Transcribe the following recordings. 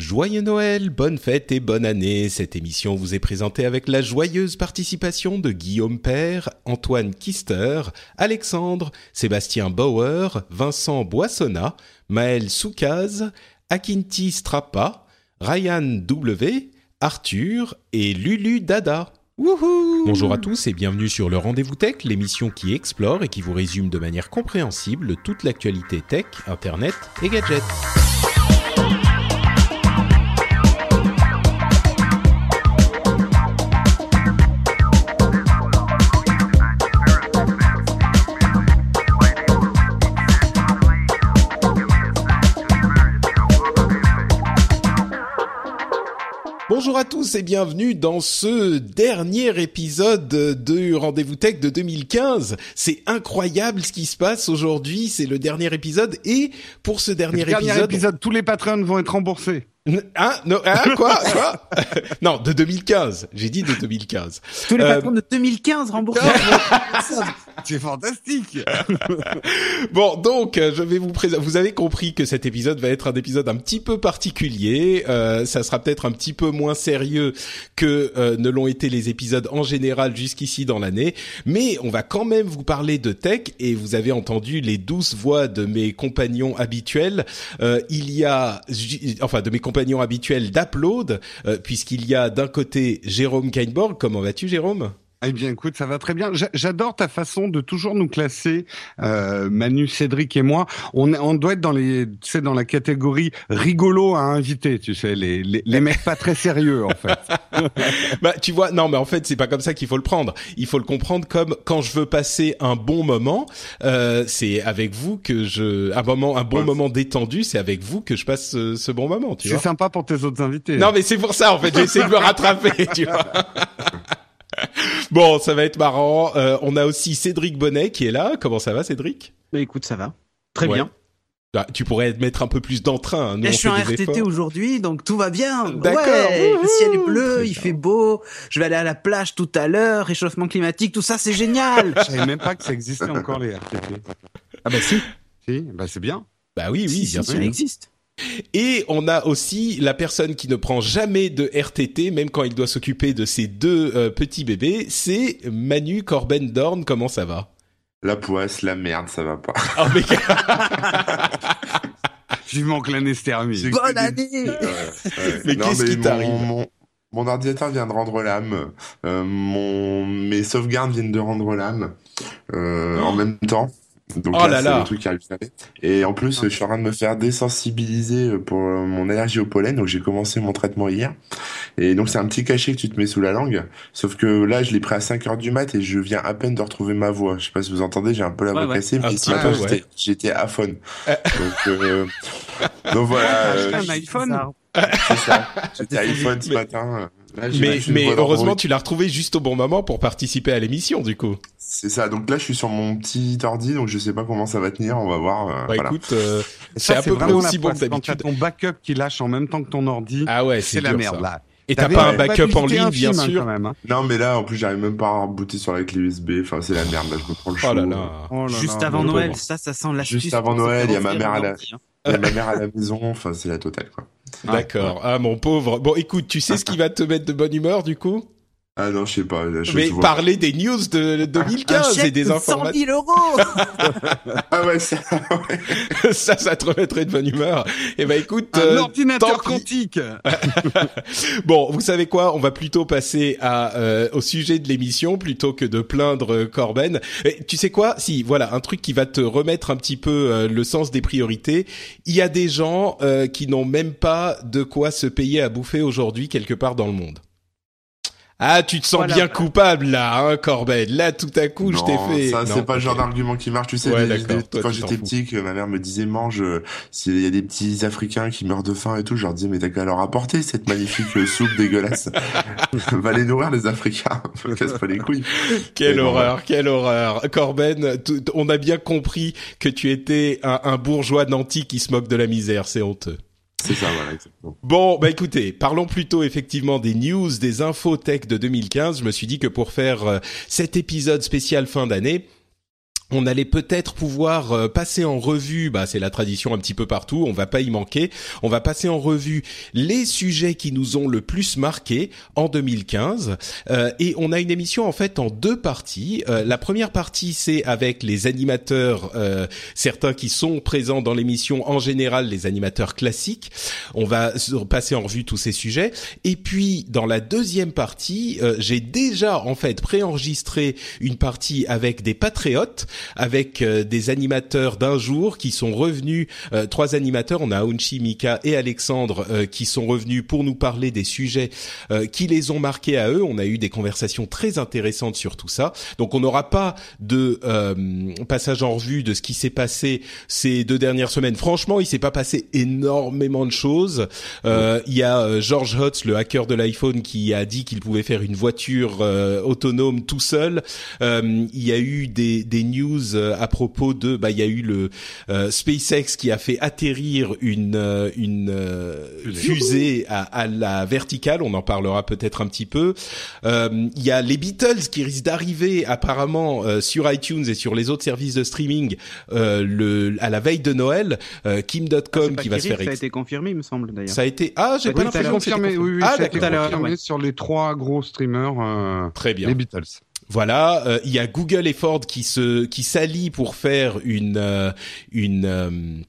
Joyeux Noël, bonne fête et bonne année. Cette émission vous est présentée avec la joyeuse participation de Guillaume Père, Antoine Kister, Alexandre, Sébastien Bauer, Vincent Boissonna, Maël Soukaz, Akinti Strappa, Ryan W, Arthur et Lulu Dada. Wouhou Bonjour à tous et bienvenue sur le Rendez-vous Tech, l'émission qui explore et qui vous résume de manière compréhensible toute l'actualité tech, internet et gadgets. Bonjour à tous et bienvenue dans ce dernier épisode du Rendez-vous Tech de 2015. C'est incroyable ce qui se passe aujourd'hui, c'est le dernier épisode et pour ce dernier, Dernier épisode... épisode, tous les patrons vont être remboursés. Hein non, hein, quoi, quoi Non, de 2015. J'ai dit de 2015. Tous les Euh, patrons de 2015 remboursés. C'est fantastique. Bon, donc euh, je vais vous présenter. Vous avez compris que cet épisode va être un épisode un petit peu particulier. Euh, ça sera peut-être un petit peu moins sérieux que euh, ne l'ont été les épisodes en général jusqu'ici dans l'année, mais on va quand même vous parler de tech et vous avez entendu les douces voix de mes compagnons habituels. Euh, il y a, enfin, de mes compagnons habituels d'Upload, euh, puisqu'il y a d'un côté Jérôme Kainborg. Comment vas-tu, Jérôme? Eh bien, écoute, ça va très bien. J'a- J'adore ta façon de toujours nous classer, euh, Manu, Cédric et moi. On, on doit être dans les, tu sais, dans la catégorie rigolo à inviter, tu sais, les, les, les mecs pas très sérieux, en fait. Bah, tu vois, non, mais en fait, c'est pas comme ça qu'il faut le prendre. Il faut le comprendre comme quand je veux passer un bon moment, euh, c'est avec vous que je, un moment, un bon Ouais. moment détendu, c'est avec vous que je passe ce, ce bon moment, tu C'est vois. sympa pour tes autres invités. Non, mais c'est pour ça, en fait, j'ai essayé de me rattraper, tu vois. Bon, ça va être marrant. Euh, on a aussi Cédric Bonnet qui est là. Comment ça va, Cédric? Bah écoute, ça va. Très Ouais. bien. Bah, Tu pourrais mettre un peu plus d'entrain. hein. Je suis en RTT aujourd'hui, donc tout va bien. D'accord. Ouais, le ciel est bleu, Très il bien. fait beau. Je vais aller à la plage tout à l'heure, réchauffement climatique, tout ça, c'est génial. Je savais même pas que ça existait encore, les RTT. ah bah si, Si, bah c'est bien. Bah oui, oui, si, bien si, sûr. ça existe. Et on a aussi la personne qui ne prend jamais de RTT, même quand il doit s'occuper de ses deux euh, petits bébés, c'est Manu Corben Dorn. Comment ça va? La poisse, la merde, ça va pas. oh, mais... Vivement que l'année se termine. J'ai- Bonne année. Mais qu'est-ce qui mon- t'arrive? mon, mon ordinateur vient de rendre l'âme. Euh, mon, mes sauvegardes viennent de rendre l'âme euh, en même temps. Donc Oh là c'est là. le truc qui arrive jamais. Et en plus, je suis en train de me faire désensibiliser pour euh, mon allergie au pollen. Donc j'ai commencé mon traitement hier. Et donc c'est un petit cachet que tu te mets sous la langue. Sauf que là, je l'ai pris à 5 heures du mat et je viens à peine de retrouver ma voix. Je sais pas si vous entendez, j'ai un peu la voix ouais. cassée. Un Mais ce matin, ouais. j'étais- à fond. Euh. Donc, euh, donc voilà. Euh, un iPhone. c'est ça. J'étais iPhone ce Mais- matin. Là, mais, mais heureusement, tu l'as retrouvé juste au bon moment pour participer à l'émission, du coup. C'est ça. Donc là, je suis sur mon petit ordi, donc je sais pas comment ça va tenir. On va voir. euh, Bah voilà. écoute, euh, c'est à peu près aussi bon que d'habitude. ton backup qui lâche en même temps que ton ordi, Ah ouais, c'est la merde, ça. là. Et t'as pas un backup en ligne, bien film, hein, sûr. quand même, hein. Non, mais là, en plus, j'arrive même pas à rebooter sur la clé USB. Enfin, c'est la merde. Là, je me prends le chaud. Oh là là. Oh là Juste là, avant Noël, ça, ça sent l'astuce. Juste avant Noël, il y a ma mère à la- hein. Il y a ma mère à la maison. Enfin, c'est la totale, quoi. D'accord. Ah mon pauvre. Bon, écoute, tu sais ce qui va te mettre de bonne humeur, du coup? Ah non, je sais pas. Je, Mais vois- parler des news de Un 2015 et chèque des de 100 informations. 000 euros. Ah ouais, ça. ouais. ça, ça te remettrait de bonne humeur. Eh ben, écoute, Un euh, ordinateur quantique. Bon, vous savez quoi? On va plutôt passer à euh, au sujet de l'émission plutôt que de plaindre euh, Corben. Et tu sais quoi? Si, voilà, un truc qui va te remettre un petit peu euh, le sens des priorités. Il y a des gens euh, qui n'ont même pas de quoi se payer à bouffer aujourd'hui quelque part dans le monde. Ah, tu te sens Voilà. bien coupable là, hein, Corben. Là, tout à coup, je t'ai Non, fait. Ça, Non, c'est pas le genre d'argument qui marche. Tu sais, Ouais, les- d'accord. les- Toi, quand j'étais petit, que ma mère me disait mange, euh, s'il y a des petits Africains qui meurent de faim et tout, je leur disais mais t'as qu'à leur apporter cette magnifique euh, soupe dégueulasse. Va les nourrir les Africains. Casse pas les couilles. Quelle horreur, quelle horreur. Corben, on a bien compris que tu étais un, un bourgeois nanti qui se moque de la misère, c'est honteux. C'est. Bon, bah écoutez, parlons plutôt effectivement des news, des infos tech de 2015. Je me suis dit que pour faire euh, cet épisode spécial fin d'année, on allait peut-être pouvoir euh, passer en revue, bah c'est la tradition un petit peu partout, on va pas y manquer, on va passer en revue les sujets qui nous ont le plus marqué en 2015 Euh, et on a une émission en fait en deux parties. Euh, la première partie c'est avec les animateurs, euh, certains qui sont présents dans l'émission, en général les animateurs classiques. On va passer en revue tous ces sujets et puis dans la deuxième partie, euh, j'ai déjà en fait préenregistré une partie avec des patriotes avec euh, des animateurs d'un jour qui sont revenus, euh, trois animateurs, on a Aunchi, Mika et Alexandre euh, qui sont revenus pour nous parler des sujets qui les ont marqués à eux. On a eu des conversations très intéressantes sur tout ça. Donc on n'aura pas de passage en revue de ce qui s'est passé ces deux dernières semaines. Franchement, il s'est pas passé énormément de choses. Euh, Il y a George Hotz, le hacker de l'iPhone, qui a dit qu'il pouvait faire une voiture euh, autonome tout seul. Euh, il y a eu des, des news euh, à propos de, bah, il y a eu le euh, SpaceX qui a fait atterrir une euh, une euh, fusée à, à la verticale. On en parlera peut-être un petit peu. Euh, Il y a les Beatles qui risquent d'arriver apparemment euh, sur iTunes et sur les autres services de streaming euh, le à la veille de Noël. Euh, Kim.com Ah, pas qui va se faire. Ça a été confirmé, il me semble d'ailleurs. Ça a été ah j'ai Oui, pas l'impression confirmé, oui, oui, ah ça a été d'accord confirmé ouais. sur les trois gros streamers, euh, très bien les Beatles. Voilà, euh, il y a Google et Ford qui se qui s'allient pour faire une euh, une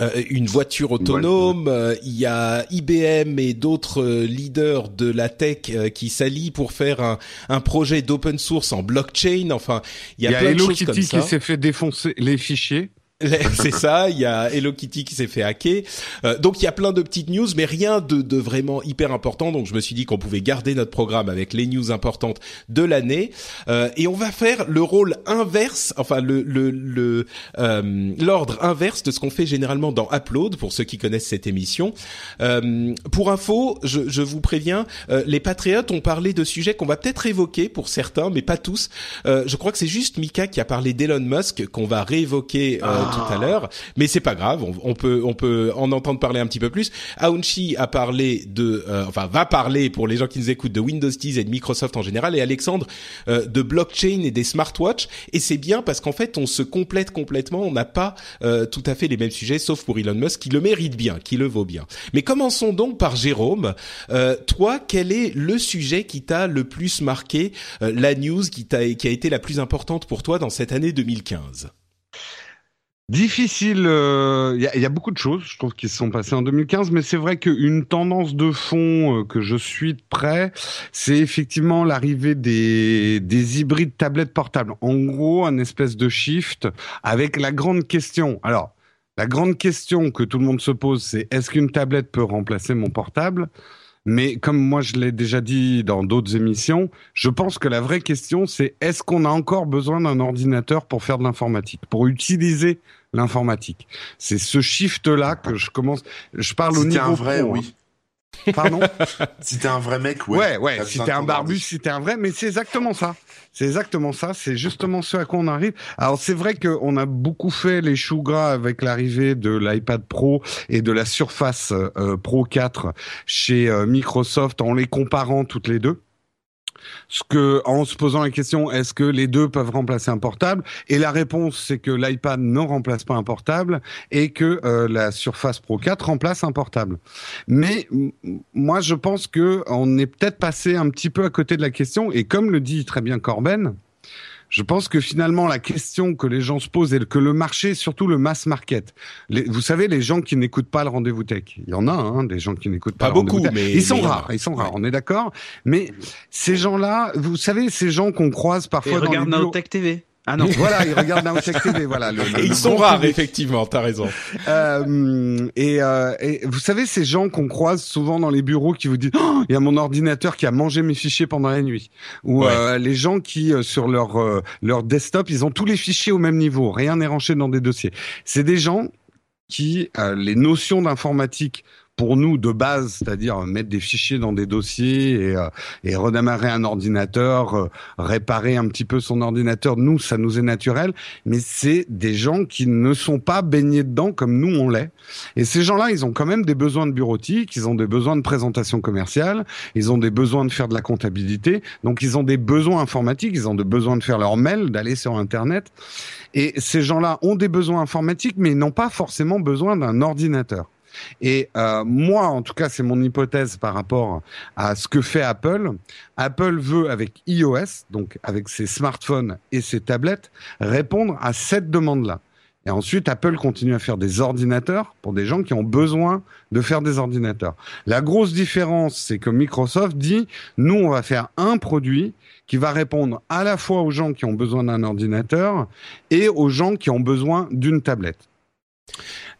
euh, une voiture autonome. Euh, il y a IBM et d'autres leaders de la tech qui s'allient pour faire un, un projet d'open source en blockchain. Enfin, il y a, plein de Hello choses comme Kitty ça. qui s'est fait défoncer les fichiers. C'est ça, il y a Hello Kitty qui s'est fait hacker. Euh, donc il y a plein de petites news, mais rien de, de vraiment hyper important. Donc je me suis dit qu'on pouvait garder notre programme avec les news importantes de l'année. Euh, et on va faire le rôle inverse, enfin le le le, euh, l'ordre inverse de ce qu'on fait généralement dans Upload pour ceux qui connaissent cette émission. Euh, pour info, je, je vous préviens, euh, les patriotes ont parlé de sujets qu'on va peut-être évoquer pour certains, mais pas tous. Je crois que c'est juste Mika qui a parlé d'Elon Musk qu'on va réévoquer euh, tout à l'heure, mais c'est pas grave, on, on peut on peut en entendre parler un petit peu plus. Aounchi a parlé de, euh, enfin va parler pour les gens qui nous écoutent de Windows 10 et de Microsoft en général, et Alexandre euh, de blockchain et des smartwatches. Et c'est bien parce qu'en fait on se complète complètement, on n'a pas euh, tout à fait les mêmes sujets, sauf pour Elon Musk qui le mérite bien, qui le vaut bien. Mais commençons donc par Jérôme. Euh, toi, quel est le sujet qui t'a le plus marqué, euh, la news qui t'a qui a été la plus importante pour toi dans cette année 2015 Difficile, il y, a, y a beaucoup de choses, je trouve, qui se sont passées en 2015, mais c'est vrai qu'une tendance de fond euh, que je suis de près, c'est effectivement l'arrivée des, des hybrides tablettes portables. En gros, un espèce de shift avec la grande question. Alors, la grande question que tout le monde se pose, c'est est-ce qu'une tablette peut remplacer mon portable? Mais comme moi je l'ai déjà dit dans d'autres émissions, je pense que la vraie question c'est est-ce qu'on a encore besoin d'un ordinateur pour faire de l'informatique, pour utiliser l'informatique C'est ce shift-là que je commence. Je parle au Si t'es niveau un vrai, pro, oui. hein. Pardon? Si t'es un vrai mec, ouais. Ouais, ouais. Si t'es un barbu, si t'es un vrai, mais c'est exactement ça. C'est exactement ça. C'est justement ce à quoi on arrive. Alors c'est vrai qu'on a beaucoup fait les choux gras avec l'arrivée de l'iPad Pro et de la Surface euh, Pro 4 chez euh, Microsoft en les comparant toutes les deux. Ce que, en se posant la question, est-ce que les deux peuvent remplacer un portable? Et la réponse, c'est que l'iPad ne remplace pas un portable et que euh, la Surface Pro 4 remplace un portable. Mais moi, je pense que on est peut-être passé un petit peu à côté de la question. Et comme le dit très bien Corben, je pense que finalement la question que les gens se posent et que le marché, surtout le mass market, les- vous savez, les gens qui n'écoutent pas le rendez-vous tech, il y en a, hein, des gens qui n'écoutent pas, Pas le rendez-vous beaucoup, tech. mais- ils sont mais rares, ils sont rares, on est d'accord. Mais ces gens-là, vous savez, ces gens qu'on croise Et parfois dans les regarde bureaux- Nowtech TV. Ah non. Voilà, ils regardent Nowcheck TV. Voilà. Le, le- Et le ils sont rares, public. effectivement, t'as raison. Euh, et, euh, et vous savez, ces gens qu'on croise souvent dans les bureaux qui vous disent Oh, il y a mon ordinateur qui a mangé mes fichiers pendant la nuit. Ou Ouais. euh, les gens qui, euh, sur leur, euh, leur desktop, ils ont tous les fichiers au même niveau. Rien n'est rangé dans des dossiers. C'est des gens qui, euh, les notions d'informatique, pour nous de base, c'est-à-dire mettre des fichiers dans des dossiers et, euh, et redémarrer un ordinateur, euh, réparer un petit peu son ordinateur, nous, ça nous est naturel, mais c'est des gens qui ne sont pas baignés dedans comme nous on l'est. Et ces gens-là, ils ont quand même des besoins de bureautique, ils ont des besoins de présentation commerciale, ils ont des besoins de faire de la comptabilité, donc ils ont des besoins informatiques, ils ont des besoins de faire leur mail, d'aller sur Internet. Et ces gens-là ont des besoins informatiques, mais ils n'ont pas forcément besoin d'un ordinateur. Et euh, moi, en tout cas, c'est mon hypothèse par rapport à ce que fait Apple. Apple veut, avec iOS, donc avec ses smartphones et ses tablettes, répondre à cette demande-là. Et ensuite, Apple continue à faire des ordinateurs pour des gens qui ont besoin de faire des ordinateurs. La grosse différence, c'est que Microsoft dit, nous, on va faire un produit qui va répondre à la fois aux gens qui ont besoin d'un ordinateur et aux gens qui ont besoin d'une tablette.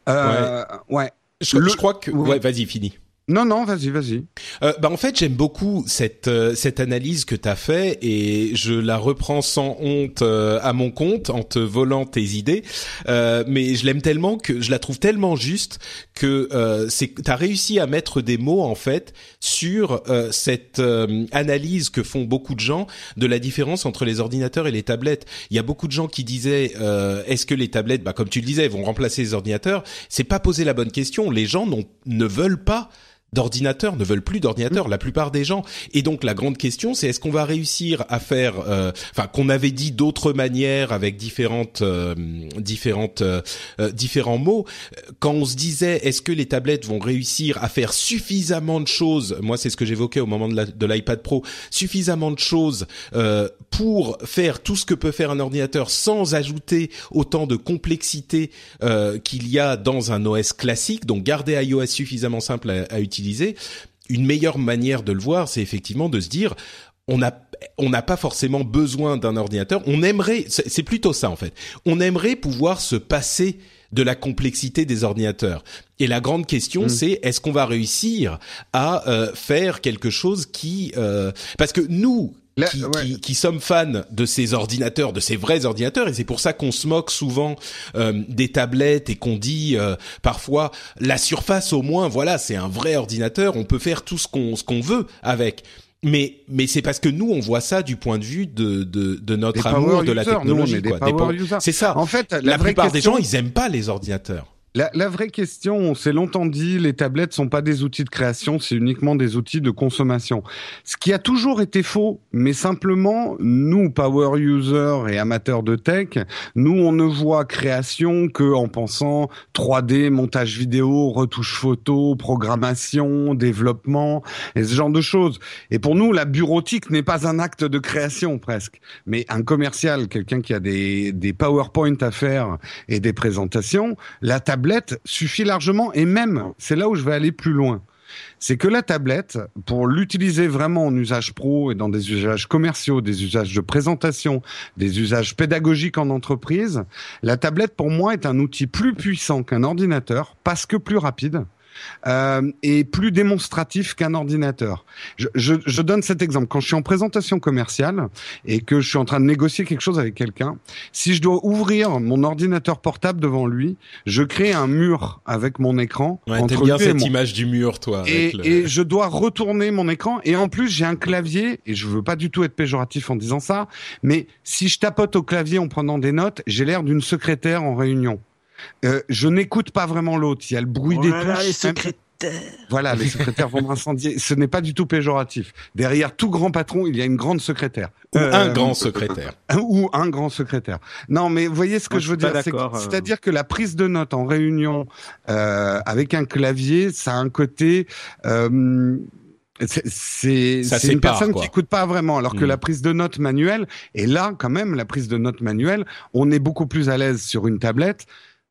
Euh, ouais. Je, Le- je crois que... Ouais. Ouais, vas-y, fini. Non, non, vas-y, vas-y. Euh, bah en fait j'aime beaucoup cette euh, cette analyse que t'as fait et je la reprends sans honte euh, à mon compte en te volant tes idées. Euh, mais je l'aime tellement que je la trouve tellement juste que euh, c'est t'as réussi à mettre des mots en fait sur euh, cette euh, analyse que font beaucoup de gens de la différence entre les ordinateurs et les tablettes. Il y a beaucoup de gens qui disaient est-ce que les tablettes bah comme tu le disais vont remplacer les ordinateurs? C'est pas poser la bonne question. Les gens ne veulent pas d'ordinateurs, ne veulent plus d'ordinateurs, la plupart des gens. Et donc la grande question, c'est est-ce qu'on va réussir à faire, euh, enfin qu'on avait dit d'autres manières avec différentes, euh, différentes, euh, euh, différents mots. Quand on se disait, est-ce que les tablettes vont réussir à faire suffisamment de choses Moi, c'est ce que j'évoquais au moment de l'iPad Pro, suffisamment de choses euh, pour faire tout ce que peut faire un ordinateur sans ajouter autant de complexité euh, qu'il y a dans un OS classique. Donc garder iOS suffisamment simple à, à utiliser. Une meilleure manière de le voir, c'est effectivement de se dire on n'a pas forcément besoin d'un ordinateur. On aimerait, c'est plutôt ça en fait. On aimerait pouvoir se passer de la complexité des ordinateurs. Et la grande question, c'est est-ce qu'on va réussir à euh, faire quelque chose qui, euh, parce que nous, Qui, ouais. qui, qui sommes fans de ces ordinateurs, de ces vrais ordinateurs, et c'est pour ça qu'on se moque souvent euh, des tablettes et qu'on dit euh, parfois la surface au moins, voilà, c'est un vrai ordinateur, on peut faire tout ce qu'on ce qu'on veut avec. Mais mais c'est parce que nous on voit ça du point de vue de de, de notre Des amour de la users, technologie. quoi. C'est ça. En fait, la, plupart question, des gens, ils aiment pas les ordinateurs. La, la vraie question, on s'est longtemps dit, les tablettes sont pas des outils de création, c'est uniquement des outils de consommation. Ce qui a toujours été faux, mais simplement, nous, power users et amateurs de tech, nous, on ne voit création que en pensant 3D, montage vidéo, retouche photo, programmation, développement, et ce genre de choses. Et pour nous, la bureautique n'est pas un acte de création presque, mais un commercial, quelqu'un qui a des, des PowerPoint à faire et des présentations, la tablette suffit largement. Et même, c'est là où je vais aller plus loin. C'est que la tablette, pour l'utiliser vraiment en usage pro et dans des usages commerciaux, des usages de présentation, des usages pédagogiques en entreprise, la tablette pour moi est un outil plus puissant qu'un ordinateur parce que plus rapide. Euh, et plus démonstratif qu'un ordinateur. Je, je, je donne cet exemple. Quand je suis en présentation commerciale et que je suis en train de négocier quelque chose avec quelqu'un, si je dois ouvrir mon ordinateur portable devant lui, je crée un mur avec mon écran Ouais, entre t'aimes bien lui et cette image du mur, toi. Et, le- et je dois retourner mon écran. Et en plus, j'ai un clavier, et je veux pas du tout être péjoratif en disant ça, mais si je tapote au clavier en prenant des notes, j'ai l'air d'une secrétaire en réunion. Euh, je n'écoute pas vraiment l'autre. Il y a le bruit des Voilà, touches. les secrétaires. Voilà, les secrétaires vont m'incendier. Ce n'est pas du tout péjoratif. Derrière tout grand patron, il y a une grande secrétaire. Ou Euh, un grand secrétaire. ou un grand secrétaire. Non, mais vous voyez ce que Moi, je veux dire, c'est que- d'accord, euh. c'est-à-dire que la prise de notes en réunion euh, avec un clavier, ça a un côté. Euh, c'est une personne quoi. qui écoute pas vraiment, alors que Mm. la prise de notes manuelle, et là quand même la prise de notes manuelle, on est beaucoup plus à l'aise sur une tablette.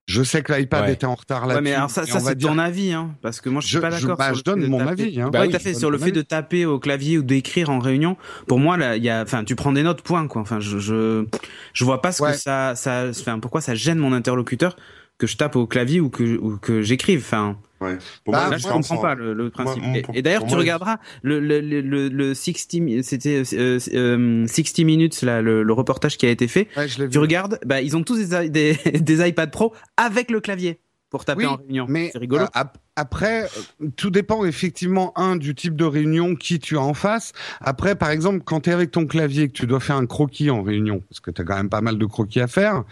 Je sais que l'iPad Ouais. était en retard Ouais, là-dessus. mais alors ça, ça c'est dire- ton avis, hein, parce que moi je suis Je- pas je- d'accord. bah, je donne mon taper. avis, hein. Ouais, Bah tout à oui, fait. Sur le fait de taper au clavier ou d'écrire en réunion, pour moi là, il y a, enfin, tu prends des notes, point quoi. Enfin, je je, je vois pas ce Ouais. que ça, ça, enfin, pourquoi ça gêne mon interlocuteur que je tape au clavier ou que ou que j'écrive. Enfin, Ouais. Pour Bah, moi, là la je comprends en- pas le, le principe. moi, Et- pour- et d'ailleurs, tu moi, regarderas le le le le, le 60 mi- c'était euh, euh, 60 minutes là, le, le reportage qui a été fait. Ouais, je l'ai Tu vu. regardes, bah ils ont tous des, des, des iPad Pro avec le clavier pour taper Oui, en réunion. Mais c'est rigolo. euh, ap- après, euh, tout dépend effectivement un du type de réunion qui tu as en face. Après, par exemple, quand tu es avec ton clavier et que tu dois faire un croquis en réunion, parce que tu as quand même pas mal de croquis à faire,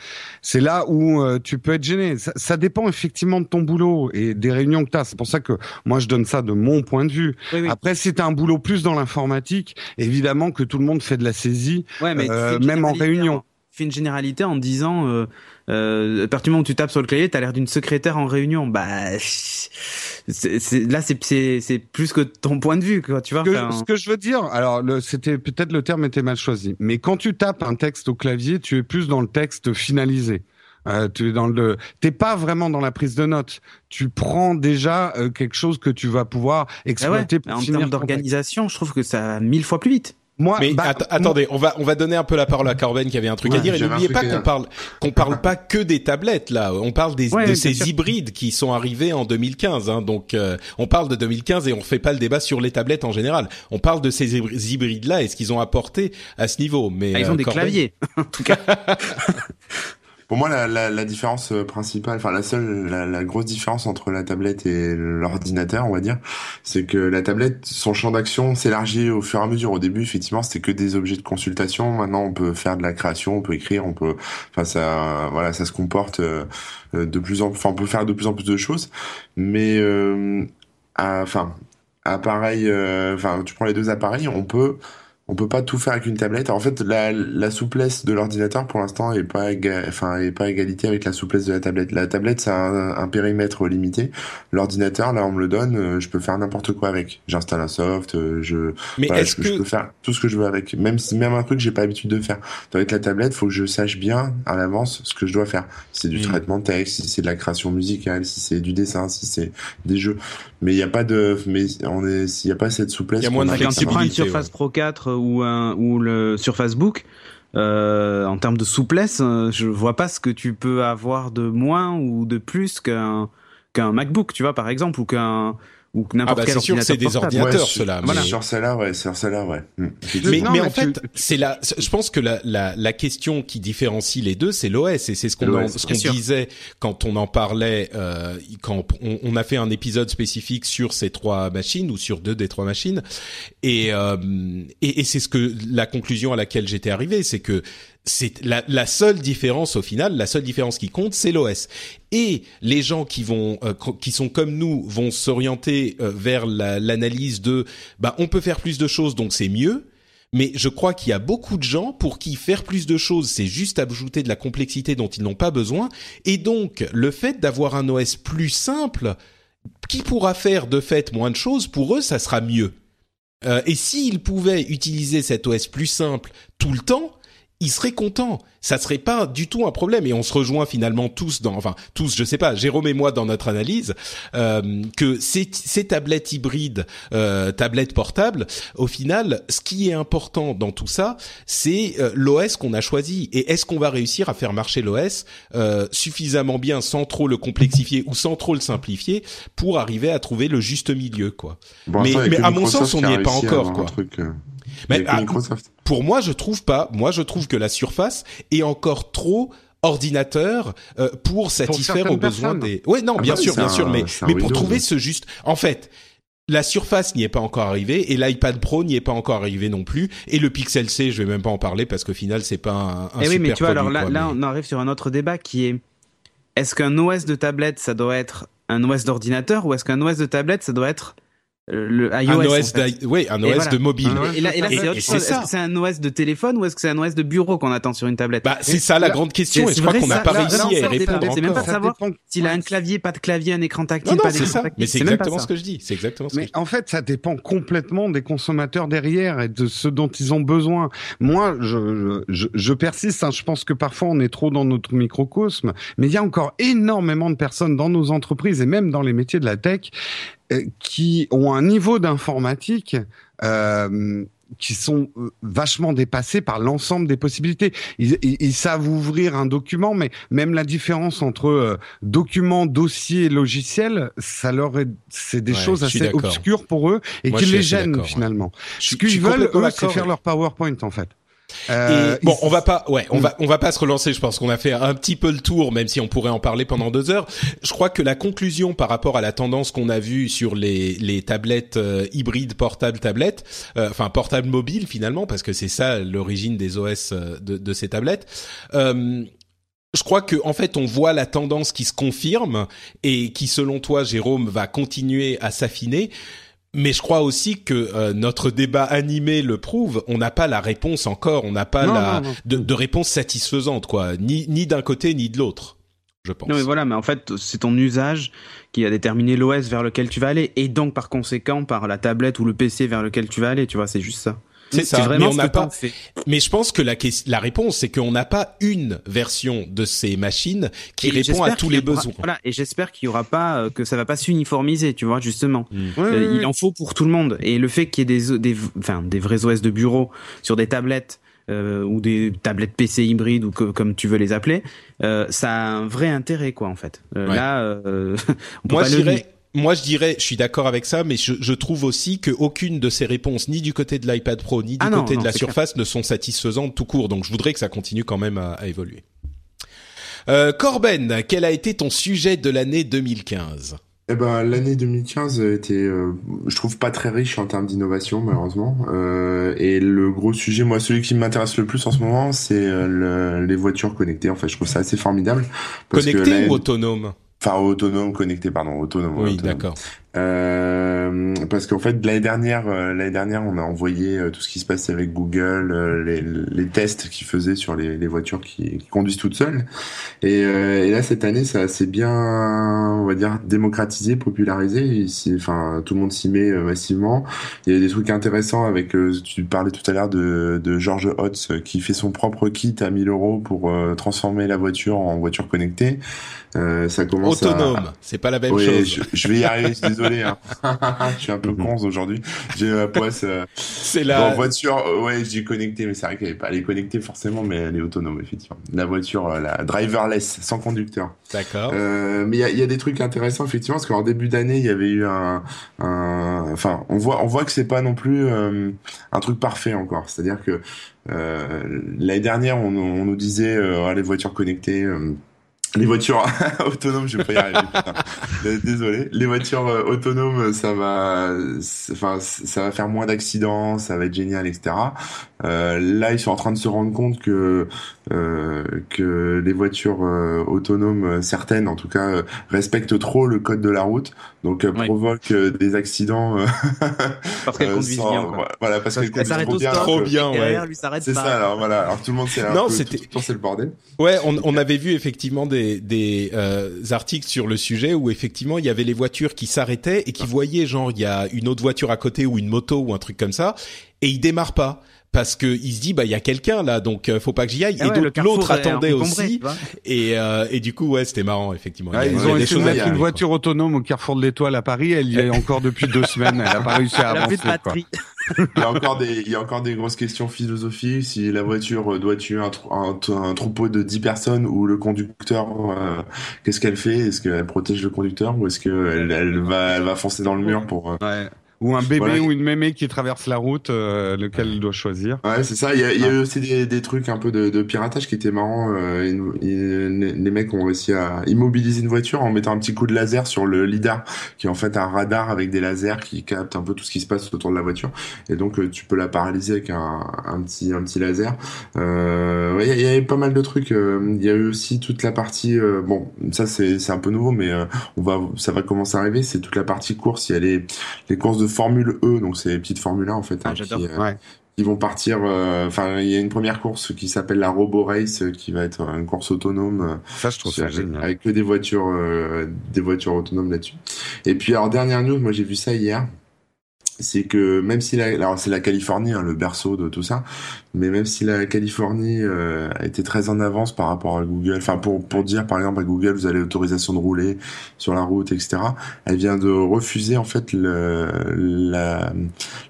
c'est là où euh, tu peux être gêné. Ça, ça dépend effectivement de ton boulot et des réunions que tu as. C'est pour ça que moi je donne ça de mon point de vue. Oui, oui. Après, si tu as un boulot plus dans l'informatique, évidemment que tout le monde fait de la saisie. Ouais, mais Euh, même en réunion. Tu fais une généralité en disant, euh, à partir du moment où tu tapes sur le clavier, t'as l'air d'une secrétaire en réunion. Bah, c'est, c'est- là, c'est, plus que ton point de vue, quoi. Tu vois. Ce que, enfin, ce que je veux dire, alors le- c'était peut-être le terme était mal choisi, mais quand tu tapes un texte au clavier, tu es plus dans le texte finalisé. Euh, tu es dans le, t'es pas vraiment dans la prise de notes. Tu prends déjà euh, quelque chose que tu vas pouvoir ouais, exploiter pour en termes d'organisation, je trouve que ça va mille fois plus vite. Moi, Mais bah, att- attendez, on va on va donner un peu la parole à Corben qui avait un truc à dire. Et n'oubliez pas qu'on parle qu'on parle pas que des tablettes là. On parle des Ouais, de ces sûr. hybrides qui sont arrivés en 2015. Hein, donc euh, on parle de 2015 et on fait pas le débat sur les tablettes en général. On parle de ces hybrides là et ce qu'ils ont apporté à ce niveau. Mais Ah, ils euh, ont des Corben- claviers, en tout cas. Pour moi, la, la, la différence euh, principale, enfin la seule, la, la grosse différence entre la tablette et l'ordinateur, on va dire, c'est que la tablette, son champ d'action s'élargit au fur et à mesure. Au début, effectivement, c'était que des objets de consultation. Maintenant, on peut faire de la création, on peut écrire, on peut, enfin ça, voilà, ça se comporte euh, euh, de plus en, enfin, on peut faire de plus en plus de choses. Mais, euh, enfin, appareil, euh, enfin, tu prends les deux appareils, on peut on peut pas tout faire avec une tablette. En fait, la, la souplesse de l'ordinateur pour l'instant est pas enfin est pas égalité avec la souplesse de la tablette. La tablette c'est un, un périmètre limité. L'ordinateur là on me le donne, euh, je peux faire n'importe quoi avec. J'installe un soft, euh, je Mais voilà, est-ce je, je peux faire tout ce que je veux avec. Même si même un truc que j'ai pas l'habitude de faire. Avec la tablette, faut que je sache bien à l'avance ce que je dois faire. Si c'est du traitement de texte, si c'est de la création musicale, si c'est du dessin, si c'est des jeux. Mais il y a pas de mais on est s'il y a pas cette souplesse. Il y a moins de une ouais. Surface Pro 4 ou le Surface Book, euh, en termes de souplesse, euh, je vois pas ce que tu peux avoir de moins ou de plus qu'un qu'un MacBook, tu vois, par exemple, ou qu'un ou que Ah n'importe bah quel c'est sûr, c'est ordinateur des ordinateurs sur- ceux-là. Voilà. mais- Sur celle-là, ouais, sur celle-là, ouais. Mm. Mais, Non, mais mais en tu- fait, c'est la. Je pense que la, la, la question qui différencie les deux, c'est l'OS, et c'est ce qu'on ce qu'on disait quand on en parlait, euh, quand on, on a fait un épisode spécifique sur ces trois machines ou sur deux des trois machines, et euh, et, et c'est ce que la conclusion à laquelle j'étais arrivé, c'est que c'est la, la seule différence au final, la seule différence qui compte, c'est l'OS. Et les gens qui vont, euh, qui sont comme nous, vont s'orienter euh, vers la- l'analyse de, bah, on peut faire plus de choses, donc c'est mieux. Mais je crois qu'il y a beaucoup de gens pour qui faire plus de choses, c'est juste ajouter de la complexité dont ils n'ont pas besoin. Et donc, le fait d'avoir un OS plus simple, qui pourra faire de fait moins de choses, pour eux, ça sera mieux. Euh, et s'ils pouvaient utiliser cet OS plus simple tout le temps, ils seraient contents. Ça serait pas du tout un problème. Et on se rejoint finalement tous dans, enfin tous, je sais pas, Jérôme et moi dans notre analyse, euh, que ces, ces tablettes hybrides, euh, tablettes portables, au final, ce qui est important dans tout ça, c'est euh, l'OS qu'on a choisi. Et est-ce qu'on va réussir à faire marcher l'OS euh, suffisamment bien sans trop le complexifier ou sans trop le simplifier pour arriver à trouver le juste milieu, quoi. Bon, Mais- il mais à mon sens, on n'y est pas encore, quoi. un truc, euh, Mais ah, Microsoft. pour moi, je trouve pas. Moi, je trouve que la surface est encore trop ordinateur euh, pour satisfaire aux besoins personnes. des. Ouais, non, Ah bien bah, sûr, bien un- sûr, mais mais pour Windows. trouver ce juste. En fait. La Surface n'y est pas encore arrivée et l'iPad Pro n'y est pas encore arrivé non plus et le Pixel C je vais même pas en parler parce qu'au final c'est pas un, un Eh oui, super mais tu vois, alors là, quoi, là, mais- on arrive sur un autre débat qui est est-ce qu'un OS de tablette, ça doit être un OS d'ordinateur ou est-ce qu'un OS de tablette, ça doit être le iOS. Un OS, oui, un OS de mobile. Et, là, c'est autre chose. Est-ce que c'est un OS de téléphone ou est-ce que c'est un OS de bureau qu'on attend sur une tablette? Bah, c'est ça la grande question et je crois qu'on n'a pas réussi à y répondre C'est même pas savoir s'il a un clavier, pas de clavier, un écran tactile, pas d'écran tactile. Mais c'est exactement ce que je dis. C'est exactement ce Mais en fait, ça dépend complètement des consommateurs derrière et de ce dont ils ont besoin. Moi, je, je, je persiste. Hein. Je pense que parfois on est trop dans notre microcosme, mais il y a encore énormément de personnes dans nos entreprises et même dans les métiers de la tech qui ont un niveau d'informatique euh, qui sont euh, vachement dépassés par l'ensemble des possibilités. Ils, ils, savent ouvrir un document, mais même la différence entre euh, document, dossier, logiciel, ça leur est, c'est des choses assez obscures pour eux et qui les gênent finalement. Ce qu'ils veulent, eux, c'est faire leur PowerPoint en fait. Euh, bon, on va pas, ouais, on va, on va pas se relancer. Je pense qu'on a fait un petit peu le tour, même si on pourrait en parler pendant deux heures. Je crois que la conclusion par rapport à la tendance qu'on a vue sur les les tablettes euh, hybrides portables tablettes, euh, enfin portables mobiles finalement, parce que c'est ça l'origine des OS de, de ces tablettes. je crois que en fait on voit la tendance qui se confirme et qui selon toi Jérôme va continuer à s'affiner mais je crois aussi que euh, notre débat animé le prouve. On n'a pas la réponse encore. On n'a pas la De, réponse satisfaisante, quoi. Ni ni d'un côté ni de l'autre. Je pense. Non mais voilà, mais en fait c'est ton usage qui a déterminé l'OS vers lequel tu vas aller, et donc par conséquent par la tablette ou le PC vers lequel tu vas aller. Tu vois, c'est juste ça. C'est ça. Vraiment mais on n'a pas. Mais je pense que la, la réponse, c'est qu'on n'a pas une version de ces machines qui répond à tous les besoins. Voilà. Et j'espère qu'il y aura pas euh, que ça va pas s'uniformiser, tu vois, justement. Mm. Euh, il en faut pour tout le monde. Et le fait qu'il y ait des, des, enfin, des vrais OS de bureau sur des tablettes. Euh, ou des tablettes PC hybrides ou comme tu veux les appeler, euh, ça a un vrai intérêt quoi en fait. Euh, Là, on peut Moi, dirais, moi, je dirais, je suis d'accord avec ça, mais je, je trouve aussi que aucune de ces réponses, ni du côté de l'iPad Pro, ni du ah côté de la Surface, ne sont satisfaisantes tout court. Donc, je voudrais que ça continue quand même à, à évoluer. Euh, Corben, quel a été ton sujet de l'année 2015 eh ben, l'année 2015 était, euh, je trouve, pas très riche en termes d'innovation, malheureusement. Euh, et le gros sujet, moi, celui qui m'intéresse le plus en ce moment, c'est euh, les voitures connectées. En fait, je trouve ça assez formidable. Connectées ou autonomes? Enfin, autonome, connecté, pardon, autonome. Oui, d'accord. Euh, parce qu'en fait l'année dernière, euh, l'année dernière, on a envoyé euh, tout ce qui se passait avec Google, euh, les, les, tests qu'ils faisaient sur les, les voitures qui, qui, conduisent toutes seules. Et, et, là cette année, ça s'est bien, on va dire, démocratisé, popularisé. Enfin, tout le monde s'y met massivement. Il y a des trucs intéressants avec. tu parlais tout à l'heure de, de George Hotz qui fait son propre kit à 1000 euros pour transformer la voiture en voiture connectée. ça commence autonome. C'est pas la même oui, chose. Je, je vais y arriver. désolé, hein. je suis un peu mhm. con aujourd'hui. J'ai la poisse. Euh, c'est la voiture. Euh, ouais, j'ai connecté, mais c'est vrai qu'elle est pas, elle est connectée forcément, mais elle est autonome effectivement. La voiture, euh, la driverless, sans conducteur. D'accord. Euh, mais il y a, y a, des trucs intéressants effectivement, parce qu'en début d'année, il y avait eu un, un, enfin, on voit, on voit que c'est pas non plus euh, un truc parfait encore. C'est-à-dire que l'année dernière, on, on, nous disait les voitures connectées les voitures autonomes, je vais pas y arriver. Désolé. Les voitures euh, autonomes, ça va, enfin, ça va faire moins d'accidents, ça va être génial, etc. Euh, là, ils sont en train de se rendre compte que euh, que les voitures euh, autonomes, certaines en tout cas, respectent trop le code de la route, donc provoquent des accidents. parce qu'elles conduisent bien. Quoi. Voilà, parce, qu'elles conduisent trop bien. Trop bien, ouais. C'est ça. Alors voilà. Alors tout le monde sait. Non, c'était. C'est le bordel. Ouais, on, on avait vu effectivement des des articles sur le sujet où effectivement il y avait les voitures qui s'arrêtaient et qui voyaient genre il y a une autre voiture à côté ou une moto ou un truc comme ça et ils démarrent pas parce que il se dit bah il y a quelqu'un là donc euh, faut pas que j'y aille. Ah et l'autre attendait aussi. et euh, et du coup ouais c'était marrant effectivement. Ils ont essayé de mettre une voiture autonome au carrefour de l'Étoile à Paris. Elle y est encore depuis deux semaines. Elle a pas réussi à avancer quoi. il y a encore des il y a encore des grosses questions philosophiques. Si la voiture doit tuer un, un, troupeau de 10 personnes ou le conducteur euh, qu'est-ce qu'elle fait? Est-ce qu'elle protège le conducteur ou est-ce qu'elle elle va elle va foncer dans le mur pour ouais ou un bébé ou une mémé qui traverse la route, euh, lequel il doit choisir. Ouais, c'est ça. Il y a, il y a eu aussi des, des, trucs un peu de, de piratage qui étaient marrants. Euh, les mecs ont réussi à immobiliser une voiture en mettant un petit coup de laser sur le lidar, qui est en fait un radar avec des lasers qui captent un peu tout ce qui se passe autour de la voiture. Et donc euh, tu peux la paralyser avec un, un petit un petit laser. Euh, ouais, il y, a eu pas mal de trucs. Euh, il y a eu aussi toute la partie. bon, ça c'est c'est un peu nouveau, mais on va ça va commencer à arriver. C'est toute la partie course. Il y a les les courses de Formule E, donc c'est les petites Formule 1 en fait. Ah, hein, qui, euh, Ouais. qui vont partir. euh, Enfin, il y a une première course qui s'appelle la Robo Race, euh, qui va être une course autonome. Ça, je trouve ça avec, génial. avec que des voitures, des voitures autonomes là-dessus. Et puis alors dernière news, moi j'ai vu ça hier. C'est que même si la, alors c'est la Californie, hein, le berceau de tout ça, mais même si la Californie euh, a été très en avance par rapport à Google, enfin pour pour dire par exemple à Google vous avez l'autorisation de rouler sur la route, etc. Elle vient de refuser en fait le, la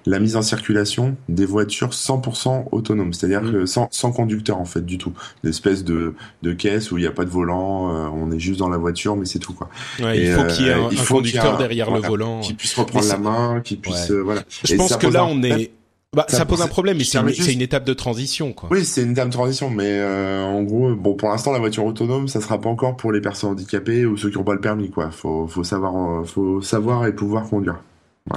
la mise en circulation des voitures 100% autonomes, c'est-à-dire Mm. que sans sans conducteur en fait du tout, une espèce de de caisse où il n'y a pas de volant, euh, on est juste dans la voiture, mais c'est tout quoi. Ouais, Et, il faut qu'il y ait euh, un, y conducteur derrière voilà, le volant. Qui puisse reprendre la main, qui puisse Ouais. Voilà. Je Et pense que là, un on est. Bah, Ça ça pose un problème, mais c'est une, juste- étape de transition, quoi. Oui, c'est une dame transition, mais euh, en gros, bon, pour l'instant, la voiture autonome, ça sera pas encore pour les personnes handicapées ou ceux qui n'ont pas le permis, quoi. Faut, faut savoir, euh, faut savoir et pouvoir conduire.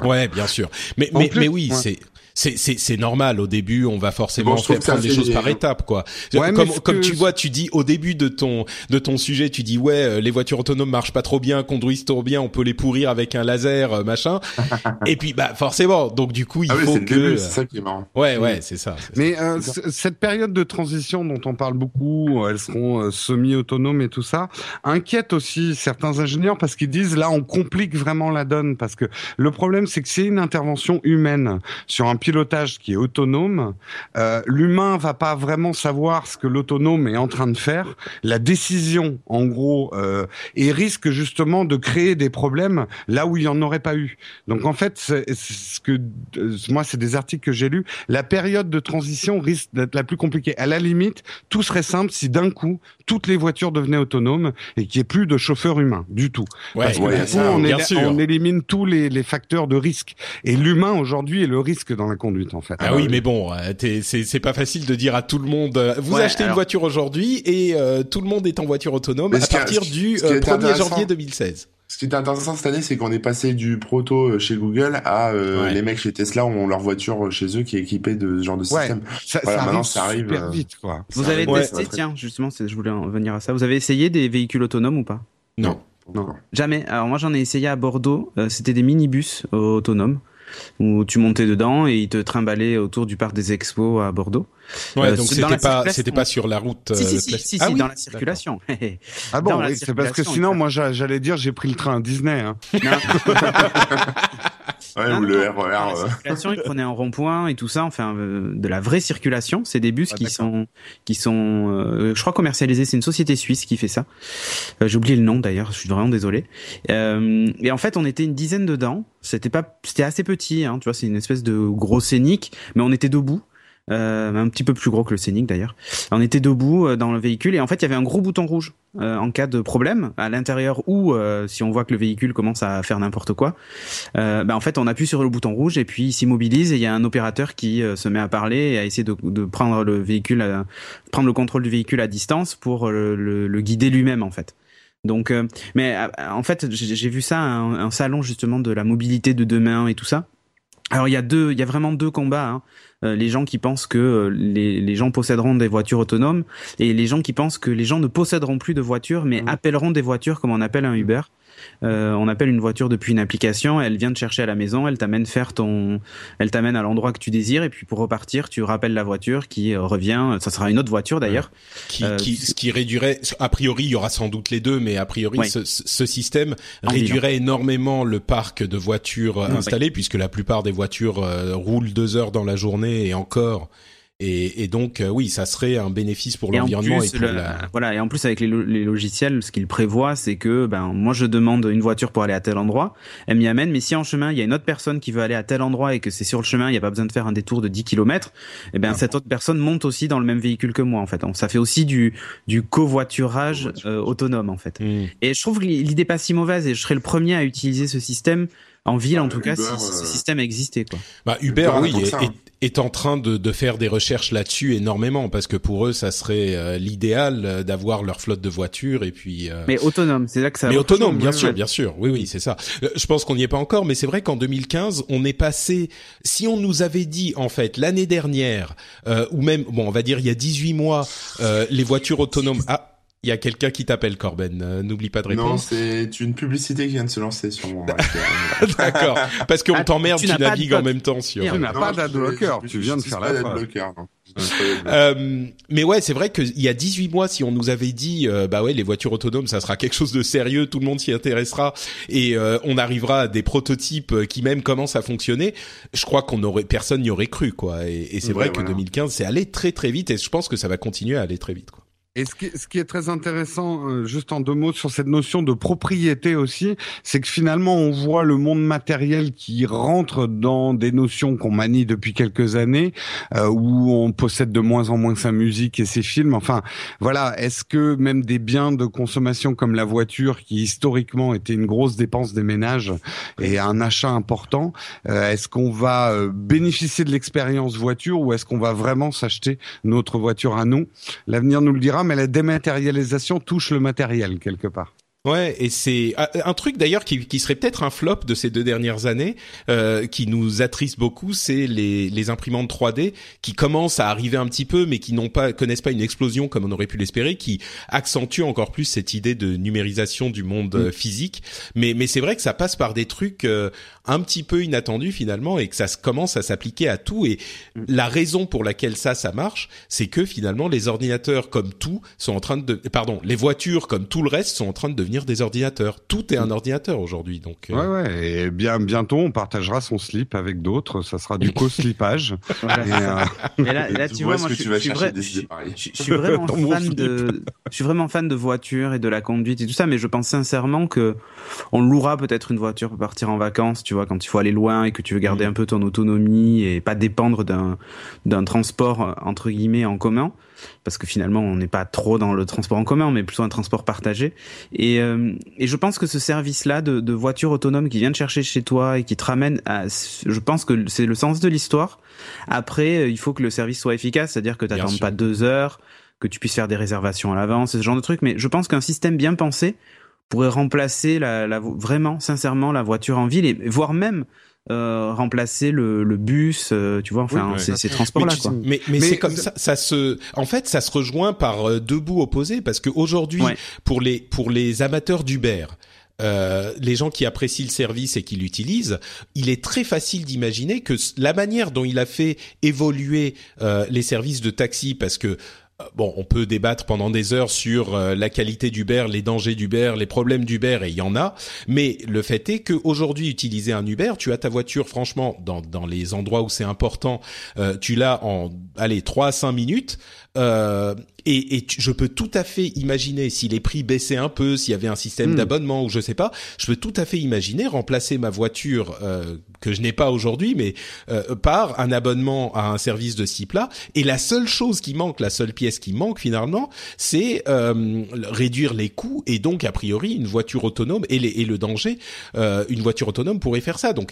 Ouais, bien sûr. Mais mais, plus, mais oui, ouais. c'est c'est c'est c'est normal. Au début on va forcément Bon, faire prendre les choses par étapes quoi. Ouais, mais comme comme que- tu vois tu dis au début de ton de ton sujet tu dis ouais euh, les voitures autonomes marchent pas trop bien conduisent trop bien on peut les pourrir avec un laser euh, machin. Et puis bah forcément. Donc du coup il ah faut que début, c'est ça qui est marrant. ouais ouais c'est ça. Mais euh, cette période de transition dont on parle beaucoup, elles seront euh, semi-autonomes et tout ça, inquiète aussi certains ingénieurs parce qu'ils disent là on complique vraiment la donne. Parce que le problème c'est que c'est une intervention humaine sur un pilotage qui est autonome, euh, l'humain va pas vraiment savoir ce que l'autonome est en train de faire, la décision en gros euh, et risque justement de créer des problèmes là où il y en aurait pas eu. Donc en fait, c'est ce que euh, moi c'est des articles que j'ai lus la période de transition risque d'être la plus compliquée. À la limite, tout serait simple si d'un coup, toutes les voitures devenaient autonomes et qu'il n'y ait plus de chauffeur humain du tout. ouais, Parce que ouais, du coup, ça, on, sûr. on élimine tous les, les facteurs de risque. Et l'humain, aujourd'hui, est le risque dans la conduite, en fait. Ah oui, mais bon, euh, t'es- c'est c'est pas facile de dire à tout le monde. euh, Vous Ouais, achetez une voiture aujourd'hui et euh, tout le monde est en voiture autonome Mais à a- partir du ce qui euh, est 1er intéressant- janvier 2016. Ce qui est intéressant cette année, c'est qu'on est passé du proto euh, chez Google à euh, Ouais. les mecs chez Tesla ont leur voiture chez eux qui est équipée de ce genre de Ouais. système. ça, Voilà, ça maintenant, arrive ça arrive, super euh, vite, quoi. Vous Ça avez arrive, testé, tiens, justement, je voulais en venir à ça. Vous avez essayé des véhicules autonomes ou pas? Non. Non. Jamais. Alors moi j'en ai essayé à Bordeaux. Euh, C'était des minibus euh, autonomes où tu montais dedans et ils te trimballaient autour du parc des expos à Bordeaux. Ouais, Euh, donc c'est dans c'était la pas circulation. c'était pas sur la route. si euh, si si, classique. si, Ah si, oui dans la circulation. Ah bon, la oui, c'est parce que sinon, moi, j'a- j'allais dire, j'ai pris le train Disney. Hein. Ouais, Non, ou le non, RER. la euh. circulation, ils prenaient un rond-point et tout ça, enfin euh, de la vraie circulation. C'est des bus Ah, qui sont qui sont, euh, je crois commercialisés. C'est une société suisse qui fait ça. Euh, J'ai oublié le nom d'ailleurs. Je suis vraiment désolé. Euh, et en fait, on était une dizaine dedans. C'était pas, c'était assez petit. Hein, tu vois, c'est une espèce de gros scénic, mais on était debout. Euh, un petit peu plus gros que le Scénic d'ailleurs. On était debout euh, dans le véhicule et en fait il y avait un gros bouton rouge euh, en cas de problème à l'intérieur ou si on voit que le véhicule commence à faire n'importe quoi. Ben, en fait on appuie sur le bouton rouge et puis il s'immobilise et il y a un opérateur qui se met à parler et à essayer de, de prendre le véhicule, prendre le contrôle du véhicule à distance pour le, le- le guider lui-même en fait. Donc, euh, mais en fait, j'ai j'ai vu ça, un, un salon justement de la mobilité de demain et tout ça. Alors il y a deux, il y a vraiment deux combats. Hein. Euh, les gens qui pensent que euh, les, les gens posséderont des voitures autonomes et les gens qui pensent que les gens ne posséderont plus de voitures mais Mhm. appelleront des voitures comme on appelle un Uber. Euh, on appelle une voiture depuis une application, elle vient te chercher à la maison, elle t'amène faire ton, elle t'amène à l'endroit que tu désires et puis pour repartir, tu rappelles la voiture qui euh, revient. Ça sera une autre voiture d'ailleurs. qui, Euh, qui, ce qui réduirait, a priori, il y aura sans doute les deux, mais a priori, Ouais. ce, ce système En réduirait énormément le parc de voitures euh, Ouais. installées, puisque la plupart des voitures roulent deux heures dans la journée et encore. Et, et donc, euh, oui, ça serait un bénéfice pour l'environnement et le- la. voilà, et en plus avec les, lo- les logiciels, ce qu'ils prévoient, c'est que ben moi je demande une voiture pour aller à tel endroit, elle m'y amène, mais si en chemin il y a une autre personne qui veut aller à tel endroit et que c'est sur le chemin, il n'y a pas besoin de faire un détour de 10 km, et ben cette autre personne monte aussi dans le même véhicule que moi en fait. Donc, ça fait aussi du du covoiturage euh, autonome en fait. Hmm. Et je trouve que l'idée pas si mauvaise et je serais le premier à utiliser ce système en ville en tout cas si euh, ce système existait quoi. Bah, Uber, Uber, oui, est, ça, hein. est- est en train de, de faire des recherches là-dessus énormément, parce que pour eux, ça serait euh, l'idéal euh, d'avoir leur flotte de voitures et puis. euh, Mais autonome, c'est là que ça mais autonome, bien sûr, bien sûr. Oui, oui, c'est ça. Euh, Je pense qu'on n'y est pas encore, mais c'est vrai qu'en 2015, on est passé. Si on nous avait dit, en fait, l'année dernière, euh, ou même, bon, on va dire il y a 18 mois, euh, les voitures autonomes. Ah, Il y a quelqu'un qui t'appelle, Corben. Euh, N'oublie pas de répondre. Non, c'est une publicité qui vient de se lancer sur mon. D'accord. Parce qu'on Ah, t'emmerde, tu tu, navigues en même temps sur. Tu n'as pas d'adblocker, tu viens de faire la d'adblocker. Euh, mais ouais, c'est vrai qu'il y a 18 mois, si on nous avait dit, euh, bah ouais, les voitures autonomes, ça sera quelque chose de sérieux, tout le monde s'y intéressera, et euh, on arrivera à des prototypes qui même commencent à fonctionner, je crois qu'on aurait, personne n'y aurait cru, quoi. Et, et c'est Ouais, vrai que voilà. 2015, c'est allé très très vite, et je pense que ça va continuer à aller très vite, quoi. Et ce qui, ce qui est très intéressant, euh, juste en deux mots sur cette notion de propriété aussi, c'est que finalement on voit le monde matériel qui rentre dans des notions qu'on manie depuis quelques années, euh, où on possède de moins en moins sa musique et ses films. Enfin, voilà, est-ce que même des biens de consommation comme la voiture, qui historiquement était une grosse dépense des ménages et un achat important, euh, est-ce qu'on va euh, bénéficier de l'expérience voiture ou est-ce qu'on va vraiment s'acheter notre voiture à nous? L'avenir nous le dira, mais la dématérialisation touche le matériel quelque part. Ouais, et c'est un- un truc d'ailleurs qui, qui serait peut-être un flop de ces deux dernières années, euh, qui nous attriste beaucoup, c'est les, les imprimantes 3D qui commencent à arriver un petit peu, mais qui n'ont pas connaissent pas une explosion comme on aurait pu l'espérer, qui accentuent encore plus cette idée de numérisation du monde euh, physique. Mais mais c'est vrai que ça passe par des trucs euh, un petit peu inattendus finalement, et que ça commence à s'appliquer à tout. Et la raison pour laquelle ça ça marche, c'est que finalement les ordinateurs comme tout sont en train de, pardon, les voitures comme tout le reste sont en train de devenir des ordinateurs. Tout est un ordinateur aujourd'hui, donc. euh, Ouais, ouais. Et bien bientôt, on partagera son slip avec d'autres. Ça sera du co-slipage. Et, euh, Mais là, tu vois moi, je, tu vas je suis des je- je- vraiment fan de, je suis vraiment fan de voitures et de la conduite et tout ça, mais je pense sincèrement que on louera peut-être une voiture pour partir en vacances, tu vois, quand il faut aller loin et que tu veux garder un peu ton autonomie et pas dépendre d'un d'un transport entre guillemets en commun, parce que finalement on n'est pas trop dans le transport en commun, mais plutôt un transport partagé. Et, euh, et je pense que ce service-là de, de voiture autonome qui vient te chercher chez toi et qui te ramène à, je pense que c'est le sens de l'histoire. Après, euh, il faut que le service soit efficace, c'est-à-dire que tu sûr. pas deux heures, que tu puisses faire des réservations à l'avance, ce genre de trucs. Mais je pense qu'un système bien pensé pourrait remplacer la, la, vraiment, sincèrement, la voiture en ville et voire même euh, remplacer le, le bus, euh, tu vois, enfin, Oui, ouais. ces, ces Mais, transports-là, tu- quoi. mais, mais Mais- c'est comme ça, ça se, en fait, ça se rejoint par euh, deux bouts opposés parce que aujourd'hui, Ouais. pour les pour les amateurs d'Uber, euh, les gens qui apprécient le service et qui l'utilisent, il est très facile d'imaginer que la manière dont il a fait évoluer euh, les services de taxi, parce que euh, Bon, on peut débattre pendant des heures sur euh, la qualité d'Uber, les dangers d'Uber, les problèmes d'Uber, et il y en a. Mais le fait est qu'aujourd'hui, utiliser un Uber, tu as ta voiture, franchement, dans, dans les endroits où c'est important, euh, tu l'as en, allez, 3 à 5 minutes. Euh, et, et je peux tout à fait imaginer si les prix baissaient un peu, s'il y avait un système Hmm. d'abonnement ou je sais pas, je peux tout à fait imaginer remplacer ma voiture euh, que je n'ai pas aujourd'hui, mais euh, par un abonnement à un service de ce type-là. Et la seule chose qui manque, la seule pièce qui manque finalement, c'est euh, réduire les coûts et donc a priori une voiture autonome et, les, et le danger, euh, une voiture autonome pourrait faire ça. Donc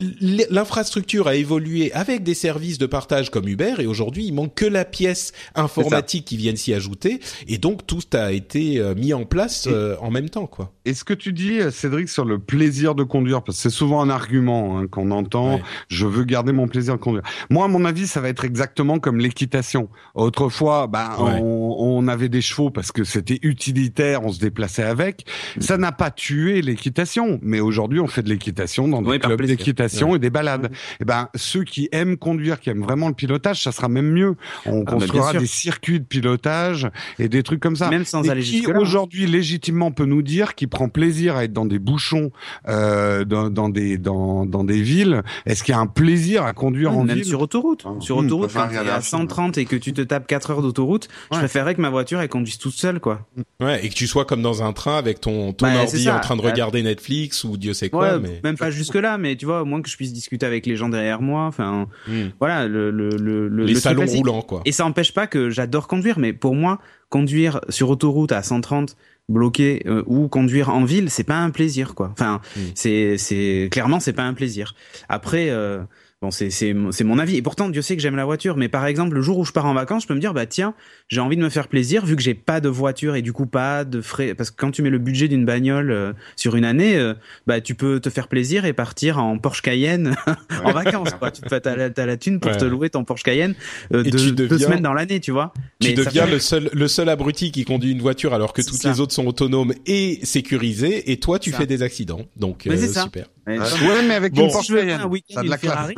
l'infrastructure a évolué avec des services de partage comme Uber et aujourd'hui il manque que la pièce informatique qui vienne s'y ajouter et donc tout a été euh, mis en place euh, en même temps quoi. Et ce que tu dis, Cédric, sur le plaisir de conduire, parce que c'est souvent un argument hein, qu'on entend, Ouais. je veux garder mon plaisir de conduire. Moi, à mon avis, ça va être exactement comme l'équitation. Autrefois, ben, Ouais. on, on avait des chevaux parce que c'était utilitaire, on se déplaçait avec. Ça n'a pas tué l'équitation, mais aujourd'hui, on fait de l'équitation dans des clubs et des balades. Et ben, ceux qui aiment conduire, qui aiment vraiment le pilotage, ça sera même mieux. On bah, bien construira des circuits de pilotage et des trucs comme ça. Même sans Et aller qui aujourd'hui légitimement peut nous dire qu'il prend plaisir à être dans des bouchons, euh, dans, dans des dans, dans des villes Est-ce qu'il y a un plaisir à conduire en même ville sur autoroute. Ah, sur hmm, autoroute, quand tu es regarder à un film. 130 et que tu te tapes 4 heures d'autoroute, je préférerais que ma voiture elle conduise toute seule, quoi. Ouais, et que tu sois comme dans un train avec ton ton Bah, ordi en train de Ouais. regarder Netflix ou Dieu sait Ouais, quoi mais même pas jusque là, mais tu vois, au moins que je puisse discuter avec les gens derrière moi. Enfin, Hmm. voilà, le le le, le les le salons roulants quoi. Et ça empêche pas que j'adore conduire, mais pour moi, conduire sur autoroute à 130 bloqué euh, ou conduire en ville, c'est pas un plaisir, quoi. Enfin, Mm. c'est c'est clairement c'est pas un plaisir. Après, euh, Bon, c'est c'est mon c'est mon avis. Et pourtant, Dieu sait que j'aime la voiture. Mais par exemple, le jour où je pars en vacances, je peux me dire, bah tiens, j'ai envie de me faire plaisir, vu que j'ai pas de voiture et du coup pas de frais. Parce que quand tu mets le budget d'une bagnole euh, sur une année, euh, bah tu peux te faire plaisir et partir en Porsche Cayenne en vacances. Quoi. Tu as la, t'as la thune pour Ouais. te louer ton Porsche Cayenne euh, Et deux, tu semaines dans l'année, tu vois. Tu Mais ça deviens fait- le seul, le seul abruti qui conduit une voiture alors que toutes ça. les autres sont autonomes et sécurisées et toi tu Ça. fais des accidents. Donc euh, c'est ça. Mais Ouais. Ouais, mais avec Bon. une Porsche Cayenne, ça a de une la classe. Ferrari.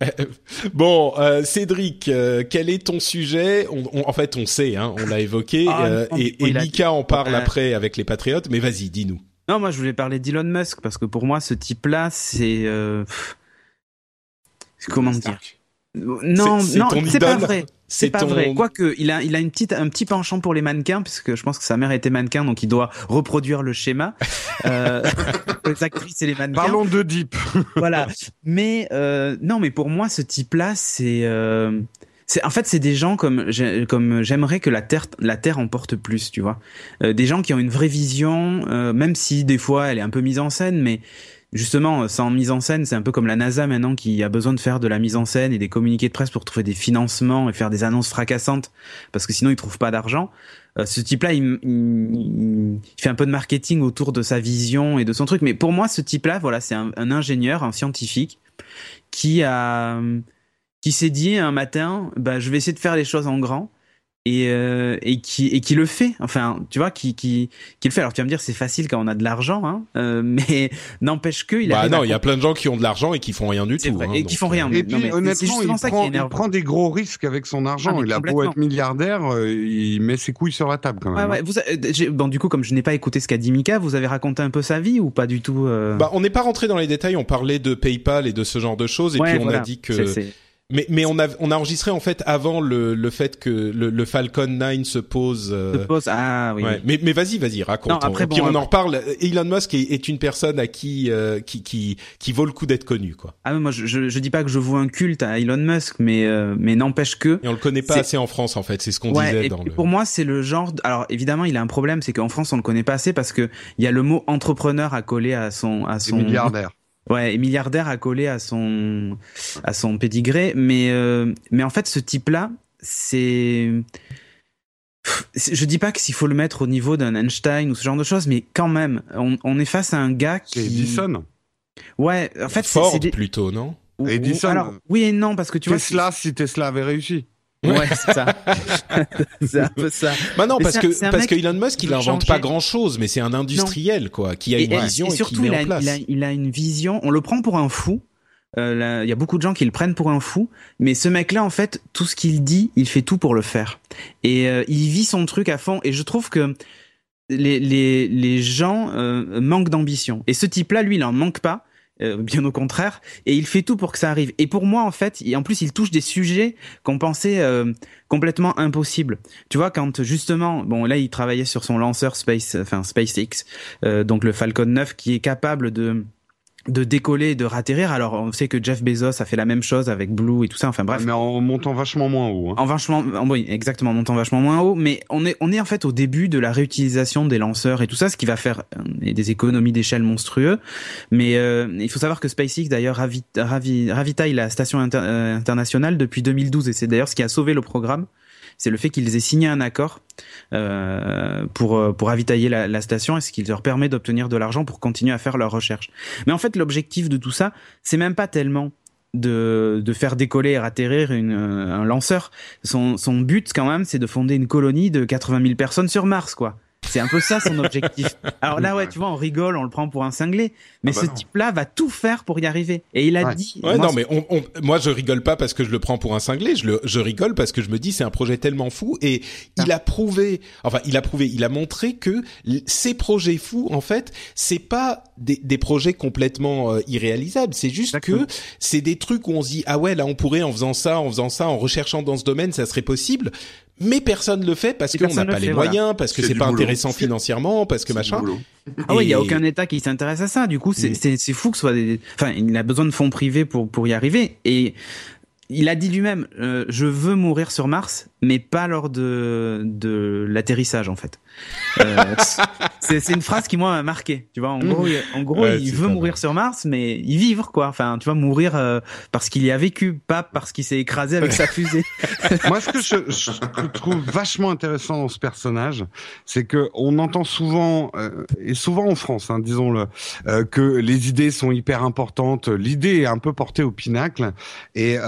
Bon, euh, Cédric, euh, quel est ton sujet on, on- En fait, on sait, hein, on l'a évoqué, Ah, euh, non, et, et Mika en parle Ouais. après avec les Patriotes. Mais vas-y, dis-nous. Non, moi je voulais parler d'Elon Musk parce que pour moi ce type-là, c'est euh, comment dire? Non, C'est- c'est non, ton c'est pas vrai. C'est pas ton- vrai. Quoique, il a, il a une petite, un petit penchant pour les mannequins, puisque je pense que sa mère était mannequin, donc il doit reproduire le schéma. Euh, les actrices et les mannequins. Parlons de Deep. voilà. Mais euh, non, mais pour moi, ce type-là, c'est, euh, c'est, en fait, c'est des gens comme, comme j'aimerais que la terre, la terre en porte plus, tu vois. Euh, des gens qui ont une vraie vision, euh, même si des fois elle est un peu mise en scène, mais justement, sans mise en scène, c'est un peu comme la NASA maintenant qui a besoin de faire de la mise en scène et des communiqués de presse pour trouver des financements et faire des annonces fracassantes, parce que sinon ils trouvent pas d'argent. Euh, ce type-là, il, il- il- il fait un peu de marketing autour de sa vision et de son truc. Mais pour moi, ce type-là, voilà, c'est un, un ingénieur, un scientifique qui a, qui s'est dit un matin, bah, je vais essayer de faire les choses en grand. Et, euh, et qui et qui le fait enfin tu vois qui qui qui le fait alors tu vas me dire c'est facile quand on a de l'argent hein euh, mais n'empêche que il Bah arrive non, il y a plein de gens qui ont de l'argent et qui font rien du C'est tout. vrai, hein, et qui font rien. euh, Et Non, puis mais honnêtement, justement il ça prend, il des gros risques avec son argent. Ah, il a beau être milliardaire, euh, il met ses couilles sur la table quand même. ouais, vous, euh, bon, du coup, comme je n'ai pas écouté ce qu'a dit Mika, vous avez raconté un peu sa vie ou pas du tout euh Bah, on n'est pas rentré dans les détails. On parlait de PayPal et de ce genre de choses, et Ouais, puis on voilà. a dit que Mais, mais on a, on a enregistré en fait avant le, le fait que le, le Falcon 9 se pose. euh, de pause. Ah oui. ouais. Mais, mais vas-y, vas-y, raconte. Non, après, puis bon, on en reparle. Elon Musk est, est une personne à qui, euh, qui, qui, qui vaut le coup d'être connu, quoi. Ah, mais moi, je, je, je dis pas que je vois un culte à Elon Musk, mais, euh, mais n'empêche que. Et on le connaît pas assez en France, en fait. C'est ce qu'on Ouais, disait et dans puis le. pour moi, c'est le genre. de- Alors évidemment, il a un problème, c'est qu'en France, on le connaît pas assez parce que il y a le mot entrepreneur à coller à son à son milliardaire. Ouais, et milliardaire à coller à son à son pédigré, mais euh, mais en fait, ce type-là, c'est je dis pas que s'il faut le mettre au niveau d'un Einstein ou ce genre de choses, mais quand même, on, on est face à un gars qui. C'est Edison. Ouais, en fait, c'est Ford des- plutôt, non? Ou- ou- Edison. Alors, oui et non, parce que tu Tesla, si Tesla avait réussi. Ouais, c'est ça. c'est un peu ça. Bah non, Mais parce un- que parce que Elon Musk, il invente changer. pas grand chose, mais c'est un industriel, quoi, qui a Et, une et- vision et et, surtout, qui met il, a, en place. il, a, il a une vision. On le prend pour un fou. Euh, Il y a beaucoup de gens qui le prennent pour un fou, mais ce mec-là, en fait, tout ce qu'il dit, il fait tout pour le faire. Et euh, il vit son truc à fond. Et je trouve que les, les, les gens euh, manquent d'ambition. Et ce type-là, lui, il en manque pas. Euh, bien au contraire, et il fait tout pour que ça arrive. Et pour moi, en fait, et en plus, il touche des sujets qu'on pensait euh, complètement impossibles. Tu vois, quand justement, bon, là, il travaillait sur son lanceur Space, enfin SpaceX, euh, donc le Falcon 9, qui est capable de de décoller et de ratterrir. Alors, on sait que Jeff Bezos a fait la même chose avec Blue et tout ça. Enfin bref, Mais en montant vachement moins haut. hein. en vachement, en- oui, exactement, montant vachement moins haut, mais on est, on est en fait au début de la réutilisation des lanceurs et tout ça, ce qui va faire euh, des économies d'échelle monstrueux. Mais euh, il faut savoir que SpaceX d'ailleurs ravi, ravi- ravitaille la station inter- euh, internationale depuis 2012 et c'est d'ailleurs ce qui a sauvé le programme. C'est le fait qu'ils aient signé un accord euh, pour euh, pour ravitailler la, la station et ce qui leur permet d'obtenir de l'argent pour continuer à faire leurs recherches. Mais en fait, l'objectif de tout ça, c'est même pas tellement de, de faire décoller et atterrir une, euh, un lanceur. Son, son but, quand même, c'est de fonder une colonie de 80 000 personnes sur Mars, quoi. C'est un peu ça son objectif. Alors là, ouais, tu vois, on rigole, on le prend pour un cinglé, mais Ah bah ce type-là va tout faire pour y arriver. Et il a Ouais. dit. Ouais, moi, non, mais on, on- moi je rigole pas parce que je le prends pour un cinglé. Je, le, je rigole parce que je me dis c'est un projet tellement fou et il a prouvé, enfin il a prouvé, il a montré que ces projets fous, en fait, c'est pas des, des projets complètement euh, irréalisables. C'est juste Exactement. que c'est des trucs où on se dit ah ouais là on pourrait en faisant ça, en faisant ça, en recherchant dans ce domaine, ça serait possible. Mais personne le fait parce qu'on n'a pas le les fait, voilà. moyens, parce que C'est pas boulot. intéressant financièrement, parce que machin. Ah oui, il y a aucun État qui s'intéresse à ça. Du coup, c'est Mm. c'est c'est fou que ce soit des. Enfin, il a besoin de fonds privés pour pour y arriver. Et il a dit lui-même, euh, je veux mourir sur Mars, mais pas lors de de l'atterrissage en fait. Euh, c'est une phrase qui moi m'a marqué. Tu vois, en gros, il, en gros, il veut mourir sur Mars, mais y vivre quoi. Enfin, tu vois, mourir euh, parce qu'il y a vécu, pas parce qu'il s'est écrasé avec sa fusée. moi, ce que je, je, trouve vachement intéressant dans ce personnage, c'est que on entend souvent euh, et souvent en France, hein, disons-le, euh, que les idées sont hyper importantes. L'idée est un peu portée au pinacle et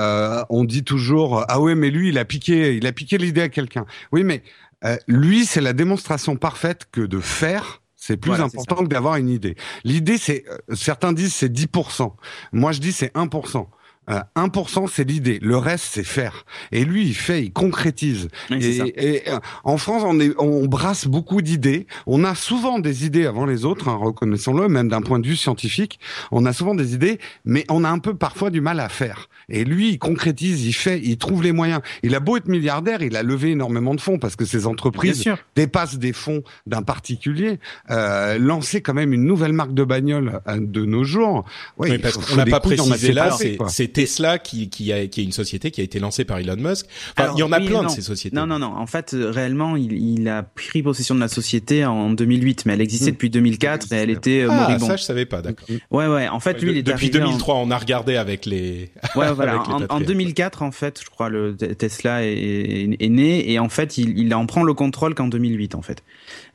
on dit toujours ah ouais, mais lui, il a piqué, il a piqué l'idée à quelqu'un. Oui, mais euh, lui, c'est la démonstration parfaite que de faire, c'est plus important que d'avoir une idée. L'idée, c'est, euh, certains disent c'est 10%. Moi, je dis c'est 1%. 1% euh, c'est l'idée, le reste c'est faire. Et lui il fait, il concrétise. et, euh, en France on, est, on brasse beaucoup d'idées. On a souvent des idées avant les autres, hein, reconnaissons-le, même d'un point de vue scientifique. On a souvent des idées, mais on a un peu parfois du mal à faire. Et lui il concrétise, il fait, il trouve les moyens. Il a beau être milliardaire, il a levé énormément de fonds parce que ses entreprises dépassent des fonds d'un particulier. Euh, lancer quand même une nouvelle marque de bagnole euh, de nos jours. Ouais, parce qu'on n'a pas précisé là, c'est Tesla qui, qui, a, qui est une société qui a été lancée par Elon Musk. Enfin, il y en a plein de ces sociétés. Non, non, non. En fait, réellement, il, il, a pris possession de la société en 2008, mais elle existait hmm. depuis 2004 et elle était euh, ah, ça je savais pas, d'accord. Ouais, ouais. En fait, lui, il est depuis 2003, on a regardé avec les. Ouais, voilà. en, 2004, en fait, je crois, le Tesla est, est, né et en fait, il, il en prend le contrôle qu'en 2008, en fait.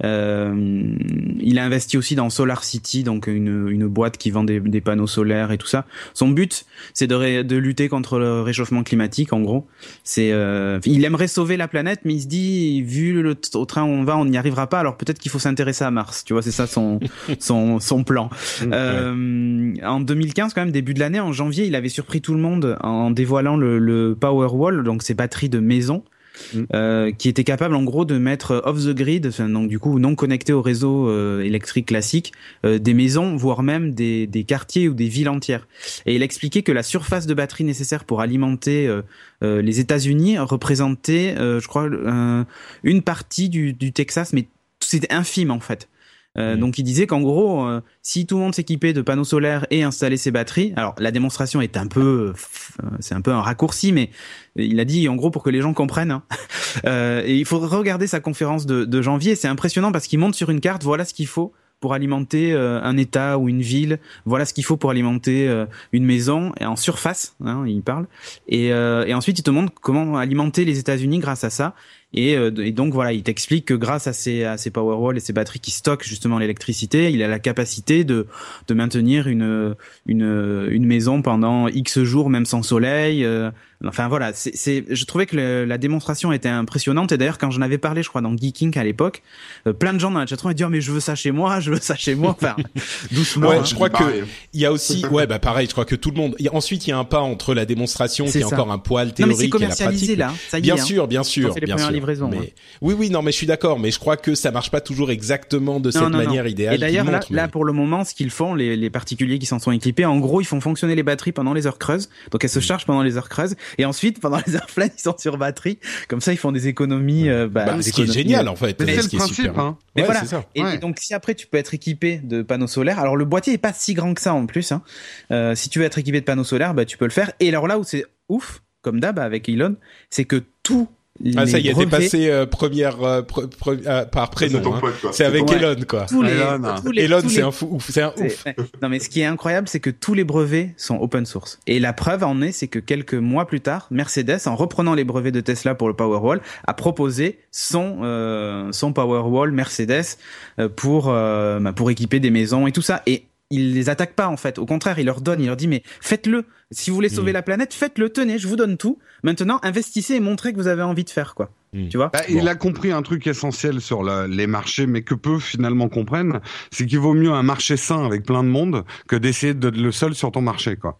Euh, il a investi aussi dans Solar City, donc une, une boîte qui vend des, des panneaux solaires et tout ça. Son but, c'est de de lutter contre le réchauffement climatique, en gros. C'est, euh, il aimerait sauver la planète, mais il se dit, vu le au train où on va, on n'y arrivera pas. Alors peut-être qu'il faut s'intéresser à Mars. Tu vois, c'est ça son son son plan. Euh, en 2015, quand même, début de l'année, en janvier, il avait surpris tout le monde en dévoilant le, le Powerwall, donc ces batteries de maison Mm. Euh, qui était capable en gros de mettre off the grid, donc du coup non connecté au réseau euh, électrique classique, euh, des maisons, voire même des, des, quartiers ou des villes entières. Et il expliquait que la surface de batterie nécessaire pour alimenter les États-Unis représentait, je crois, une partie du, du Texas, mais c'était infime en fait. Euh, mm. Donc il disait qu'en gros, euh, si tout le monde s'équipait de panneaux solaires et installait ses batteries, alors la démonstration est un peu, euh, c'est un peu un raccourci, mais il a dit en gros pour que les gens comprennent. Hein. et il faut regarder sa conférence de, de janvier, c'est impressionnant parce qu'il monte sur une carte, voilà ce qu'il faut pour alimenter un État ou une ville. Voilà ce qu'il faut pour alimenter une maison en surface. Hein, il parle. Et, et, ensuite, il te montre comment alimenter les États-Unis grâce à ça. Euh, et, donc voilà, il t'explique que grâce à ces, à Powerwall et ces batteries qui stockent justement l'électricité, il a la capacité de, de maintenir une, maison pendant X jours, même sans soleil. Enfin voilà, c'est, je trouvais que la démonstration était impressionnante. Et d'ailleurs, quand j'en avais parlé, je crois, dans Geeking à l'époque, euh, plein de gens dans la chatroom ont dit oh, mais je veux ça chez moi, je veux ça chez moi. Enfin, doucement. Ouais, hein. je crois que il y a aussi, ouais, bah pareil, je crois que tout le monde. Ensuite, il y a un pas entre la démonstration qui est encore un poil théorique et la pratique. Là, ça y bien est, hein. sûr, bien sûr, bien sûr. Livraison, mais, Oui, oui, non, mais je suis d'accord, mais je crois que ça marche pas toujours exactement de cette manière idéale. Et d'ailleurs, là, là, pour le moment, ce qu'ils font, les, les particuliers qui s'en sont équipés, en gros, ils font fonctionner les batteries pendant les heures creuses. Donc elles se mm. chargent pendant les heures creuses, et ensuite, pendant les pleines, ils sont sur batterie. Comme ça, ils font des économies. Euh, bah, bah, ce qui est génial, en fait. C'est le principe. Hein. Mais voilà. Et, donc, si après tu peux être équipé de panneaux solaires, alors le boîtier est pas si grand que ça en plus. Hein. Euh, si tu veux être équipé de panneaux solaires, bah tu peux le faire. Et alors là où c'est ouf, comme d'hab avec Elon, c'est que tout ah ça y est, t'es passé euh, première euh, euh, par prénom. Hein. C'est avec Elon quoi. Elon, c'est un fou, c'est un ouf. Non mais ce qui est incroyable, c'est que tous les brevets sont open source. Et la preuve en est, c'est que quelques mois plus tard, Mercedes, en reprenant les brevets de Tesla pour le Powerwall, a proposé son euh, son Powerwall Mercedes pour bah, pour équiper des maisons et tout ça. Et il les attaque pas en fait. Au contraire, il leur donne, il leur dit mais faites-le. Si vous voulez sauver mm. la planète, faites-le. Tenez, je vous donne tout. Maintenant, investissez et montrez que vous avez envie de faire quoi. Mm. Tu vois bah, Il a compris un truc essentiel sur les marchés, mais que peu finalement comprennent, c'est qu'il vaut mieux un marché sain avec plein de monde que d'essayer d'être le seul sur ton marché quoi.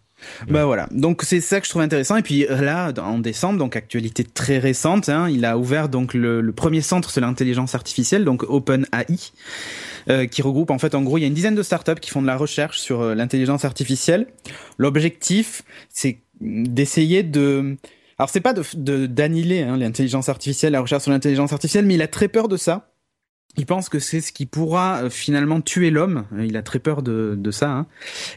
Bah voilà, donc c'est ça que je trouve intéressant. Et puis là, en décembre, donc actualité très récente, hein, il a ouvert donc le, le premier centre sur l'intelligence artificielle, donc OpenAI. Euh, qui regroupe en fait en gros il y a une dizaine de startups qui font de la recherche sur euh, l'intelligence artificielle. L'objectif c'est d'essayer de alors c'est pas de d'annihiler hein, l'intelligence artificielle, la recherche sur l'intelligence artificielle, mais il a très peur de ça il pense que c'est ce qui pourra euh, finalement tuer l'homme. Il a très peur de, de ça. Hein.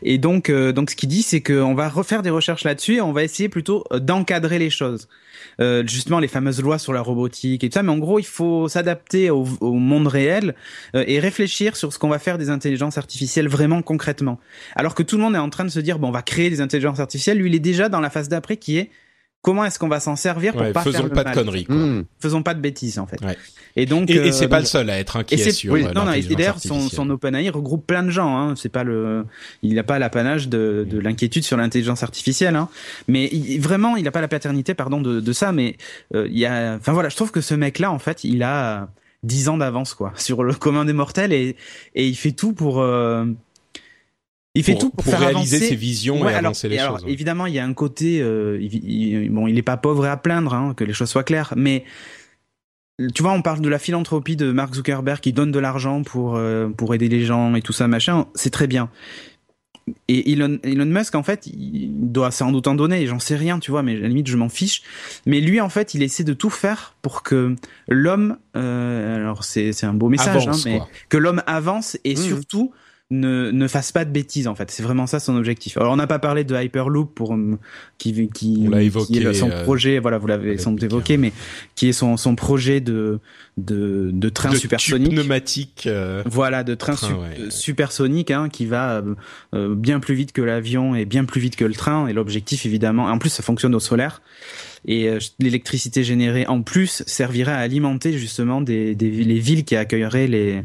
Et donc, euh, donc ce qu'il dit, c'est qu'on va refaire des recherches là-dessus et on va essayer plutôt euh, d'encadrer les choses. Euh, justement, les fameuses lois sur la robotique et tout ça. Mais en gros, il faut s'adapter au, au, monde réel et réfléchir sur ce qu'on va faire des intelligences artificielles vraiment concrètement. Alors que tout le monde est en train de se dire, bon, on va créer des intelligences artificielles. Lui, il est déjà dans la phase d'après qui est comment est-ce qu'on va s'en servir pour ouais, pas faisons faire pas de conneries. Quoi. Mmh. Faisons pas de bêtises en fait. Ouais. Et donc Et, euh, et c'est pas donc- le seul à être et inquiet c'est sur oui, euh, non, non, et d'ailleurs son, son OpenAI regroupe plein de gens. Hein. C'est pas le, il n'a pas l'apanage de, de l'inquiétude sur l'intelligence artificielle. Hein. Mais il- vraiment, il n'a pas la paternité, pardon, de, de ça. Mais euh, il y a, enfin voilà, je trouve que ce mec-là, en fait, il a 10 ans d'avance quoi sur le commun des mortels et et il fait tout pour. euh, il fait pour, tout pour, pour faire réaliser avancer ses visions Ouais, et alors, avancer les et alors, choses. ouais. Évidemment, il y a un côté, euh, il, il- bon, il est pas pauvre et à plaindre, hein, que les choses soient claires, mais tu vois, on parle de la philanthropie de Mark Zuckerberg qui donne de l'argent pour euh, pour aider les gens et tout ça, machin, c'est très bien. Et Elon, Elon Musk, en fait, il doit sans doute en donner, j'en sais rien, tu vois, mais à la limite, je m'en fiche. Mais lui, en fait, il essaie de tout faire pour que l'homme, euh, alors c'est un beau message, Avance, hein, mais quoi. que l'homme avance et Mhm. surtout ne, ne fasse pas de bêtises en fait. C'est vraiment ça son objectif. Alors on n'a pas parlé de Hyperloop pour euh, qui qui, On l'a qui évoqué, est son euh, projet. Voilà, vous l'avez sans doute évoqué, mais qui est son son projet de de de train de supersonique. pneumatique. euh, Voilà, de train, Train, sup- ouais. euh, supersonique hein, qui va euh, euh, bien plus vite que l'avion et bien plus vite que le train. Et l'objectif, évidemment, en plus, ça fonctionne au solaire. Et euh, l'électricité générée, en plus, servira à alimenter justement des, des les villes qui accueilleraient les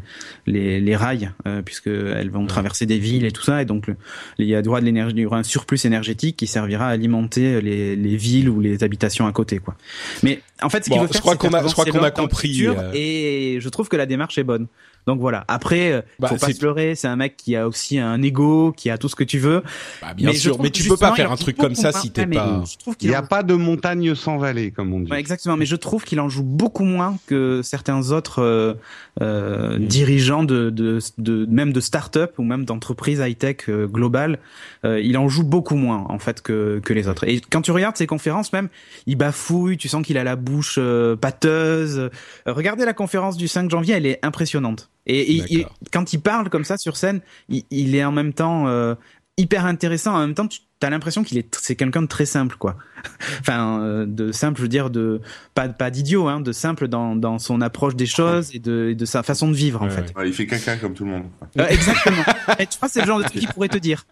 les, les rails, euh, puisque elles vont traverser des villes et tout ça. Et donc, le- il y a droit de l'énergie, il y aura un surplus énergétique qui servira à alimenter les, les villes ou les habitations à côté, quoi. Mais en fait, ce qu'il Bon, veut je faire, crois c'est qu'on faire a- je crois qu'on a compris, euh. Et je trouve que la démarche est bonne. Donc voilà. Après, euh, Bah, faut pas se leurrer. C'est un mec qui a aussi un ego, qui a tout ce que tu veux. bah, bien Mais je sûr, mais tu peux pas faire un truc comme ça si t'es pas. Il n'y a en- pas de montagne sans vallée, comme on dit. Ouais, exactement, mais je trouve qu'il en joue beaucoup moins que certains autres euh, euh, dirigeants de, de, de même de start-up ou même d'entreprises high-tech euh, globales. Euh, il en joue beaucoup moins en fait que, que les autres. Et quand tu regardes ses conférences, même, il bafouille, tu sens qu'il a la bouche euh, pâteuse. Euh, regardez la conférence du 5 janvier, elle est impressionnante. Et, quand il parle comme ça sur scène, il, il est en même temps euh, hyper intéressant. En même temps, tu as l'impression qu'il est c'est quelqu'un de très simple, quoi. enfin, euh, de simple, je veux dire, de pas pas d'idiot, hein, de simple dans dans son approche des choses et de, et de sa façon de vivre, en Ouais, fait. Ouais, il fait caca comme tout le monde. Euh, exactement. et tu vois, c'est le genre de truc qu'il pourrait te dire.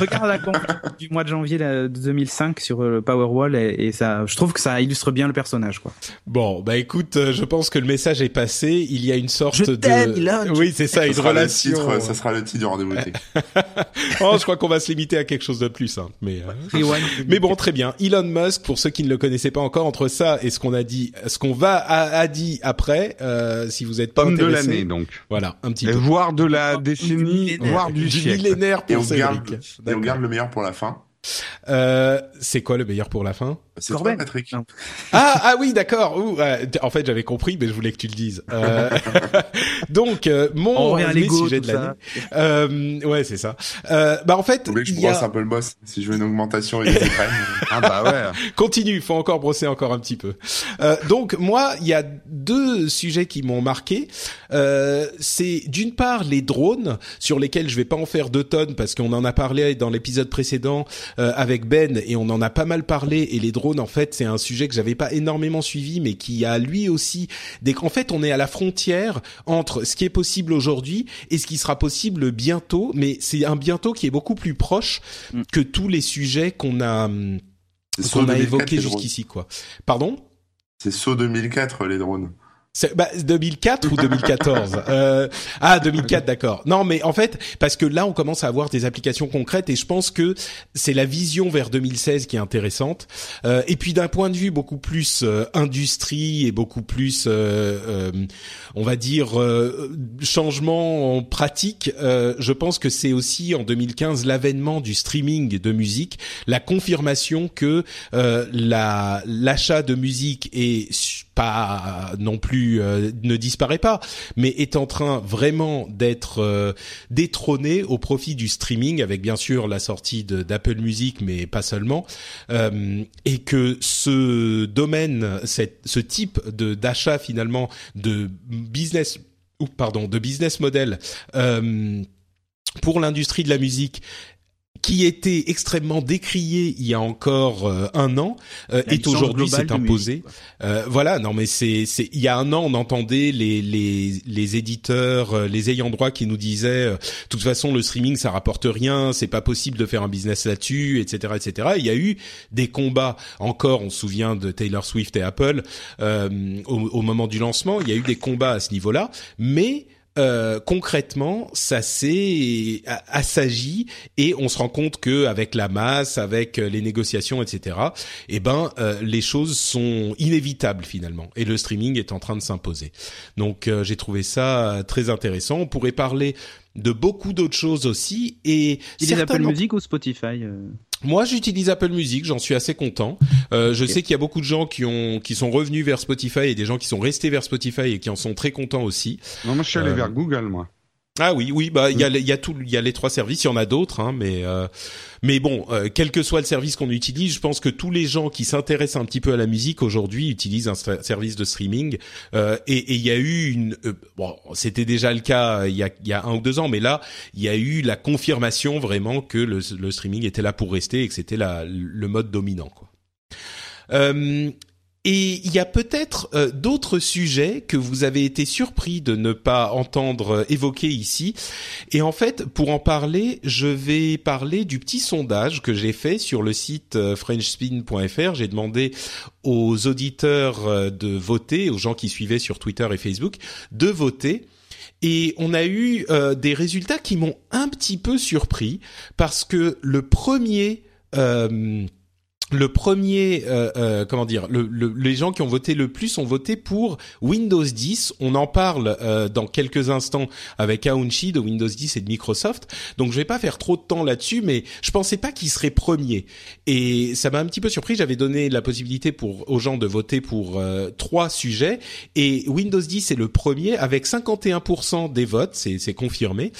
Regarde la conf du mois de janvier là, de 2005 sur euh, le Powerwall et, et ça, je trouve que ça illustre bien le personnage, quoi. Bon, bah écoute, euh, je pense que le message est passé. Il y a une sorte Je de. t'aime, Elon. Oui, c'est ça, Ça une sera, relation. titre, ça sera le titre du rendez-vous oh, je crois qu'on va se limiter à quelque chose de plus, hein. Mais. euh, Rewind. Mais bon, très bien. Elon Musk, pour ceux qui ne le connaissaient pas encore, entre ça et ce qu'on a dit, ce qu'on va a, a dit après, euh, si vous êtes pas Homme de l'année, donc. Voilà, un petit Et peu. voire de la décennie, voire du, du siècle. millénaire Et pour on, Cédric. Et on garde le meilleur pour la fin. Euh, c'est quoi le meilleur pour la fin? C'est Corben. toi, Patrick. Non. Ah ah oui d'accord. Euh, en fait j'avais compris mais je voulais que tu le dises. Euh, donc euh, On mon l'ego, sujet de l'année. Euh, ouais c'est ça. Euh, bah en fait Vous voulez que je il y a- brosse un peu le boss Si je veux une augmentation et. Ah bah ouais. Continue, faut encore brosser encore un petit peu. Euh, donc moi, il y a deux sujets qui m'ont marqué. Euh, c'est d'une part les drones sur lesquels je vais pas en faire deux tonnes parce qu'on en a parlé dans l'épisode précédent euh, avec Ben et on en a pas mal parlé. Et les drones, en fait, c'est un sujet que j'avais pas énormément suivi, mais qui a lui aussi des. En fait, on est à la frontière entre ce qui est possible aujourd'hui et ce qui sera possible bientôt. Mais c'est un bientôt qui est beaucoup plus proche Mm. que tous les sujets qu'on a. saut qu'on a 2004, évoqué les drones. jusqu'ici, quoi. Pardon? C'est saut 2004, les drones. C'est- bah, 2004 ou 2014 euh, Ah, 2004, d'accord. Non, mais en fait, parce que là, on commence à avoir des applications concrètes et je pense que c'est la vision vers 2016 qui est intéressante. Euh, et puis d'un point de vue beaucoup plus euh, industrie et beaucoup plus, euh, euh, on va dire, euh, changement en pratique, euh, je pense que c'est aussi en 2015 l'avènement du streaming de musique, la confirmation que euh, la l'achat de musique est pas non plus euh, ne disparaît pas, mais est en train vraiment d'être euh, détrôné au profit du streaming, avec bien sûr la sortie d'Apple Music, mais pas seulement, euh, et que ce domaine, cette, ce type de d'achat finalement de business ou pardon, de business model pour l'industrie de la musique qui était extrêmement décrié il y a encore euh, un an euh, est aujourd'hui s'est imposé. Euh, voilà, non mais c'est c'est il y a un an on entendait les les les éditeurs, euh, les ayants droit qui nous disaient de toute façon le streaming ça rapporte rien, c'est pas possible de faire un business là-dessus, etc. etc. Il y a eu des combats encore, on se souvient de Taylor Swift et Apple au, au moment du lancement, il y a eu des combats à ce niveau-là, mais euh, concrètement, ça s'est assagi et on se rend compte que avec la masse, avec euh, les négociations, etc. Eh ben, euh, les choses sont inévitables finalement et le streaming est en train de s'imposer. Donc, j'ai trouvé ça très intéressant. On pourrait parler de beaucoup d'autres choses aussi et il y Apple Music ou Spotify moi, j'utilise Apple Music, j'en suis assez content. Euh, je sais qu'il y a beaucoup de gens qui ont qui sont revenus vers Spotify et des gens qui sont restés vers Spotify et qui en sont très contents aussi. Non, moi je suis allé euh, vers Google, moi. Ah oui, oui, bah il y a, y a tout, il y a les trois services, il y en a d'autres, hein, mais euh, mais bon, euh, quel que soit le service qu'on utilise, je pense que tous les gens qui s'intéressent un petit peu à la musique aujourd'hui utilisent un service de streaming. Euh, et il y a eu une, bon, c'était déjà le cas il y a, y a un ou deux ans, mais là, il y a eu la confirmation vraiment que le, le streaming était là pour rester et que c'était le mode dominant, quoi. Euh, et il y a peut-être euh, d'autres sujets que vous avez été surpris de ne pas entendre euh, évoquer ici. Et en fait, pour en parler, je vais parler du petit sondage que j'ai fait sur le site euh, frenchspin.fr. J'ai demandé aux auditeurs de voter, aux gens qui suivaient sur Twitter et Facebook, de voter. Et on a eu des résultats qui m'ont un petit peu surpris parce que le premier le premier, euh, euh, comment dire, le, les gens qui ont voté le plus ont voté pour Windows 10. On en parle euh, dans quelques instants avec Aounchi de Windows 10 et de Microsoft. Donc je vais pas faire trop de temps là-dessus, mais je pensais pas qu'il serait premier. Et ça m'a un petit peu surpris. J'avais donné la possibilité pour aux gens de voter pour euh, trois sujets et Windows 10 est le premier avec 51% des votes, c'est confirmé.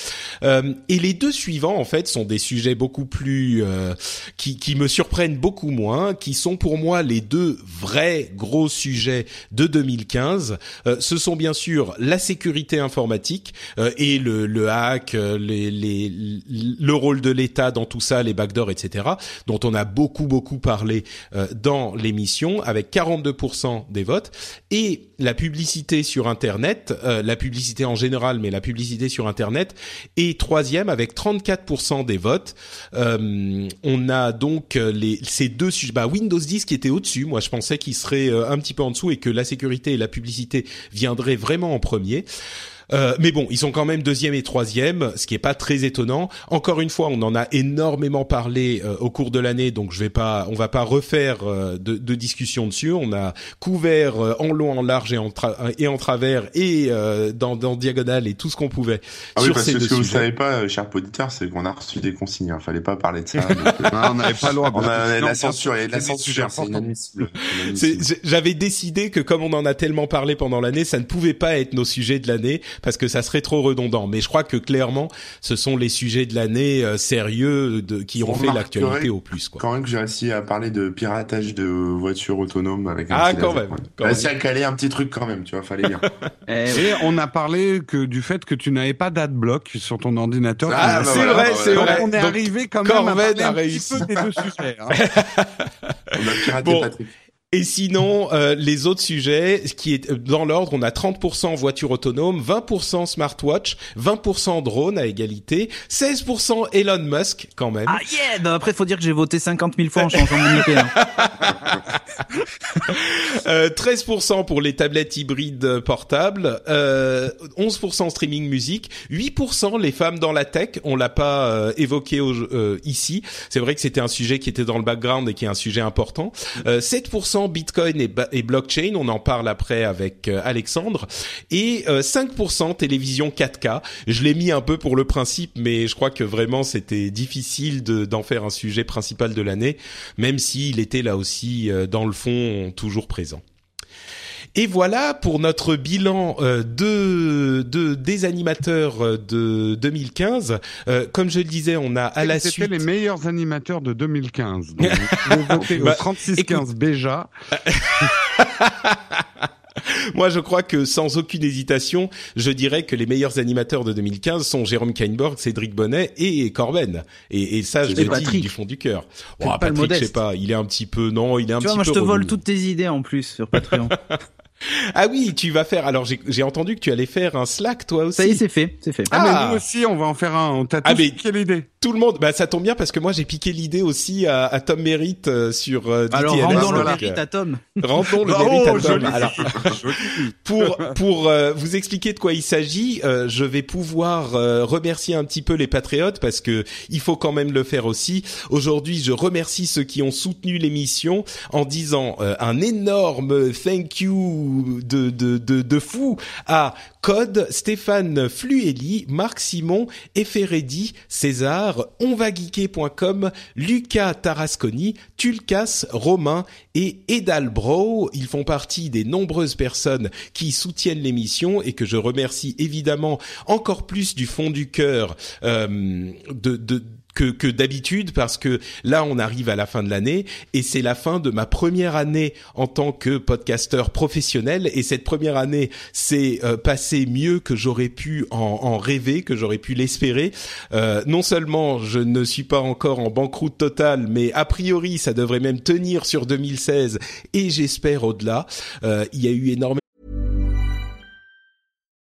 Euh, et les deux suivants en fait sont des sujets beaucoup plus qui, qui me surprennent beaucoup qui sont pour moi les deux vrais gros sujets de 2015. Euh, ce sont bien sûr la sécurité informatique euh, et le, le hack, euh, les, les, le rôle de l'État dans tout ça, les backdoors, etc., dont on a beaucoup beaucoup parlé dans l'émission, avec 42% des votes, et la publicité sur Internet, la publicité en général, mais la publicité sur Internet, est troisième avec 34% des votes. on a donc les, ces deux bah, Windows 10 qui était au-dessus. Moi, je pensais qu'il serait euh, un petit peu en dessous et que la sécurité et la publicité viendraient vraiment en premier. Euh, mais bon, ils sont quand même deuxième et troisième, ce qui est pas très étonnant. Encore une fois, on en a énormément parlé euh, au cours de l'année, donc je vais pas, on va pas refaire euh, de, de, discussion dessus. On a couvert en long, en large et en, et en travers et dans, dans diagonale et tout ce qu'on pouvait. Ah oui, parce que ce que vous savez pas, cher auditeur, c'est qu'on a reçu des consignes. Hein. Fallait pas parler de ça. on n'avait pas le droit. On a la censure, et la censure, c'est J'avais décidé que comme on en a tellement parlé pendant l'année, ça ne pouvait pas être nos sujets de l'année parce que ça serait trop redondant. Mais je crois que clairement, ce sont les sujets de l'année euh, sérieux de, qui ont fait l'actualité au plus. Quoi. Quand même que j'ai réussi à parler de piratage de voitures autonomes avec un ah quand même. J'ai réussi à caler un petit truc quand même, tu vois, fallait dire. Et on a parlé que du fait que tu n'avais pas d'adblock sur ton ordinateur. Ah, c'est vrai, c'est vrai. On est arrivé quand même à parler un petit peu des deux sujets. Hein. on a piraté Patrick. Et sinon, euh, les autres sujets, qui est dans l'ordre, on a 30% voitures autonomes, 20% smartwatch, 20% drone à égalité, 16% Elon Musk quand même. Ah yeah bah Après, faut dire que j'ai voté 50 000 fois en changeant mon IP. Hein. euh, 13% pour les tablettes hybrides portables, euh, 11% streaming musique, 8% les femmes dans la tech. On l'a pas euh, évoqué euh, ici. C'est vrai que c'était un sujet qui était dans le background et qui est un sujet important. 7% Bitcoin et, blockchain, on en parle après avec euh, Alexandre, et 5% euh, télévision 4K. Je l'ai mis un peu pour le principe, mais je crois que vraiment c'était difficile d'en faire un sujet principal de l'année, même s'il était là aussi euh, dans le fond toujours présent. Et voilà pour notre bilan euh, de, de des animateurs euh, de 2015. Euh, comme je le disais, on a à la suite. Les meilleurs animateurs de 2015. Donc, vous votez au 3615 bah, Béja. Moi, je crois que sans aucune hésitation, je dirais que les meilleurs animateurs de 2015 sont Jérôme Kainborg, Cédric Bonnet et Corben. Et, et ça, je le dis du fond du cœur. Bon, Patrick, je sais pas, il est un petit peu, non, il est un tu petit vois, moi, peu. je te vole toutes tes idées en plus sur Patreon. Ah oui, tu vas faire. Alors j'ai j'ai entendu que tu allais faire un Slack toi aussi. Ça y est, c'est fait, c'est fait. Ah, Ah. mais nous aussi, on va en faire un. On t'a Ah, piqué l'idée. Tout le monde. Bah ça tombe bien parce que moi j'ai piqué l'idée aussi à, à Tom Merritt euh, sur euh, Alors, rendons le mérite euh, à Tom. Rendons le Oh, mérite à Tom. joli. Alors, pour pour euh, vous expliquer de quoi il s'agit, euh, je vais pouvoir euh, remercier un petit peu les patriotes parce que il faut quand même le faire aussi. Aujourd'hui, je remercie ceux qui ont soutenu l'émission en disant euh, un énorme thank you de de de, de fou à Code, Stéphane Flueli, Marc Simon, Eferedi, César, onvageeker.com, Lucas Tarasconi, Tulkas, Romain et Edalbro. Ils font partie des nombreuses personnes qui soutiennent l'émission et que je remercie évidemment encore plus du fond du cœur euh, de, de que, que d'habitude parce que là on arrive à la fin de l'année et c'est la fin de ma première année en tant que podcasteur professionnel et cette première année s'est euh, passée mieux que j'aurais pu en, en rêver, que j'aurais pu l'espérer. Euh, non seulement je ne suis pas encore en banqueroute totale, mais a priori ça devrait même tenir sur 2016 et j'espère au-delà. Euh, il y a eu énormément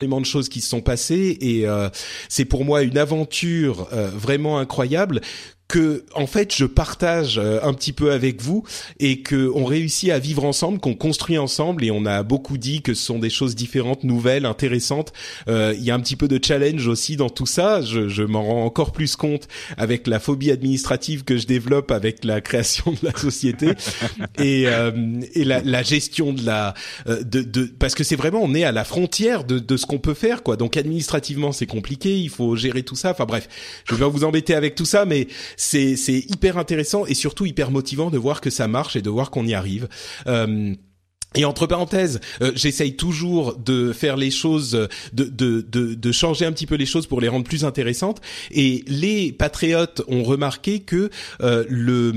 de choses qui se sont passées et euh, c'est pour moi une aventure euh, vraiment incroyable que en fait je partage euh, un petit peu avec vous et que on réussit à vivre ensemble, qu'on construit ensemble et on a beaucoup dit que ce sont des choses différentes, nouvelles, intéressantes. Euh, Il y a un petit peu de challenge aussi dans tout ça. Je, je m'en rends encore plus compte avec la phobie administrative que je développe avec la création de la société et, euh, et la, la gestion de la euh, de, de parce que c'est vraiment on est à la frontière de, de ce qu'on peut faire quoi. Donc administrativement c'est compliqué, il faut gérer tout ça. Enfin bref, je vais pas vous embêter avec tout ça, mais c'est hyper intéressant et surtout hyper motivant de voir que ça marche et de voir qu'on y arrive. Euh, et entre parenthèses, euh, j'essaye toujours de faire les choses, de, de, de, de changer un petit peu les choses pour les rendre plus intéressantes. Et les patriotes ont remarqué que euh, le,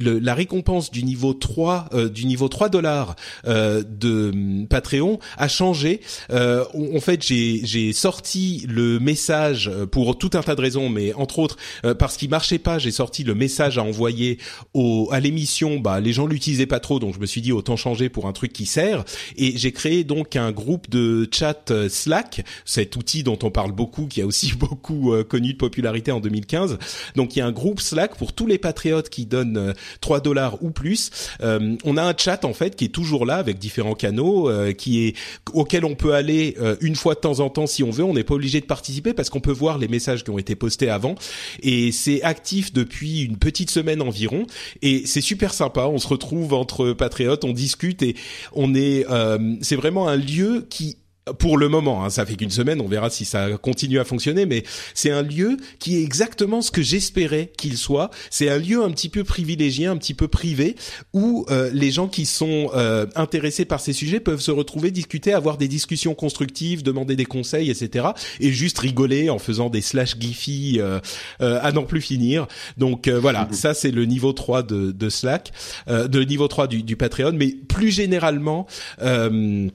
le- la récompense du niveau 3, euh, du niveau 3 dollars euh, de hum, Patreon a changé. Euh, en fait, j'ai sorti le message euh, pour tout un tas de raisons, mais entre autres euh, parce qu'il marchait pas, j'ai sorti le message à envoyer au, à l'émission. Bah, les gens l'utilisaient pas trop, donc je me suis dit autant changer pour un truc qui sert. Et j'ai créé donc un groupe de chat euh, Slack, cet outil dont on parle beaucoup, qui a aussi beaucoup euh, connu de popularité en 2015. Donc il y a un groupe Slack pour tous les patriotes qui donnent euh, 3 dollars ou plus. Euh, on a un chat en fait qui est toujours là avec différents canaux, euh, qui est auquel on peut aller une fois de temps en temps si on veut. On n'est pas obligé de participer parce qu'on peut voir les messages qui ont été postés avant. Et c'est actif depuis une petite semaine environ. Et c'est super sympa. On se retrouve entre patriotes, on discute et on est. euh, c'est vraiment un lieu qui pour le moment, hein, ça fait qu'une semaine, on verra si ça continue à fonctionner, mais c'est un lieu qui est exactement ce que j'espérais qu'il soit. C'est un lieu un petit peu privilégié, un petit peu privé, où euh, les gens qui sont euh, intéressés par ces sujets peuvent se retrouver, discuter, avoir des discussions constructives, demander des conseils, etc. Et juste rigoler en faisant des slash giphy euh, euh, à n'en plus finir. Donc euh, voilà, ça c'est le niveau 3 de, de Slack, euh, de niveau 3 du, du Patreon, mais plus généralement... Euh,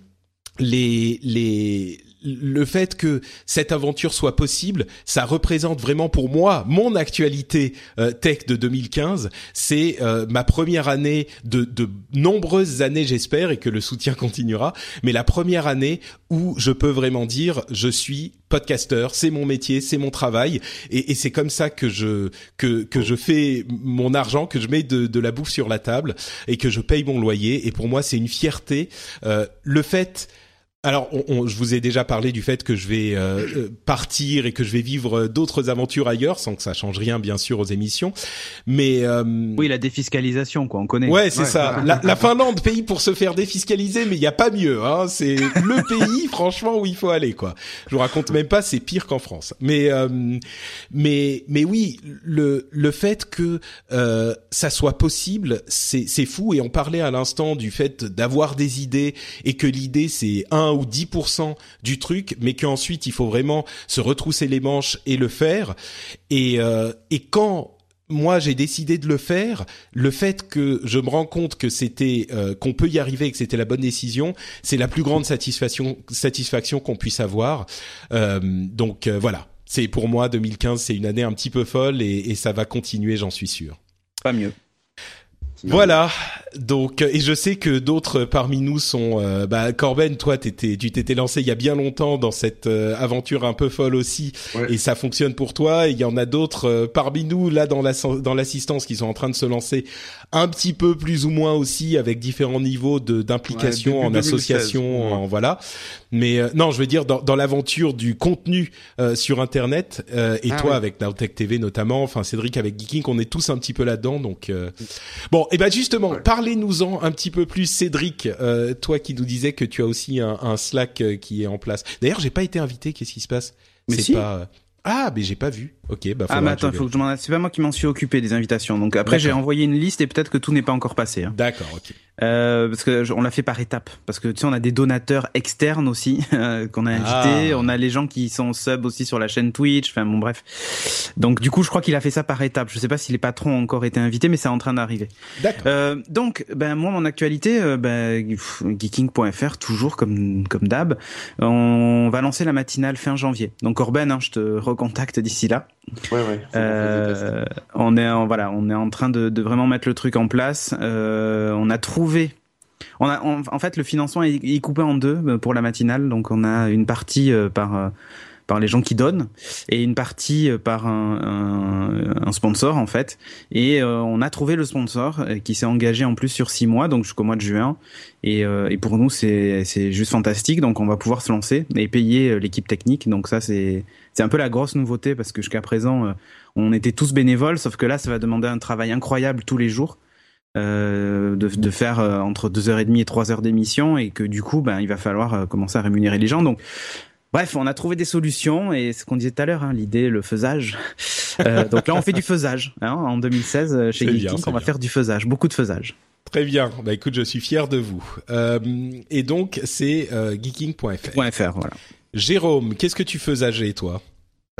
les les le fait que cette aventure soit possible, ça représente vraiment pour moi mon actualité euh, tech de 2015. C'est euh, ma première année de, de nombreuses années, j'espère, et que le soutien continuera. Mais la première année où je peux vraiment dire, je suis podcasteur, c'est mon métier, c'est mon travail, et, et c'est comme ça que je que que je fais mon argent, que je mets de, de la bouffe sur la table et que je paye mon loyer. Et pour moi, c'est une fierté. Euh, le fait alors, on, je vous ai déjà parlé du fait que je vais euh, euh, partir et que je vais vivre d'autres aventures ailleurs, sans que ça change rien, bien sûr, aux émissions. Mais euh, oui, la défiscalisation, quoi, on connaît. Ouais, c'est ça. La, la, Finlande, pays pour se faire défiscaliser, mais il y a pas mieux. Hein. C'est le pays, franchement, où il faut aller, quoi. Je vous raconte même pas, c'est pire qu'en France. Mais mais mais oui, le le fait que ça soit possible, c'est c'est fou. Et on parlait à l'instant du fait d'avoir des idées et que l'idée c'est un ou 10% du truc, mais qu'ensuite il faut vraiment se retrousser les manches et le faire. Et, euh, et quand moi j'ai décidé de le faire, le fait que je me rends compte que c'était euh, qu'on peut y arriver et que c'était la bonne décision, c'est la plus grande satisfaction satisfaction qu'on puisse avoir. Euh, donc voilà, c'est pour moi 2015, c'est une année un petit peu folle et ça va continuer, j'en suis sûr. Pas mieux. Voilà. Donc, et je sais que d'autres parmi nous sont. Euh, bah, Corben, toi, t'étais, tu t'étais lancé il y a bien longtemps dans cette euh, aventure un peu folle aussi, ouais. et ça fonctionne pour toi. il y en a d'autres euh, parmi nous là dans la dans l'assistance qui sont en train de se lancer un petit peu plus ou moins aussi avec différents niveaux de d'implication ouais, en 2016, association, ouais. en voilà. Mais euh, non, je veux dire dans, dans l'aventure du contenu euh, sur Internet et ah, toi avec Nowtech TV notamment, enfin Cédric avec Geeking, on est tous un petit peu là-dedans. Donc bon, et ben justement, parlez-nous-en un petit peu plus, Cédric. toi qui nous disais que tu as aussi un, un Slack qui est en place. D'ailleurs, j'ai pas été invité. Qu'est-ce qui se passe? Mais si. pas. Ah, mais j'ai pas vu. Ok, bah. Ah, mais attends, faut que je m'en. C'est pas moi qui m'en suis occupé des invitations. Donc après, j'ai envoyé une liste et peut-être que tout n'est pas encore passé. Hein. D'accord, ok. Euh, parce que on l'a fait par étapes. Parce que tu sais, on a des donateurs externes aussi euh, qu'on a invités. Ah. On a les gens qui sont sub aussi sur la chaîne Twitch. Enfin bon, bref. Donc du coup, je crois qu'il a fait ça par étapes. Je sais pas si les patrons ont encore été invités, mais c'est en train d'arriver. D'accord. Euh, donc, ben moi, mon actualité, euh, ben, geeking.fr toujours comme comme d'hab. On va lancer la matinale fin janvier. Donc Corben, hein, je te recontacte d'ici là. Ouais, ouais. Euh, on est en, voilà, on est en train de, de vraiment mettre le truc en place. Euh, on a trouvé. On a, en fait, le financement est, coupé en deux euh, pour la matinale. Donc, on a une partie euh, par euh, par les gens qui donnent et une partie par un, sponsor en fait. Et on a trouvé le sponsor qui s'est engagé en plus sur six mois, donc jusqu'au mois de juin. Et, et pour nous, c'est juste fantastique. Donc on va pouvoir se lancer et payer l'équipe technique. Donc ça, c'est un peu la grosse nouveauté parce que jusqu'à présent, on était tous bénévoles, sauf que là, ça va demander un travail incroyable tous les jours. Euh, de, de, faire euh, entre 2h30 et 3 heures d'émission et que du coup ben il va falloir euh, commencer à rémunérer les gens donc Bref, on a trouvé des solutions et ce qu'on disait tout à l'heure, hein, l'idée, le faisage. Euh, donc là, on fait du faisage. Hein, en 2016, chez Geeking, on va bien. faire du faisage, beaucoup de faisage. Très bien. Bah écoute, je suis fier de vous. Euh, et donc, c'est euh, geeking.fr. .fr, voilà. Jérôme, qu'est-ce que tu faisageais, toi?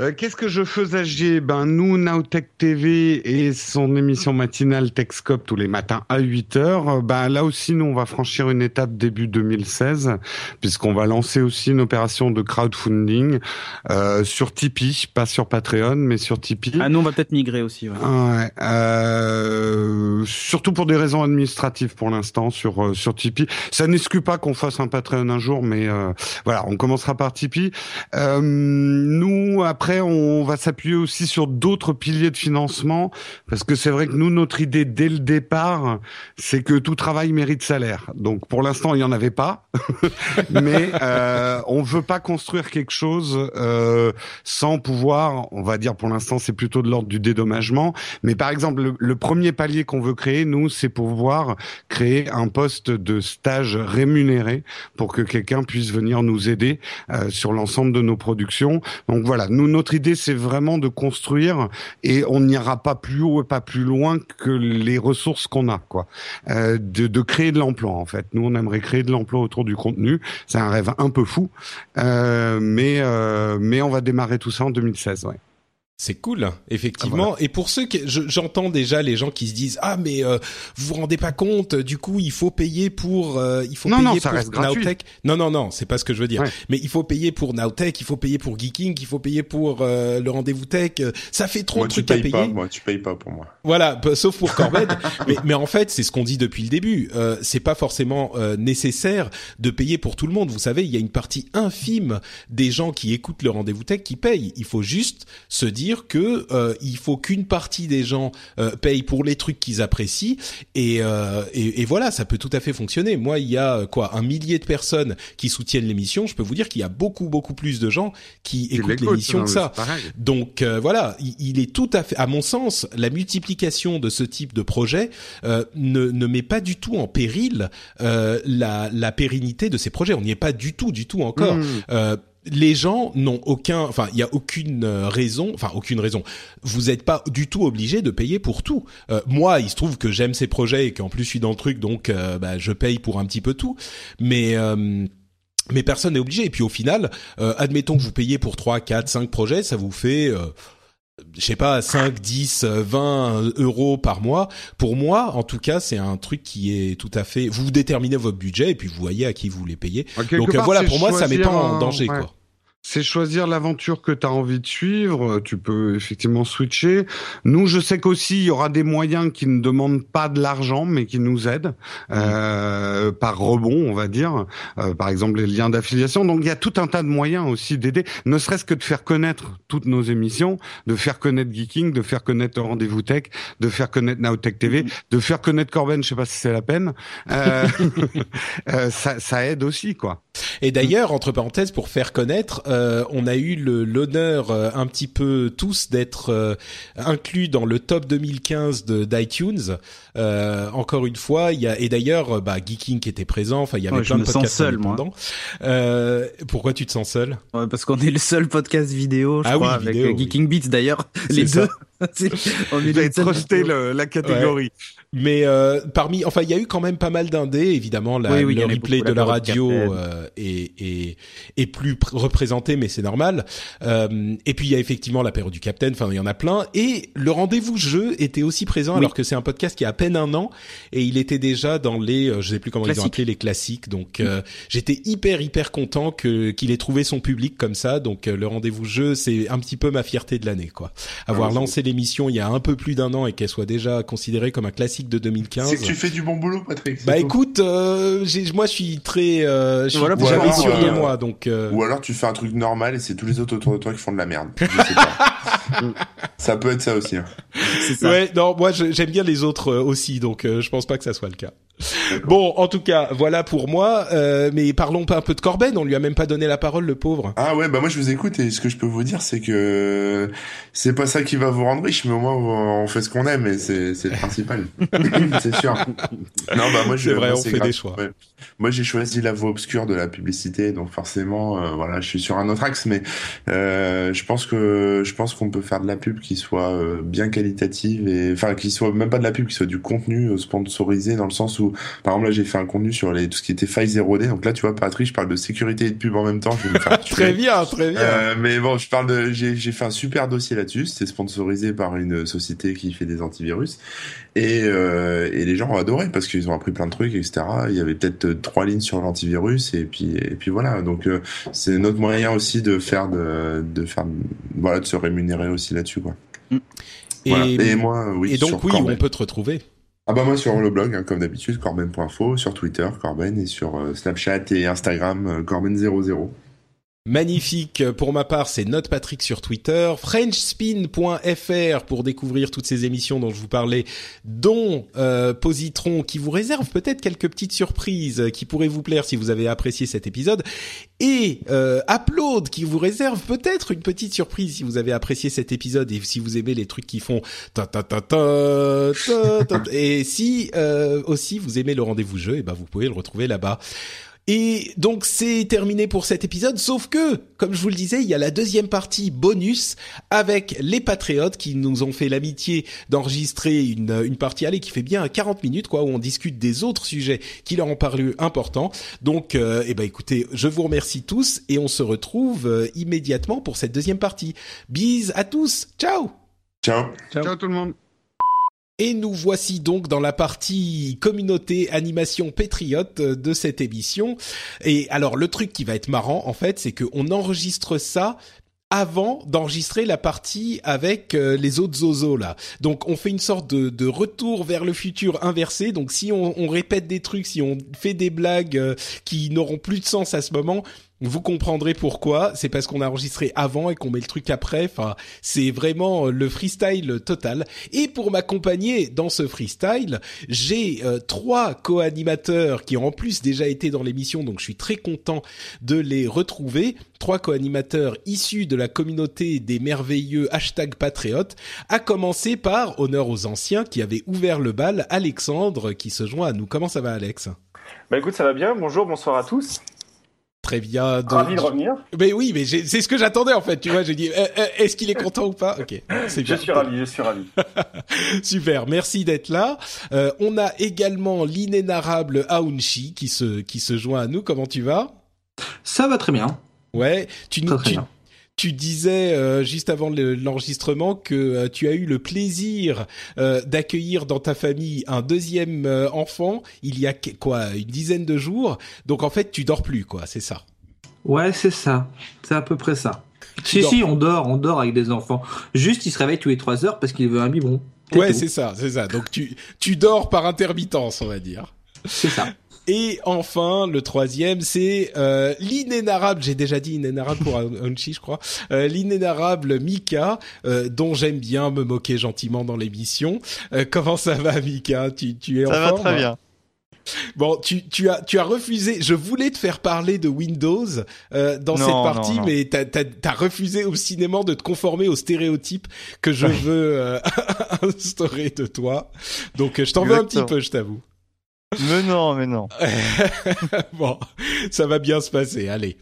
Euh, Qu'est-ce que je faisageais Ben nous, Nowtech TV et son émission matinale Techscope tous les matins à 8 heures. Ben là aussi, nous, on va franchir une étape début 2016 puisqu'on va lancer aussi une opération de crowdfunding euh, sur Tipeee, pas sur Patreon, mais sur Tipeee. Ah, nous, on va peut-être migrer aussi. Ouais. ouais euh, surtout pour des raisons administratives pour l'instant sur euh, sur Tipeee. Ça n'exclut pas qu'on fasse un Patreon un jour, mais euh, voilà, on commencera par Tipeee. nous, après on va s'appuyer aussi sur d'autres piliers de financement, parce que c'est vrai que nous, notre idée dès le départ, c'est que tout travail mérite salaire. Donc, pour l'instant, il n'y en avait pas, mais euh, on veut pas construire quelque chose euh, sans pouvoir, on va dire pour l'instant, c'est plutôt de l'ordre du dédommagement. Mais par exemple, le, le premier palier qu'on veut créer, nous, c'est pouvoir créer un poste de stage rémunéré pour que quelqu'un puisse venir nous aider euh, sur l'ensemble de nos productions. Donc voilà, nous notre idée, c'est vraiment de construire et on n'ira pas plus haut et pas plus loin que les ressources qu'on a, quoi. Euh, de, de, créer de l'emploi, en fait. Nous, on aimerait créer de l'emploi autour du contenu. C'est un rêve un peu fou, euh, mais euh, mais on va démarrer tout ça en 2016, ouais. C'est cool, effectivement. Et pour ceux que j'entends déjà les gens qui se disent ah mais euh, vous vous rendez pas compte, du coup il faut payer pour euh, il faut non, payer non, ça pour reste. Nowtech. Non non non, c'est pas ce que je veux dire. Ouais. Mais il faut payer pour Nowtech, il faut payer pour Geeking, il faut payer pour euh, le rendez-vous tech. Ça fait trop Moi, de trucs à payer. pas. Moi, tu payes pas pour moi. Voilà, p- sauf pour Corben. mais, mais en fait, c'est ce qu'on dit depuis le début. Euh, c'est pas forcément euh, nécessaire de payer pour tout le monde. Vous savez, il y a une partie infime des gens qui écoutent le rendez-vous tech qui payent. Il faut juste se dire que euh, il faut qu'une partie des gens euh, payent pour les trucs qu'ils apprécient. Et, euh, et, et voilà, ça peut tout à fait fonctionner. Moi, il y a euh, quoi, un millier de personnes qui soutiennent l'émission. Je peux vous dire qu'il y a beaucoup, beaucoup plus de gens qui écoutent l'émission non, que ça. Donc voilà, il, il est tout à fait, à mon sens, la multiplication de ce type de projet ne, ne met pas du tout en péril la, la pérennité de ces projets. On n'y est pas du tout, du tout encore. Mmh. Les gens n'ont aucun, enfin, il y a aucune euh, raison, enfin aucune raison. Vous n'êtes pas du tout obligé de payer pour tout. Euh, moi, il se trouve que j'aime ces projets et qu'en plus je suis dans le truc, donc euh, bah, je paye pour un petit peu tout. Mais euh, mais personne n'est obligé. Et puis au final, euh, admettons que vous payez pour 3, 4, 5 projets, ça vous fait, je sais pas, 5, 10, euh, 20 euros par mois. Pour moi, en tout cas, c'est un truc qui est tout à fait... Vous déterminez votre budget et puis vous voyez à qui vous les payez. Donc euh, part, voilà, pour moi, ça met pas en danger, ouais. quoi. C'est choisir l'aventure que tu as envie de suivre. Tu peux effectivement switcher. Nous, je sais qu'aussi, il y aura des moyens qui ne demandent pas de l'argent, mais qui nous aident euh, par rebond, on va dire. Euh, par exemple, les liens d'affiliation. Donc, il y a tout un tas de moyens aussi d'aider, ne serait-ce que de faire connaître toutes nos émissions, de faire connaître Geeking, de faire connaître Rendez-vous Tech, de faire connaître Nowtech TV, de faire connaître Corben. Je sais pas si c'est la peine. Euh, euh, ça, ça aide aussi, quoi. Et d'ailleurs, entre parenthèses, pour faire connaître, euh, on a eu le- l'honneur euh, un petit peu tous d'être euh, inclus dans le top 2015 de d'iTunes. Euh, encore une fois, il y a et d'ailleurs, euh, bah, Geeking qui était présent. Enfin, il y avait Ouais, je plein de me sens seul, moi. Euh, pourquoi tu te sens seul? Ouais, parce qu'on est le seul podcast vidéo, je Ah oui, crois, avec vidéo, euh, Geeking Beats d'ailleurs, les ça. deux. On est vidéos. le- la catégorie. Mais euh, parmi, enfin, il y a eu quand même pas mal d'indés. Évidemment, la, Oui, oui, le replay beaucoup, de la la radio euh, est, est, est plus pr- représenté, mais c'est normal. Euh, et puis il y a effectivement l'apéro du Capitaine. Enfin, il y en a plein. Et le rendez-vous jeu était aussi présent, Oui. alors que c'est un podcast qui a à peine un an et il était déjà dans les, euh, je sais plus comment ils ont appelé les classiques. Donc euh, j'étais hyper hyper content que qu'il ait trouvé son public comme ça. Donc euh, le rendez-vous jeu, c'est un petit peu ma fierté de l'année, quoi. Avoir Ah, lancé l'émission il y a un peu plus d'un an et qu'elle soit déjà considérée comme un classique de 2015. C'est que tu fais du bon boulot, Patrick. Bah tout. écoute, euh, moi je suis très, euh, je suis Voilà, jamais voilà, sûr de moi, donc euh, Ou alors tu fais un truc normal et c'est tous les autres autour de toi qui font de la merde. Je sais pas. ça peut être ça aussi. hein. Ça. ouais, non, moi j'aime bien les autres aussi, donc euh, je pense pas que ça soit le cas. Bon, en tout cas, voilà pour moi. euh, mais parlons pas un peu de Corben. On lui a même pas donné la parole, le pauvre. Ah ouais, bah moi je vous écoute et ce que je peux vous dire c'est que c'est pas ça qui va vous rendre riche, mais au moins on fait ce qu'on aime et c'est c'est le principal. c'est sûr. Non bah moi je C'est vrai, on fait grave. des choix. Ouais. Moi j'ai choisi la voie obscure de la publicité, donc forcément euh, voilà, je suis sur un autre axe, mais euh, je pense que je pense qu'on peut faire de la pub qui soit euh, bien qualitative et enfin qui soit même pas de la pub, qui soit du contenu euh, sponsorisé dans le sens où par exemple là j'ai fait un contenu sur les tout ce qui était failles 0D, donc là tu vois Patrick, je parle de sécurité et de pub en même temps, je vais me faire tuer. Très bien, très bien. Euh, mais bon, je parle de, j'ai, j'ai fait un super dossier là-dessus. C'était sponsorisé par une société qui fait des antivirus et, euh, et les gens ont adoré parce qu'ils ont appris plein de trucs, etc. Il y avait peut-être euh, trois lignes sur l'antivirus et puis et puis voilà. Donc euh, c'est notre moyen aussi de faire de, de faire voilà de se rémunérer aussi là-dessus quoi. et, Voilà. Et moi, oui. et donc oui, on peut te retrouver. Ah bah moi sur le blog, hein, comme d'habitude, corben.info, sur Twitter, Corben, et sur euh, Snapchat et Instagram, euh, Corben00. Magnifique. Pour ma part, c'est Note Patrick sur Twitter, FrenchSpin.fr pour découvrir toutes ces émissions dont je vous parlais, dont euh, Positron qui vous réserve peut-être quelques petites surprises qui pourraient vous plaire si vous avez apprécié cet épisode, et euh, Upload qui vous réserve peut-être une petite surprise si vous avez apprécié cet épisode et si vous aimez les trucs qui font ta ta ta ta ta, ta, et si euh, aussi vous aimez le rendez-vous jeu, et ben vous pouvez le retrouver là-bas. Et donc c'est terminé pour cet épisode, sauf que, comme je vous le disais, il y a la deuxième partie bonus avec les patriotes qui nous ont fait l'amitié d'enregistrer une, une partie allez qui fait bien 40 minutes quoi où on discute des autres sujets qui leur ont paru importants. Donc euh, eh ben écoutez, je vous remercie tous et on se retrouve euh, immédiatement pour cette deuxième partie. Bise à tous. Ciao. Ciao. Ciao tout le monde. Et nous voici donc dans la partie communauté animation patriote de cette émission. Et alors le truc qui va être marrant en fait, c'est qu'on enregistre ça avant d'enregistrer la partie avec euh, les autres zozos là. Donc on fait une sorte de, retour vers le futur inversé. Donc si on, on répète des trucs, si on fait des blagues euh, qui n'auront plus de sens à ce moment, vous comprendrez pourquoi. C'est parce qu'on a enregistré avant et qu'on met le truc après. Enfin, c'est vraiment euh, le freestyle total. Et pour m'accompagner dans ce freestyle, j'ai euh, trois co-animateurs qui ont en plus déjà été dans l'émission, donc je suis très content de les retrouver. Trois co-animateurs issus de la communauté des merveilleux hashtag patriotes, à commencer par honneur aux anciens qui avaient ouvert le bal, Alexandre qui se joint à nous. Comment ça va, Alex? Bah écoute, ça va bien. Bonjour, bonsoir à tous. Très bien. Donc, Ravi de revenir. Mais oui, mais c'est ce que j'attendais en fait. Tu vois, j'ai dit, euh, euh, est-ce qu'il est content ou pas? Ok, c'est Je suis ravi, je suis ravi. Super, merci d'être là. Euh, on a également l'inénarrable Aounchi qui se qui se joint à nous. Comment tu vas? Ça va très bien. Ouais, tu nous tu, bien. Tu disais euh, juste avant le- l'enregistrement que euh, tu as eu le plaisir euh, d'accueillir dans ta famille un deuxième euh, enfant il y a quoi une dizaine de jours. Donc en fait, tu dors plus quoi, c'est ça? Ouais, c'est ça. C'est à peu près ça. Si, dors. si, on dort, on dort avec des enfants. Juste, il se réveille tous les trois heures parce qu'il veut un biberon. Ouais, c'est ça, c'est ça. Donc tu tu dors par intermittence, on va dire. C'est ça. Et enfin, le troisième, c'est euh, l'inénarrable, j'ai déjà dit inénarrable pour Onchi, je crois, euh, l'inénarrable Mika, euh, dont j'aime bien me moquer gentiment dans l'émission. Euh, comment ça va, Mika? Tu, tu es en Ça va forme? très bien. Bon, tu, tu as tu as refusé. Je voulais te faire parler de Windows euh, dans Non, cette partie, non. mais t'as t'as refusé obstinément de te conformer aux stéréotypes que je veux euh, instaurer de toi. Donc, euh, je t'en veux un petit peu, je t'avoue. Mais non, mais non. bon, ça va bien se passer. Allez.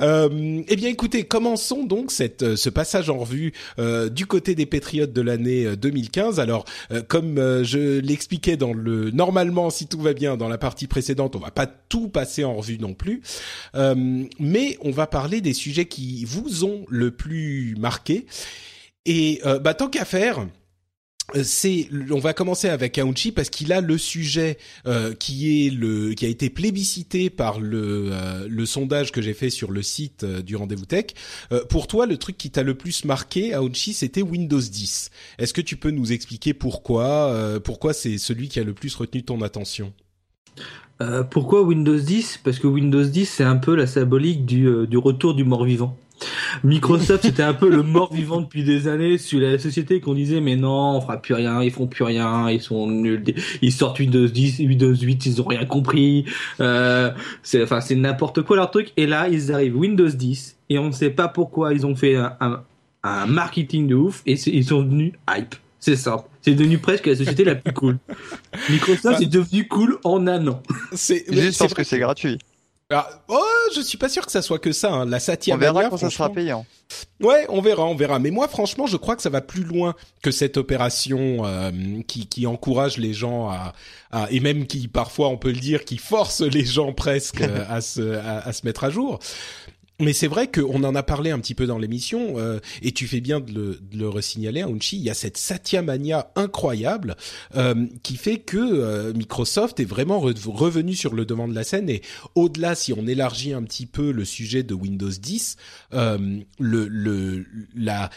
Euh, eh bien, écoutez, commençons donc cette, euh, ce passage en revue euh, du côté des Patriotes de l'année euh, 2015. Alors, euh, comme euh, je l'expliquais dans le normalement, si tout va bien, dans la partie précédente, on va pas tout passer en revue non plus, Euh, mais on va parler des sujets qui vous ont le plus marqué. Et euh, bah, tant qu'à faire. Euh, C'est, on va commencer avec Aounchi parce qu'il a le sujet euh, qui est le, qui a été plébiscité par le, euh, le sondage que j'ai fait sur le site euh, du rendez-vous tech. Euh, pour toi, le truc qui t'a le plus marqué, Aounchi, c'était Windows 10. Est-ce que tu peux nous expliquer pourquoi, pourquoi c'est celui qui a le plus retenu ton attention? Pourquoi Windows 10 Parce que Windows 10, c'est un peu la symbolique du, du retour du mort-vivant. Microsoft, c'était un peu le mort-vivant depuis des années sur la société qu'on disait mais non, on fera plus rien, ils font plus rien, ils sont nuls, ils sortent Windows 10, Windows 8, ils ont rien compris, euh, c'est enfin c'est n'importe quoi leur truc. Et là, ils arrivent Windows 10 et on ne sait pas pourquoi ils ont fait un, un, un marketing de ouf et ils sont devenus hype. C'est simple. C'est devenu presque la société la plus cool. Microsoft est devenu cool en un an. C'est Juste parce que c'est gratuit. Ah, oh, je suis pas sûr que ça soit que ça. Hein. La Satya On verra Mania, quand ça sera payant. Ouais, on verra, on verra. Mais moi, franchement, je crois que ça va plus loin que cette opération euh, qui, qui encourage les gens à, à et même qui parfois, on peut le dire, qui force les gens presque euh, à se à, à se mettre à jour. Mais c'est vrai qu'on en a parlé un petit peu dans l'émission, euh, et tu fais bien de le, de le resignaler, Aounchi, il y a cette Satya Mania incroyable euh, qui fait que euh, Microsoft est vraiment re- revenu sur le devant de la scène, et au-delà, si on élargit un petit peu le sujet de Windows 10, euh, le, le, la,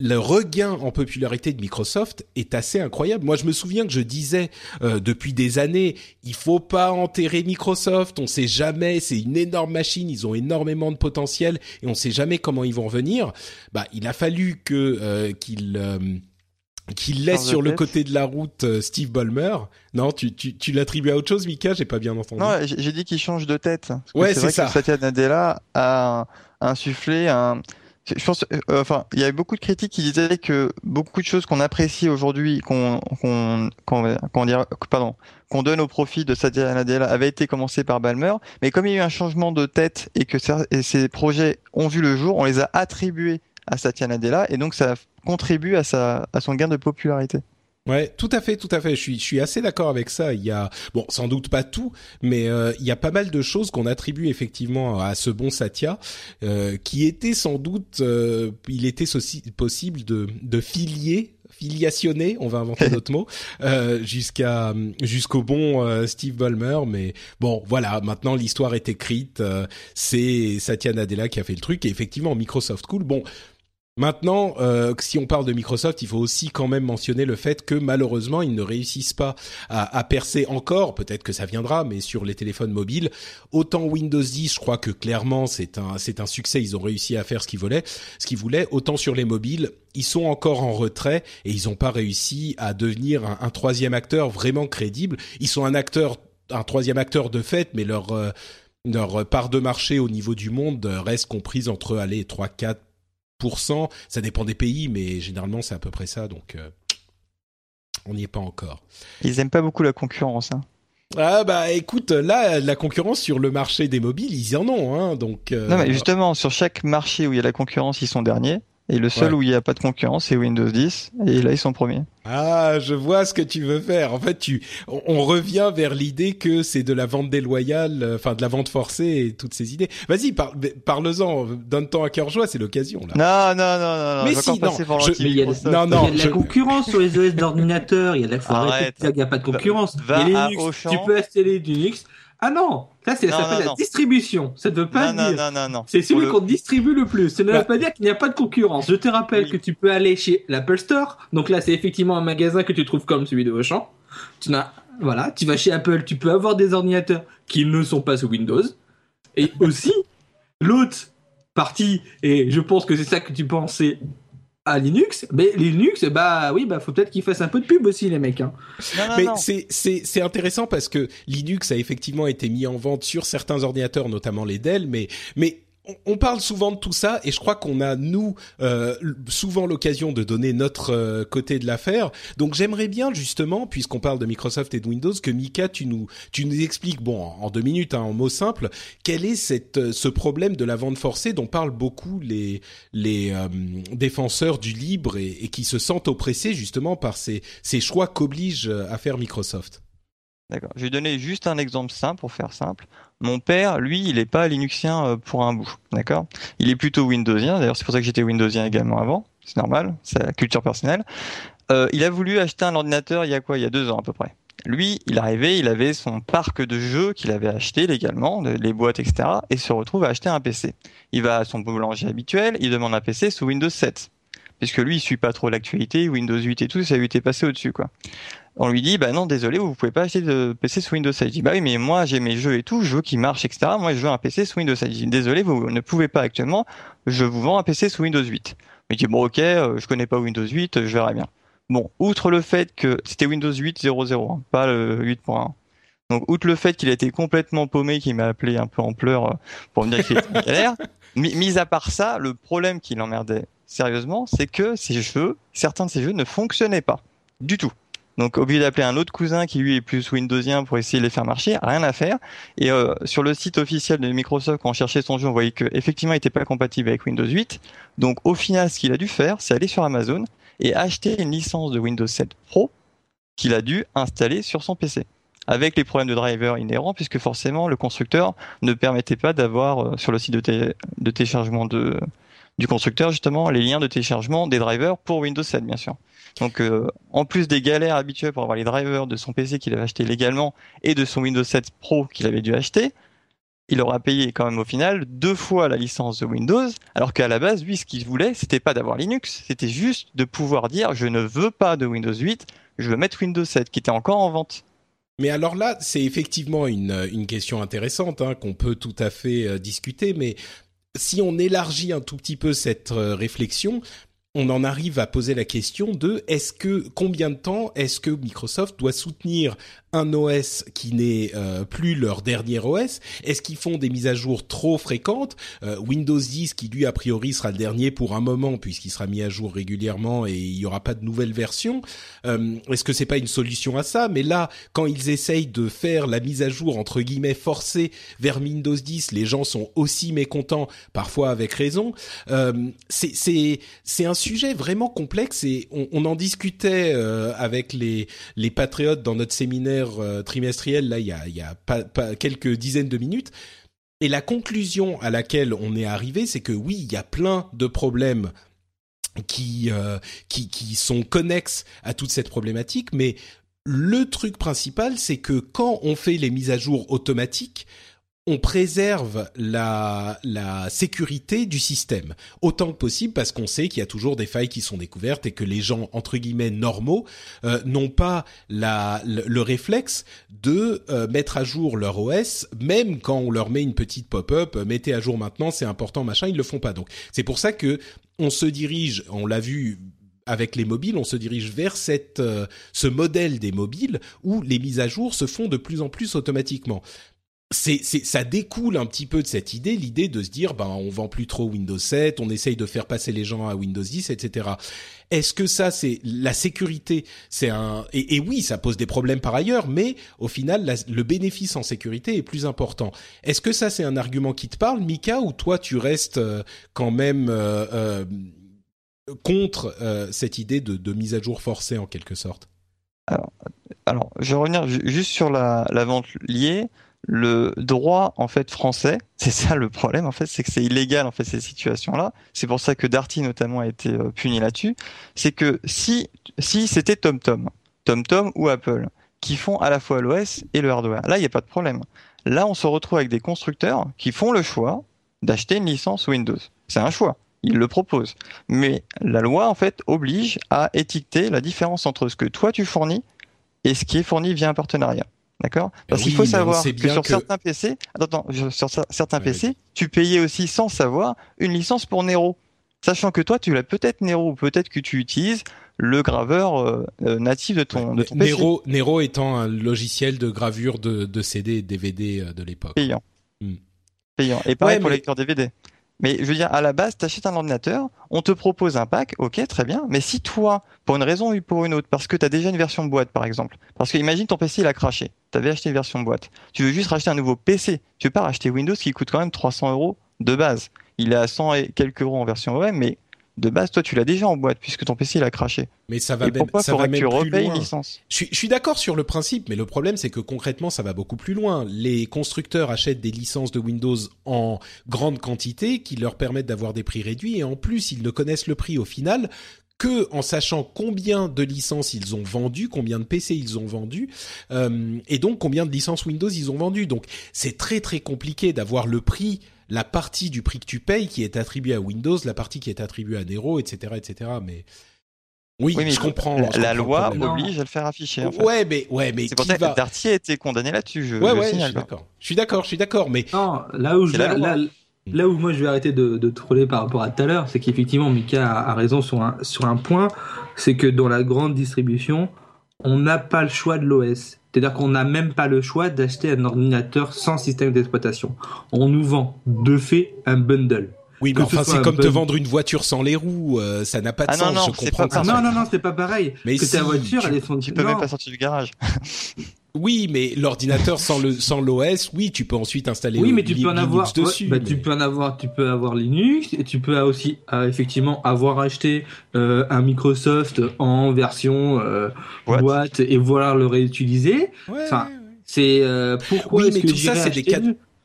le regain en popularité de Microsoft est assez incroyable. Moi, je me souviens que je disais euh, depuis des années, il faut pas enterrer Microsoft. On sait jamais, c'est une énorme machine, ils ont énormément de potentiel et on sait jamais comment ils vont revenir. Bah, il a fallu que euh, qu'il euh, qu'il laisse Change de sur le tête. côté de la route euh, Steve Ballmer. Non, tu tu, tu l'attribues à autre chose, Mika? J'ai pas bien entendu. Non, j'ai dit qu'il change de tête. Parce Ouais, c'est ça. que Satya Nadella a insufflé un, je pense, euh, enfin, il y avait beaucoup de critiques qui disaient que beaucoup de choses qu'on apprécie aujourd'hui, qu'on, qu'on, qu'on, pardon, qu'on donne au profit de Satya Nadella avaient été commencées par Balmer, mais comme il y a eu un changement de tête et que ces projets ont vu le jour, on les a attribués à Satya Nadella et donc ça contribue à sa, à son gain de popularité. Ouais, tout à fait, tout à fait. Je suis, je suis assez d'accord avec ça. Il y a, bon, sans doute pas tout, mais euh, il y a pas mal de choses qu'on attribue effectivement à ce bon Satya, euh, qui était sans doute, euh, il était aussi possible de, de filier filiationner, on va inventer d'autres mots, euh, jusqu'à jusqu'au bon euh, Steve Ballmer. Mais bon, voilà, maintenant l'histoire est écrite. euh, c'est Satya Nadella qui a fait le truc. Et effectivement, Microsoft Cool. Bon, Maintenant, euh, si on parle de Microsoft, il faut aussi quand même mentionner le fait que malheureusement, ils ne réussissent pas à, percer encore. Peut-être que ça viendra, mais sur les téléphones mobiles, autant Windows 10, je crois que clairement c'est un succès. Ils ont réussi à faire ce qu'ils voulaient, ce qu'ils voulaient. Autant sur les mobiles, ils sont encore en retrait et ils n'ont pas réussi à devenir un, un troisième acteur vraiment crédible. Ils sont un acteur, un troisième acteur de fait, mais leur euh, leur part de marché au niveau du monde reste comprise entre allez 3 4 ça dépend des pays, mais généralement c'est à peu près ça, donc euh, on n'y est pas encore. Ils aiment pas beaucoup la concurrence. Hein. Ah bah écoute, là la concurrence sur le marché des mobiles, ils en ont, hein, donc. euh, Non, mais justement, sur chaque marché où il y a la concurrence, ils sont derniers. Et le seul Ouais. où il n'y a pas de concurrence, c'est Windows 10. Et là, ils sont premiers. Ah, je vois ce que tu veux faire. En fait, tu, on, on revient vers l'idée que c'est de la vente déloyale, euh, enfin de la vente forcée et toutes ces idées. Vas-y, par, parle-en. Donne-toi à cœur joie, c'est l'occasion là. Non, non, non, non, non. Mais si, non, je- Mais il y a, de-. Non, non, il y a de la je- concurrence sur les OS d'ordinateur. Il y a de la Arrête. qu'il n'y a pas de concurrence. Va Il y a à Linux, Auchan. tu peux installer du Linux. Ah non, ça c'est ça Non, s'appelle non, la distribution. Ça ne veut pas Non, non, dire. non, non, non. C'est celui le- qu'on distribue le plus. Ça ne Bah. veut pas dire qu'il n'y a pas de concurrence. Je te rappelle Oui. que tu peux aller chez l'Apple Store. Donc là, c'est effectivement un magasin que tu trouves comme celui de Auchan. Tu n'as, voilà, tu vas chez Apple, tu peux avoir des ordinateurs qui ne sont pas sous Windows. Et aussi, l'autre partie, et je pense que c'est ça que tu pensais à Linux, mais Linux, bah oui, bah faut peut-être qu'ils fassent un peu de pub aussi, les mecs. Hein. Non, non, Mais non. c'est c'est c'est intéressant parce que Linux a effectivement été mis en vente sur certains ordinateurs, notamment les Dell, mais mais on- parle souvent de tout ça et je crois qu'on a nous euh, souvent l'occasion de donner notre euh, côté de l'affaire. Donc j'aimerais bien justement, puisqu'on parle de Microsoft et de Windows, que Mika tu nous expliques, bon en deux minutes, hein, en mots simples, quel est euh, ce problème de la vente forcée dont parlent beaucoup les défenseurs du libre et, qui se sentent oppressés justement par ces ces choix qu'oblige à faire Microsoft? D'accord. Je vais donner juste un exemple simple pour faire simple. Mon père, lui, il est pas Linuxien euh, pour un bout, d'accord? Il est plutôt Windowsien. D'ailleurs, c'est pour ça que j'étais Windowsien également avant. C'est normal, c'est la culture personnelle. Euh, il a voulu acheter un ordinateur il y a quoi? Il y a deux ans à peu près. Lui, il arrivait, il avait son parc de jeux qu'il avait acheté légalement, les boîtes, etc., et se retrouve à acheter un PC. Il va à son boulanger habituel, il demande un PC sous Windows 7, puisque lui, il suit pas trop l'actualité, Windows 8 et tout, ça lui était passé au-dessus, quoi. On lui dit, bah non, désolé, vous pouvez pas acheter de PC sous Windows 7. Il dit, bah oui, mais moi, j'ai mes jeux et tout, je veux qu'ils marchent, etc. Moi, je veux un PC sous Windows 7. Il dit, désolé, vous ne pouvez pas actuellement, je vous vends un PC sous Windows 8. Il dit, bon, ok, euh, je connais pas Windows 8, euh, je verrai bien. Bon, outre le fait que c'était Windows 8.0.0, hein, pas le 8.1. Donc, outre le fait qu'il a été complètement paumé, qu'il m'a appelé un peu en pleurs euh, pour me dire qu'il était en galère, mi- mis à part ça, le problème qui l'emmerdait sérieusement, c'est que ces jeux, certains de ces jeux ne fonctionnaient pas. Du tout. Donc obligé d'appeler un autre cousin qui lui est plus Windowsien pour essayer de les faire marcher, rien à faire. Et euh, sur le site officiel de Microsoft, quand on cherchait son jeu, on voyait qu'effectivement il n'était pas compatible avec Windows 8. Donc au final, ce qu'il a dû faire, c'est aller sur Amazon et acheter une licence de Windows 7 Pro qu'il a dû installer sur son PC. Avec les problèmes de driver inhérents, puisque forcément le constructeur ne permettait pas d'avoir euh, sur le site de, té- de téléchargement de, du constructeur justement les liens de téléchargement des drivers pour Windows 7 bien sûr. Donc euh, en plus des galères habituelles pour avoir les drivers de son PC qu'il avait acheté légalement et de son Windows 7 Pro qu'il avait dû acheter, il aura payé quand même au final deux fois la licence de Windows, alors qu'à la base, lui, ce qu'il voulait, c'était pas d'avoir Linux, c'était juste de pouvoir dire je ne veux pas de Windows 8, je veux mettre Windows 7 qui était encore en vente. Mais alors là, c'est effectivement une, une question intéressante hein, qu'on peut tout à fait euh, discuter, mais si on élargit un tout petit peu cette euh, réflexion, on en arrive à poser la question de est-ce que combien de temps est-ce que Microsoft doit soutenir un OS qui n'est euh, plus leur dernier OS Est-ce qu'ils font des mises à jour trop fréquentes? Euh, Windows 10, qui lui a priori sera le dernier pour un moment puisqu'il sera mis à jour régulièrement et il y aura pas de nouvelles versions. Euh, Est-ce que c'est pas une solution à ça? Mais là, quand ils essayent de faire la mise à jour entre guillemets forcée vers Windows 10, les gens sont aussi mécontents, parfois avec raison. Euh, c'est un sujet vraiment complexe et on, on en discutait euh, avec les les patriotes dans notre séminaire euh, trimestriel là il y a pas quelques dizaines de minutes. Et la conclusion à laquelle on est arrivé, c'est que oui, il y a plein de problèmes qui, euh, qui, qui sont connexes à toute cette problématique, mais le truc principal, c'est que quand on fait les mises à jour automatiques, on préserve la, la sécurité du système. Autant que possible parce qu'on sait qu'il y a toujours des failles qui sont découvertes et que les gens entre guillemets normaux euh, n'ont pas la, le, le réflexe de euh, mettre à jour leur OS même quand on leur met une petite pop-up euh, mettez à jour maintenant c'est important machin ils le font pas. Donc c'est pour ça que on se dirige on l'a vu avec les mobiles, on se dirige vers cette, euh, ce modèle des mobiles où les mises à jour se font de plus en plus automatiquement c'est, ça découle un petit peu de cette idée, l'idée de se dire, ben, on vend plus trop Windows 7, on essaye de faire passer les gens à Windows 10, etc. Est-ce que ça, c'est la sécurité? C'est un et, oui, ça pose des problèmes par ailleurs, mais au final, le bénéfice en sécurité est plus important. Est-ce que ça, c'est un argument qui te parle, Mika, ou toi, tu restes euh, quand même euh, euh, contre euh, cette idée de, de, mise à jour forcée en quelque sorte? Alors, alors, je vais revenir juste sur la, la vente liée le droit en fait français, c'est ça le problème en fait, c'est que c'est illégal en fait ces situations-là. C'est pour ça que Darty notamment a été euh, puni là-dessus. C'est que si si c'était TomTom, TomTom ou Apple qui font à la fois l'OS et le hardware, là il n'y a pas de problème. Là on se retrouve avec des constructeurs qui font le choix d'acheter une licence Windows. C'est un choix. Ils le proposent. Mais la loi, en fait, oblige à étiqueter la différence entre ce que toi tu fournis et ce qui est fourni via un partenariat. D'accord Parce qu'il oui, faut savoir que sur que... certains PC, attends, attends sur certains ouais, PC, tu payais aussi sans savoir une licence pour Nero. Sachant que toi, tu l'as peut-être Nero, ou peut-être que tu utilises le graveur euh, natif de ton, de ton PC. Nero, Nero étant un logiciel de gravure de, de CD et DVD de l'époque. Payant. Hmm. Payant. Et pareil pour mais... lecteur DVD. Mais je veux dire, à la base, tu un ordinateur, on te propose un pack, ok, très bien. Mais si toi, pour une raison ou pour une autre, parce que tu as déjà une version boîte, par exemple, parce que imagine ton PC, il a craché, tu avais acheté une version boîte, tu veux juste racheter un nouveau PC, tu veux pas racheter Windows qui coûte quand même 300 euros de base. Il est à 100 et quelques euros en version OM, mais de base, toi, tu l'as déjà en boîte puisque ton PC il a craché. Mais ça va et même, pourquoi ça va que tu repayes une licence? Je suis, je suis d'accord sur le principe, mais le problème c'est que concrètement ça va beaucoup plus loin. Les constructeurs achètent des licences de Windows en grande quantité qui leur permettent d'avoir des prix réduits et en plus ils ne connaissent le prix au final que en sachant combien de licences ils ont vendu, combien de PC ils ont vendu, euh, et donc combien de licences Windows ils ont vendu. Donc c'est très très compliqué d'avoir le prix la partie du prix que tu payes qui est attribuée à Windows, la partie qui est attribuée à Nero, etc., etc. Mais oui, oui mais je comprends. La, je la comprends loi oblige à le faire afficher. En fait. Ouais, mais ouais, mais c'est pour ça va... que Darty a été condamné là-dessus. Je, ouais, je ouais, signale, je suis d'accord. Je suis d'accord, je suis d'accord, mais non, là où je la là, là, où moi je vais arrêter de, de troller par rapport à tout à l'heure, c'est qu'effectivement Mika a, a, raison sur un sur un point, c'est que dans la grande distribution, on n'a pas le choix de l'OS. C'est-à-dire qu'on n'a même pas le choix d'acheter un ordinateur sans système d'exploitation. On nous vend de fait un bundle. Oui, mais enfin, c'est comme te vendre une voiture sans les roues, euh, ça n'a pas de ah, sens, non, non, je comprends pas, Non, non, non, c'est pas pareil. Mais que si, ta voiture, tu, elle est son... Tu peux non. même pas sortir du garage. Oui, mais l'ordinateur sans le sans l'OS, oui, tu peux ensuite installer Oui, mais tu li, peux en Linux avoir dessus. Ouais, bah, mais... tu peux en avoir, tu peux avoir Linux et tu peux aussi euh, effectivement avoir acheté euh, un Microsoft en version euh, boîte. boîte. et vouloir le réutiliser. Ouais, enfin, ouais, ouais. c'est euh, pourquoi oui, est-ce mais que tout ça, c'est des cas.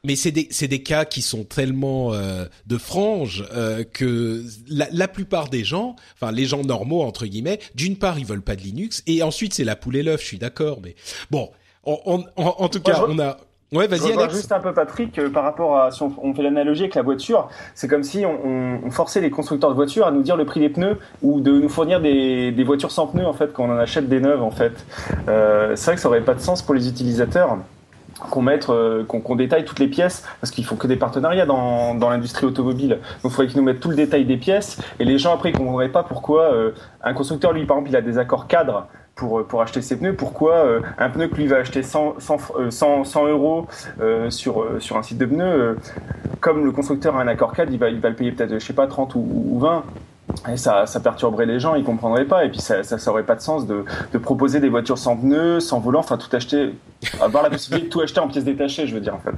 Mais c'est des c'est des cas qui sont tellement euh, de franges euh, que la, la plupart des gens, enfin les gens normaux entre guillemets, d'une part ils veulent pas de Linux et ensuite c'est la poule et l'œuf. Je suis d'accord, mais bon, on, on, en, en, tout cas on a. Ouais, vas-y Alex. juste un peu Patrick euh, par rapport à si on, on fait l'analogie avec la voiture, c'est comme si on, on, forçait les constructeurs de voitures à nous dire le prix des pneus ou de nous fournir des, des voitures sans pneus en fait quand on en achète des neuves en fait. C'est vrai que ça aurait pas de sens pour les utilisateurs qu'on mette, euh, qu'on qu détaille toutes les pièces, parce qu'ils font que des partenariats dans, dans l'industrie automobile. Donc il faudrait qu'ils nous mettent tout le détail des pièces, et les gens après ils comprendraient pas pourquoi euh, un constructeur, lui par exemple, il a des accords cadres pour, pour acheter ses pneus. Pourquoi euh, un pneu que lui va acheter 100, 100, euh, 100, 100 euros euh, sur, euh, sur un site de pneus, euh, comme le constructeur a un accord cadre, il va, il va le payer peut-être, je sais pas, 30 ou, ou 20. Et ça, ça perturberait les gens, ils comprendraient pas. Et puis ça, ça, ça aurait pas de sens de, de proposer des voitures sans pneus, sans volant, enfin tout acheter, avoir la possibilité de tout acheter en pièces détachées, je veux dire en fait.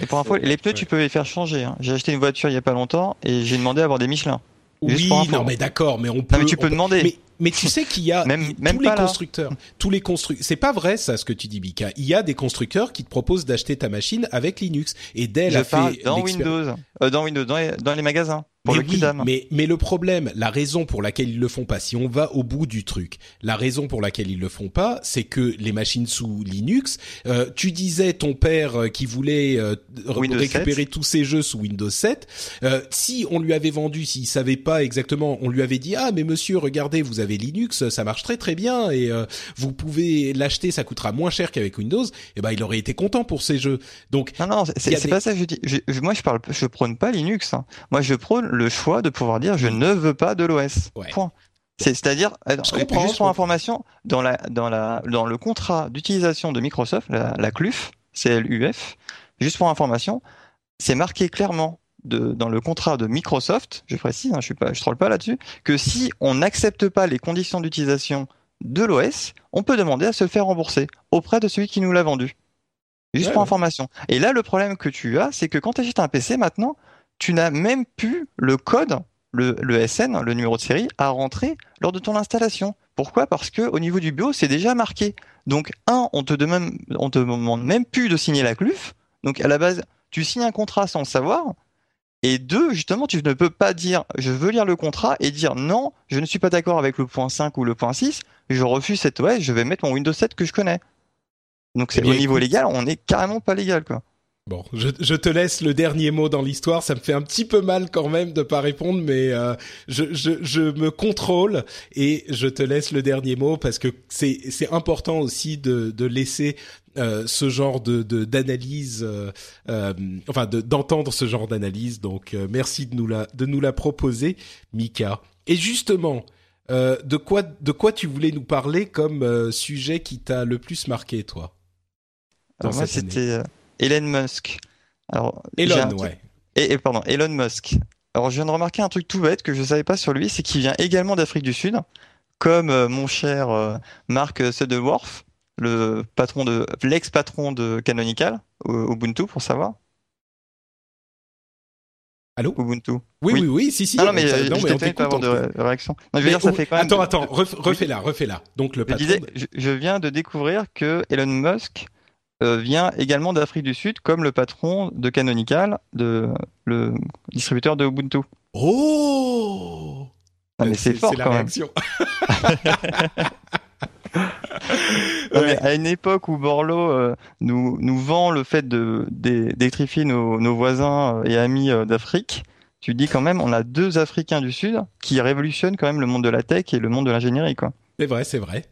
Et pour info, les pneus, tu peux les faire changer. hein. J'ai acheté une voiture il y a pas longtemps et j'ai demandé à avoir des Michelin. Juste Oui, pour info. non mais d'accord, mais on peut. mais tu peux on demander. Mais, mais tu sais qu'il y a Même- tous les pas constructeurs, tous les constructeurs. C'est pas vrai ça ce que tu dis, Bika. Il y a des constructeurs qui te proposent d'acheter ta machine avec Linux. Et Dell Je a fait dans Windows, euh, dans Windows, dans les, dans les magasins, pour mais le oui, mais mais le problème, la raison pour laquelle ils le font pas, si on va au bout du truc, la raison pour laquelle ils le font pas, c'est que les machines sous Linux, euh, tu disais ton père euh, qui voulait euh, récupérer 7. tous ses jeux sous Windows 7, euh, si on lui avait vendu, s'il savait pas exactement, on lui avait dit ah mais monsieur regardez vous avez Linux, ça marche très très bien et euh, vous pouvez l'acheter, ça coûtera moins cher qu'avec Windows, et ben il aurait été content pour ces jeux. Donc Non, non, c'est- pas ça je dis. Je- moi, je parle, je prône pas Linux. hein. Moi, je prône le choix de pouvoir dire je ne veux pas de l'OS. Ouais. Point. C'est- C'est-à-dire, juste pour information, dans la, dans la, dans le contrat d'utilisation de Microsoft, la, la CLUF, CLUF, juste pour information, c'est marqué clairement de, dans le contrat de Microsoft, je précise, hein, je je troll pas là-dessus, que si on n'accepte pas les conditions d'utilisation de l'OS, on peut demander à se le faire rembourser auprès de celui qui nous l'a vendu. Juste Ouais, pour ouais. information. Et là, le problème que tu as, c'est que quand tu achètes un PC maintenant, tu n'as même plus le code, le, le SN, le numéro de série, à rentrer lors de ton installation. Pourquoi? Parce que au niveau du BIOS, c'est déjà marqué. Donc, un, on te demande, on te demande même plus de signer la CLUF. Donc, à la base, tu signes un contrat sans le savoir. Et deux, justement, tu ne peux pas dire je veux lire le contrat et dire non, je ne suis pas d'accord avec le point 5 ou le point 6, je refuse cette OS, je vais mettre mon Windows 7 que je connais. Donc c'est Eh bien, au niveau légal, on est carrément pas légal quoi. Bon, je, je te laisse le dernier mot dans l'histoire. Ça me fait un petit peu mal quand même de pas répondre, mais euh, je, je, je me contrôle et je te laisse le dernier mot parce que c'est c'est important aussi de, de laisser euh, ce genre de de- d'analyse, euh, enfin de- d'entendre ce genre d'analyse. Donc merci de nous la de nous la proposer, Mika. Et justement. de quoi de quoi tu voulais nous parler comme sujet qui t'a le plus marqué toi Alors moi c'était Elon Musk. Alors Elon, j'ai un truc- ouais. Et, et pardon, Elon Musk. Alors je viens de remarquer un truc tout bête que je savais pas sur lui, c'est qu'il vient également d'Afrique du Sud, comme euh, mon cher euh, Mark le patron de l'ex-patron de Canonical, Ubuntu pour savoir. Allô? Ubuntu. Oui, oui, oui, si, si. Ah non, mais euh, non, mais on pas avoir de ré- réaction. Non, je veux Mais dire, ça où- fait quand même. Attends, attends, ref- refais-la, refais-la. Donc le disais, je, je viens de découvrir que Elon Musk euh, vient également d'Afrique du Sud, comme le patron de Canonical, de le distributeur de Ubuntu. Oh Ah, mais c'est fort la quand même. réaction. Non, mais à une époque où Borloo euh, nous, nous vend le fait de d'é- d'électrifier nos, nos voisins euh, et amis d'Afrique, tu dis quand même, on a deux Africains du Sud qui révolutionnent quand même le monde de la tech et le monde de l'ingénierie, quoi. C'est vrai, c'est vrai.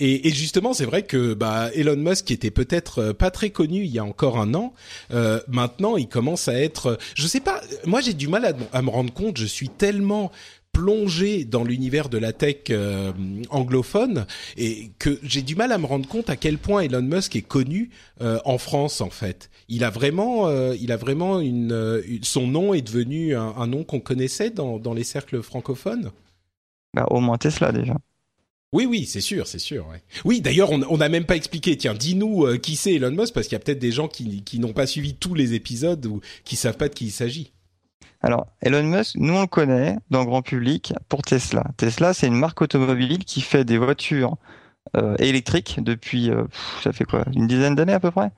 Et, et justement, c'est vrai que bah, Elon Musk, était peut-être euh, pas très connu il y a encore un an, euh, maintenant il commence à être. euh, Je sais pas. Moi, j'ai du mal à, me rendre compte. Je suis tellement plongé dans l'univers de la tech euh, anglophone et que j'ai du mal à me rendre compte à quel point Elon Musk est connu euh, en France en fait. Il a vraiment, euh, il a vraiment une, euh, une- son nom est devenu un, un nom qu'on connaissait dans, dans les cercles francophones? Bah, au moins Tesla déjà. Oui, oui, c'est sûr, c'est sûr. Oui, d'ailleurs, on n'a même pas expliqué. Tiens, dis-nous euh, qui c'est Elon Musk, parce qu'il y a peut-être des gens qui, n'ont pas suivi tous les épisodes ou qui savent pas de qui il s'agit. Alors, Elon Musk, nous on le connaît dans le grand public pour Tesla. Tesla, c'est une marque automobile qui fait des voitures euh, électriques depuis, euh, ça fait quoi, une dizaine d'années à peu près?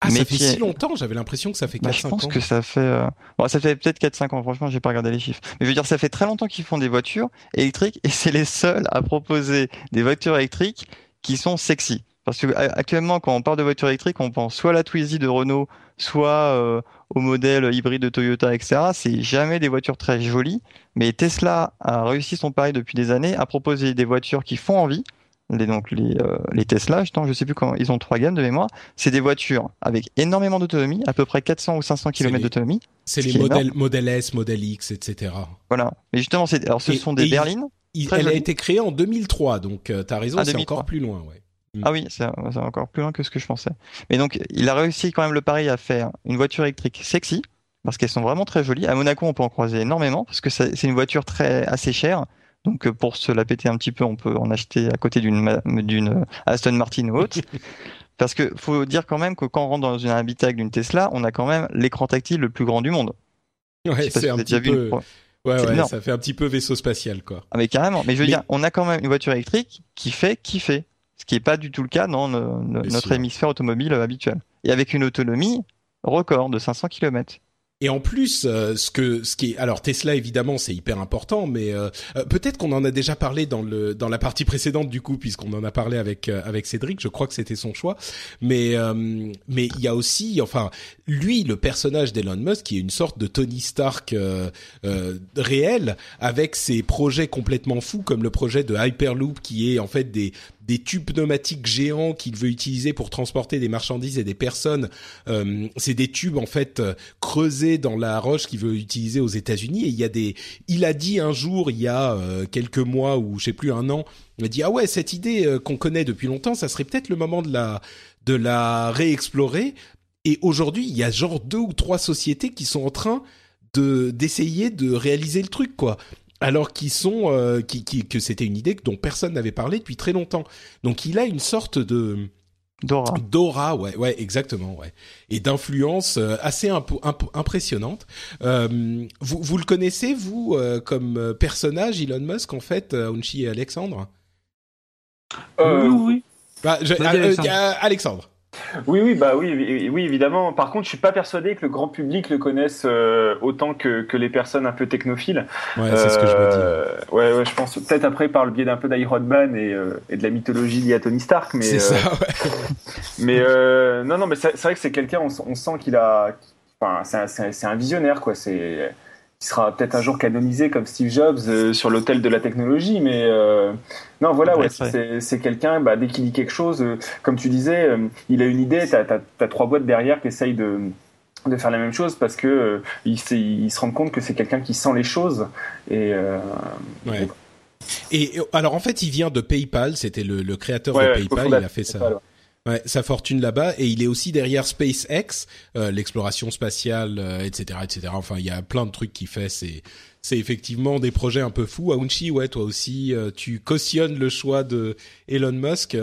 Ah, Mais ça fait est- si longtemps. J'avais l'impression que ça fait Bah, 4-5 je pense ans. que ça fait, euh, bon, ça fait peut-être 4-5 ans. Franchement, j'ai pas regardé les chiffres. Mais je veux dire, ça fait très longtemps qu'ils font des voitures électriques et c'est les seuls à proposer des voitures électriques qui sont sexy. Parce que a- actuellement, quand on parle de voitures électriques, on pense soit à la Twizy de Renault, soit euh, au modèle hybride de Toyota, etc. C'est jamais des voitures très jolies. Mais Tesla a réussi son pari depuis des années à proposer des voitures qui font envie. Les, donc les, euh, les Tesla, je, je sais plus quand ils ont trois gammes de mémoire. C'est des voitures avec énormément d'autonomie, à peu près 400 ou 500 km d'autonomie. C'est ce les modèles, modèle S, modèle X, etc. Voilà. Mais justement, alors ce Et- sont des berlines. il- elle a été créée en 2003, donc euh, t'as raison, Ah, c'est 2003. encore plus loin. Ouais. Mm. Ah oui, c'est encore plus loin que ce que je pensais. Mais donc, il a réussi quand même le pari à faire une voiture électrique sexy, parce qu'elles sont vraiment très jolies. À Monaco, on peut en croiser énormément, parce que c'est c'est une voiture très assez chère. Donc, euh, pour se la péter un petit peu, on peut en acheter à côté d'une euh, Aston Martin ou autre. Parce que faut dire quand même que quand on rentre dans une habitacle d'une Tesla, on a quand même l'écran tactile le plus grand du monde. Ouais, c'est si un petit peu. une Ouais, ouais, ça fait un petit peu vaisseau spatial, quoi. Ah mais carrément. Mais je veux Mais- dire, on a quand même une voiture électrique qui fait kiffer, ce qui n'est pas du tout le cas dans notre sûr. hémisphère automobile euh, habituel. Et avec une autonomie record de 500 km. Et en plus, euh, ce que ce qui est alors Tesla évidemment c'est hyper important, mais euh, euh, peut-être qu'on en a déjà parlé dans le dans la partie précédente du coup puisqu'on en a parlé avec euh, avec Cédric. Je crois que c'était son choix, mais euh, mais il y a aussi enfin lui le personnage d'Elon Musk qui est une sorte de Tony Stark euh, réel avec ses projets complètement fous comme le projet de Hyperloop qui est en fait des des tubes pneumatiques géants qu'il veut utiliser pour transporter des marchandises et des personnes. Euh, c'est des tubes en fait euh, creusés dans la roche qu'il veut utiliser aux États-Unis. Et il y a des, il a dit un jour, il y a euh, quelques mois ou je sais plus un an, il a dit ah ouais cette idée euh, qu'on connaît depuis longtemps, ça serait peut-être le moment de la de la réexplorer. Et aujourd'hui, il y a genre deux ou trois sociétés qui sont en train de d'essayer de réaliser le truc quoi alors qu'ils sont euh, qui, qui, que c'était une idée dont personne n'avait parlé depuis très longtemps. Donc il a une sorte de Dora. d'aura, ouais, ouais, exactement, ouais, et d'influence euh, assez impo- imp- impressionnante. Euh, vous, vous le connaissez vous euh, comme personnage Elon Musk en fait, euh, Aounchi et Alexandre? Euh, oui, oui. Bah, je- Vas-y, euh, Alexandre. euh, Alexandre. Oui, oui, bah oui, oui, évidemment. Par contre, je suis pas persuadé que le grand public le connaisse euh, autant que, que les personnes un peu technophiles. Ouais, c'est ce que je me dis. Euh, ouais, ouais, je pense peut-être après par le biais d'un peu d'Iron Man et, euh, et de la mythologie liée à Tony Stark, mais C'est ça, ouais. mais non, non, mais c'est vrai que c'est quelqu'un, on, sent qu'il a, enfin, c'est un, un visionnaire, quoi. C'est, il sera peut-être un jour canonisé comme Steve Jobs euh, sur l'autel de la technologie, mais euh, non, voilà, Ouais, ouais, c'est quelqu'un, bah, dès qu'il dit quelque chose, euh, comme tu disais, il a une idée, t'as as, trois boîtes derrière qui essayent de de faire la même chose parce que euh, il, se rend compte que c'est quelqu'un qui sent les choses et Ouais. Et alors en fait, il vient de PayPal. C'était le, le créateur ouais, de PayPal. Il a fait ça. Ouais. Sa fortune là-bas et il est aussi derrière SpaceX, euh, l'exploration spatiale, euh, etc., etc. Enfin, il y a plein de trucs qu'il fait. C'est c'est effectivement des projets un peu fous. Aounchi, ouais, toi aussi, euh, tu cautionnes le choix de Elon Musk.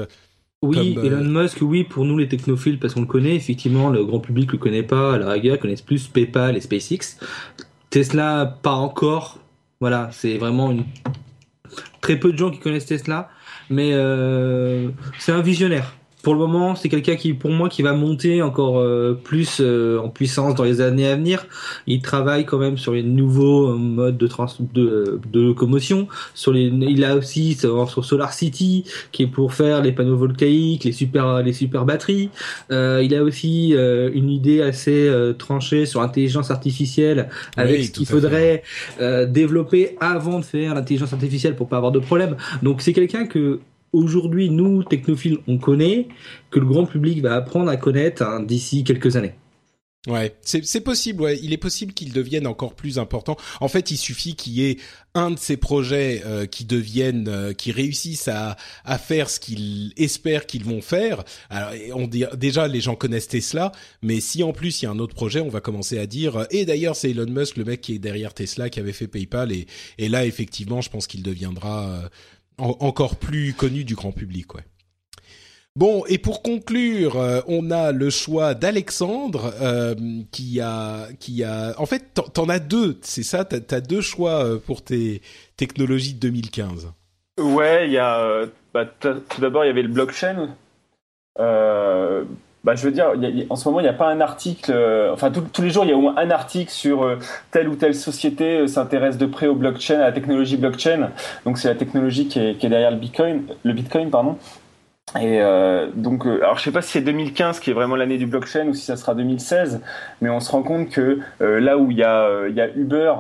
Oui, Comme, Elon Musk, oui, pour nous les technophiles, parce qu'on le connaît, effectivement, le grand public le connaît pas, la rigueur, connaissent plus PayPal et SpaceX. Tesla, pas encore. Voilà, c'est vraiment une... très peu de gens qui connaissent Tesla, mais c'est un visionnaire. Pour le moment, c'est quelqu'un qui, pour moi, qui va monter encore euh, plus euh, en puissance dans les années à venir. Il travaille quand même sur les nouveaux euh, modes de, trans de, de locomotion. Sur les, il a aussi sur, sur Solar City, qui est pour faire les panneaux voltaïques, les super, les super batteries. Euh, il a aussi une idée assez tranchée sur l'intelligence artificielle, avec Oui, ce qu'il faudrait développer avant de faire l'intelligence artificielle pour pas avoir de problème. Donc c'est quelqu'un que aujourd'hui nous technophiles on connaît, que le grand public va apprendre à connaître hein, d'ici quelques années. Ouais, c'est possible. Ouais, il est possible qu'il devienne encore plus important. En fait, il suffit qu'il y ait un de ces projets euh, qui deviennent, euh, qui réussissent à faire ce qu'ils espèrent qu'ils vont faire. Alors, on dit déjà les gens connaissent Tesla, mais si en plus il y a un autre projet, on va commencer à dire. euh, Et d'ailleurs, c'est Elon Musk, le mec qui est derrière Tesla, qui avait fait PayPal, et là effectivement, je pense qu'il deviendra en- encore plus connu du grand public. Ouais. Bon, et pour conclure, euh, on a le choix d'Alexandre euh, qui a, qui a, en fait, t'en- as deux, c'est ça, t'as as deux choix euh, pour tes technologies de 2015. Ouais, il y a. bah, tout d'abord, il y avait le blockchain. Euh, bah, je veux dire, en ce moment, il n'y a pas un article. euh, enfin, tous les jours, il y a au moins un article sur euh, telle ou telle société euh, s'intéresse de près au blockchain, à la technologie blockchain. Donc, c'est la technologie qui est, derrière le Bitcoin, le Bitcoin, pardon. Et donc, alors je sais pas si c'est 2015 qui est vraiment l'année du blockchain ou si ça sera 2016, mais on se rend compte que là où il y y a Uber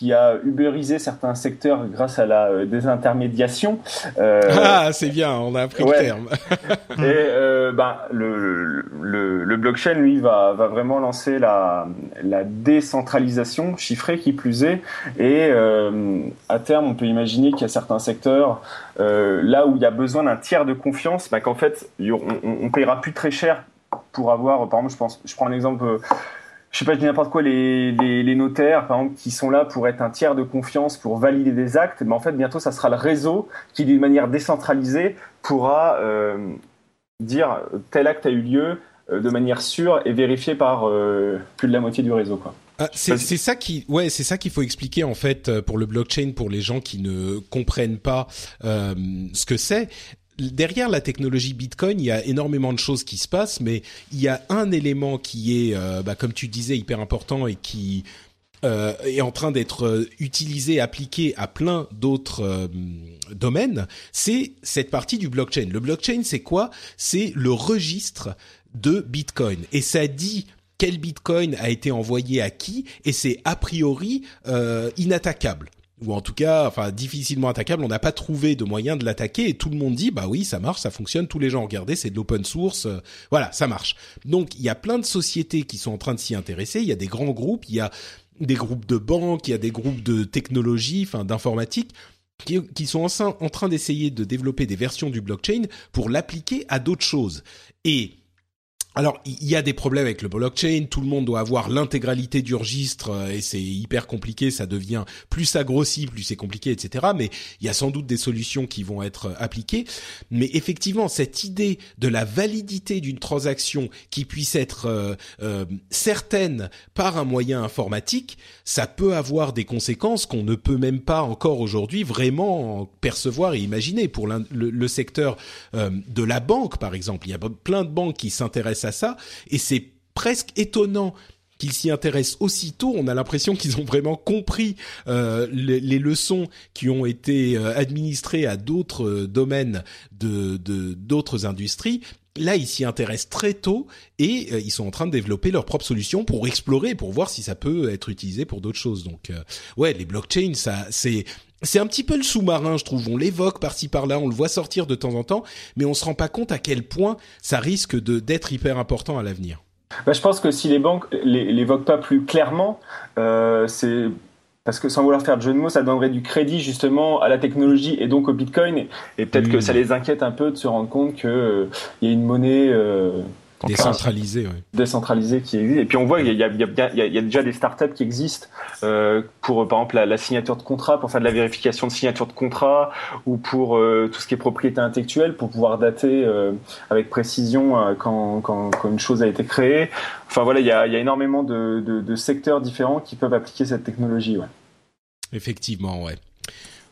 qui a uberisé certains secteurs grâce à la euh, désintermédiation. euh, Ah, c'est bien, on a appris ouais. le terme. et euh, le, bah, le, le, le, blockchain, lui, va, va vraiment lancer la, la décentralisation chiffrée qui plus est. Et euh, à terme, on peut imaginer qu'il y a certains secteurs, euh, là où il y a besoin d'un tiers de confiance, bah, qu'en fait, on, on, payera plus très cher pour avoir, par exemple, je, pense, je prends un exemple je sais pas, je dis n'importe quoi, les, les, les, notaires, par exemple, qui sont là pour être un tiers de confiance, pour valider des actes, mais en fait, bientôt, ça sera le réseau qui, d'une manière décentralisée, pourra euh, dire tel acte a eu lieu euh, de manière sûre et vérifiée par euh, plus de la moitié du réseau, quoi. Ah, c'est ça qui, ouais, c'est ça qu'il faut expliquer en fait pour le blockchain pour les gens qui ne comprennent pas euh, ce que c'est derrière la technologie Bitcoin, il y a énormément de choses qui se passent, mais il y a un élément qui est, euh, bah, comme tu disais, hyper important et qui euh, est en train d'être euh, utilisé, appliqué à plein d'autres domaines, c'est cette partie du blockchain. Le blockchain, c'est quoi? C'est le registre de Bitcoin. Et ça dit quel Bitcoin a été envoyé à qui, et c'est a priori inattaquable ou en tout cas, enfin difficilement attaquable. On n'a pas trouvé de moyen de l'attaquer et tout le monde dit bah oui, ça marche, ça fonctionne. Tous les gens regardez, c'est de l'open source, euh, voilà, ça marche. Donc il y a plein de sociétés qui sont en train de s'y intéresser. Il y a des grands groupes, il y a des groupes de banques, il y a des groupes de technologie, enfin d'informatique. Qui, sont en, en train d'essayer de développer des versions du blockchain pour l'appliquer à d'autres choses. Et alors, il y a des problèmes avec le blockchain. Tout le monde doit avoir l'intégralité du registre euh, et c'est hyper compliqué. Ça devient plus ça grossit, plus c'est compliqué, etc. Mais il y a sans doute des solutions qui vont être euh, appliquées. Mais effectivement, cette idée de la validité d'une transaction qui puisse être euh, certaine par un moyen informatique, ça peut avoir des conséquences qu'on ne peut même pas encore aujourd'hui vraiment percevoir et imaginer. Pour le, le, secteur de la banque, par exemple, il y a plein de banques qui s'intéressent à ça, et c'est presque étonnant qu'ils s'y intéressent aussitôt. On a l'impression qu'ils ont vraiment compris euh, les, leçons qui ont été euh, administrées à d'autres euh, domaines de d'autres industries. Là, ils s'y intéressent très tôt et ils sont en train de développer leurs propres solutions pour explorer, pour voir si ça peut être utilisé pour d'autres choses. Donc, ouais, les blockchains, ça, c'est c'est un petit peu le sous-marin, je trouve. On l'évoque par-ci par-là, on le voit sortir de temps en temps, mais on se rend pas compte à quel point ça risque de d'être hyper important à l'avenir. Bah, je pense que si les banques l'évoquent pas plus clairement, euh, c'est parce que sans vouloir faire de jeu de mots, ça donnerait du crédit justement à la technologie et donc au Bitcoin. Et, peut-être que ça les inquiète un peu de se rendre compte qu'il euh, y a une monnaie euh, Décentralisé, oui. Décentralisé qui existe. Et puis on voit qu'il y, y, y, y a, déjà des startups qui existent euh, pour, par exemple, la, la, signature de contrat, pour faire de la vérification de signature de contrat, ou pour euh, tout ce qui est propriété intellectuelle, pour pouvoir dater euh, avec précision quand, quand, quand, une chose a été créée. Enfin voilà, il y a, y a énormément de, de, de, secteurs différents qui peuvent appliquer cette technologie. Ouais. Effectivement, ouais.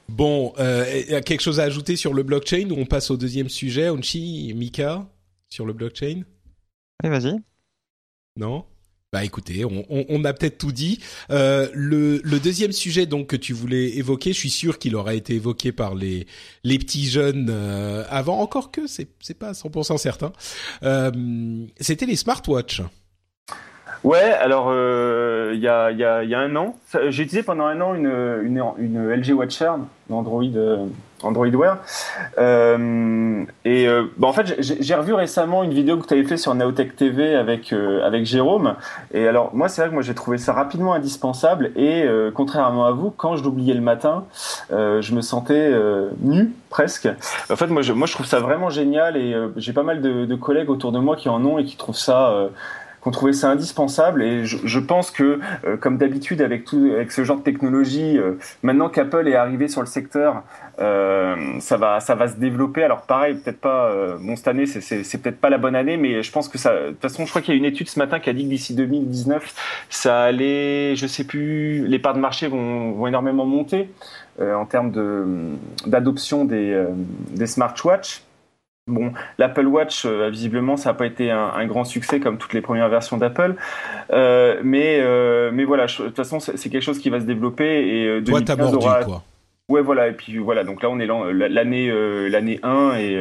Bon, euh, quelque chose à ajouter sur le blockchain ou on passe au deuxième sujet, Onchi, Mika, sur le blockchain? Oui, vas-y. Non? Bah écoutez, on, on, a peut-être tout dit. Euh, le, le, deuxième sujet donc que tu voulais évoquer, je suis sûr qu'il aura été évoqué par les les petits jeunes euh, avant, encore que c'est c'est pas 100% certain. Euh, C'était les smartwatches. Ouais, alors euh, il y, a, y, a, y, a, un an, j'ai utilisé pendant un an une, une, une LG Watcher Android euh, Android Wear. Euh, et euh, bah en fait, j'ai revu récemment une vidéo que tu avais fait sur Naotech TV avec euh, avec Jérôme. Et alors moi, c'est vrai que moi j'ai trouvé ça rapidement indispensable. Et euh, contrairement à vous, quand je l'oubliais le matin, je me sentais nu presque. En fait, moi je, moi je trouve ça vraiment génial. Et j'ai pas mal de, de, collègues autour de moi qui en ont et qui trouvent ça qu'on trouvait ça indispensable. Et je, je pense que euh, comme d'habitude avec tout avec ce genre de technologie euh, maintenant qu'Apple est arrivé sur le secteur euh, ça va ça va se développer. Alors pareil peut-être pas bon cette année c'est peut-être pas la bonne année mais je pense que ça de toute façon je crois qu'il y a une étude ce matin qui a dit que d'ici 2019 ça allait je sais plus les parts de marché vont vont énormément monter en termes d'adoption des des smartwatches Bon, l'Apple Watch, euh, visiblement, ça n'a pas été un, un, grand succès comme toutes les premières versions d'Apple, euh, mais euh, mais voilà, de toute façon, c'est quelque chose qui va se développer et Toi, t'as mordu, aura... quoi. Ouais, voilà, et puis voilà, donc là on est l'année l'année 1 et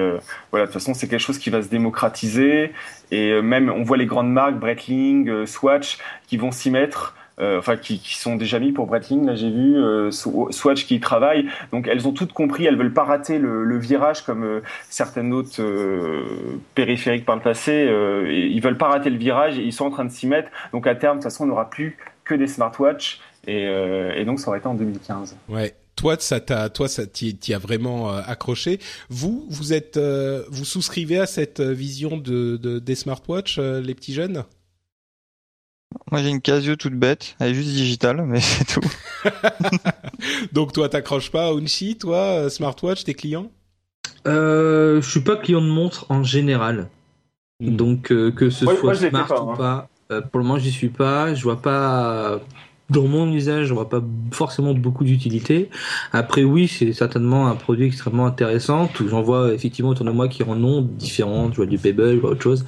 voilà, de toute façon c'est quelque chose qui va se démocratiser. Et même on voit les grandes marques, Breitling, Swatch, qui vont s'y mettre euh, enfin qui, qui, sont déjà mis pour Breitling. Là, j'ai vu euh, Swatch qui y travaille. Donc, elles ont toutes compris. Elles veulent pas rater le, le virage comme euh, certaines autres euh, périphériques par le passé. Euh, ils veulent pas rater le virage et ils sont en train de s'y mettre. Donc, à terme, de toute façon, on n'aura plus que des smartwatches. Et, et donc, ça aurait été en 2015. Ouais toi ça t'a toi ça t'y as vraiment euh, accroché vous vous êtes euh, vous souscrivez à cette vision de, de des smartwatches euh, les petits jeunes? Moi j'ai une Casio toute bête, elle est juste digitale, mais c'est tout. Donc toi t'accroches pas à Unshi, toi smartwatch, tes clients? Euh, Je suis pas client de montre en général, mm. donc euh, que ce ouais, soit moi, smart pas, ou hein. pas, euh, pour le moment j'y suis pas, je vois pas dans mon usage, je vois pas forcément beaucoup d'utilité. Après, oui, c'est certainement un produit extrêmement intéressant. J'en vois effectivement autour de moi qui en ont différents. Je vois du Pebble, je vois autre chose.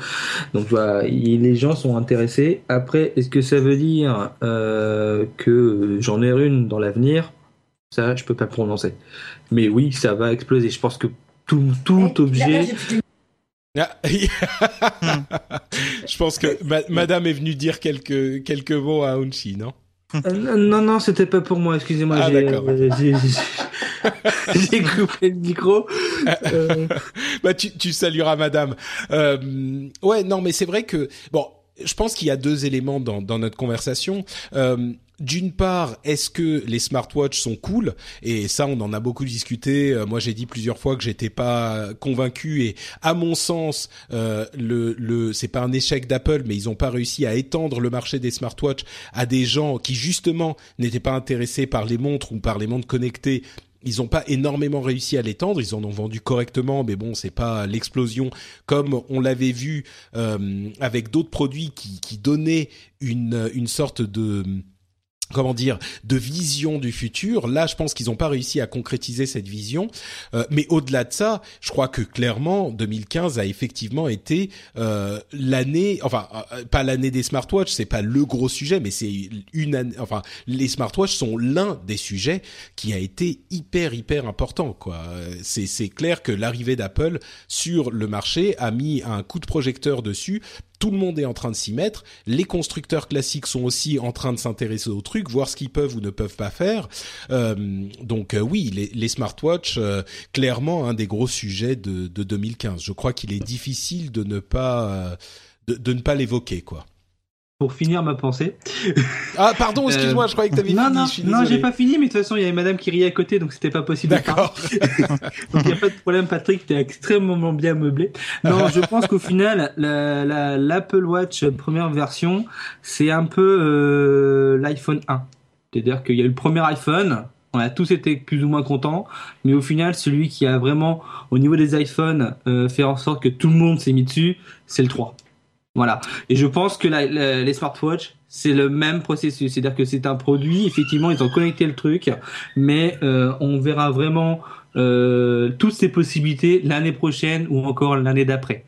Donc, je vois, les gens sont intéressés. Après, est-ce que ça veut dire euh, que j'en ai une dans l'avenir? Ça, je peux pas prononcer. Mais oui, ça va exploser. Je pense que tout, tout objet. Ah, je pense que ma Madame est venue dire quelques quelques mots à Unchi, non? Euh, non, non, c'était pas pour moi, excusez-moi. Ah, j'ai, d'accord. euh, coupé le micro. Euh... bah, tu, tu salueras madame. Euh, ouais, non, mais c'est vrai que, bon, je pense qu'il y a deux éléments dans, dans notre conversation. Euh, d'une part, est-ce que les smartwatches sont cool? Et ça, on en a beaucoup discuté. Euh, moi, j'ai dit plusieurs fois que j'étais pas convaincu. Et à mon sens, euh, le, c'est pas un échec d'Apple, mais ils ont pas réussi à étendre le marché des smartwatches à des gens qui justement n'étaient pas intéressés par les montres ou par les montres connectées. Ils n'ont pas énormément réussi à l'étendre. Ils en ont vendu correctement, mais bon, c'est pas l'explosion comme on l'avait vu euh, avec d'autres produits qui, qui donnaient une, une sorte de comment dire de vision du futur. Là je pense qu'ils n'ont pas réussi à concrétiser cette vision. Euh, mais au-delà de ça je crois que clairement 2015 a effectivement été euh, l'année enfin euh, pas l'année des smartwatches c'est pas le gros sujet mais c'est une année enfin les smartwatches sont l'un des sujets qui a été hyper hyper important quoi. C'est clair que l'arrivée d'Apple sur le marché a mis un coup de projecteur dessus tout le monde est en train de s'y mettre. Les constructeurs classiques sont aussi en train de s'intéresser au truc, voir ce qu'ils peuvent ou ne peuvent pas faire. Euh, donc euh, oui, les, les smartwatches, euh, clairement un des gros sujets de, de 2015. Je crois qu'il est difficile de ne pas de, de ne pas l'évoquer, quoi. Pour finir ma pensée. Ah pardon, excuse-moi, je croyais que t'avais fini. Non, non, j'ai pas fini, mais de toute façon, il y avait madame qui riait à côté, donc c'était pas possible. D'accord. donc il n'y a pas de problème, Patrick, t'es extrêmement bien meublé. Non, je pense qu'au final, la, la, l'Apple Watch première version, c'est un peu euh, l'iPhone 1. C'est-à-dire qu'il y a eu le premier iPhone, on a tous été plus ou moins contents, mais au final, celui qui a vraiment, au niveau des iPhones, euh, fait en sorte que tout le monde s'est mis dessus, c'est le 3. Voilà. Et je pense que la, les smartwatches, c'est le même processus. C'est-à-dire que c'est un produit, effectivement, ils ont connecté le truc, mais euh, on verra vraiment euh, toutes ces possibilités l'année prochaine ou encore l'année d'après.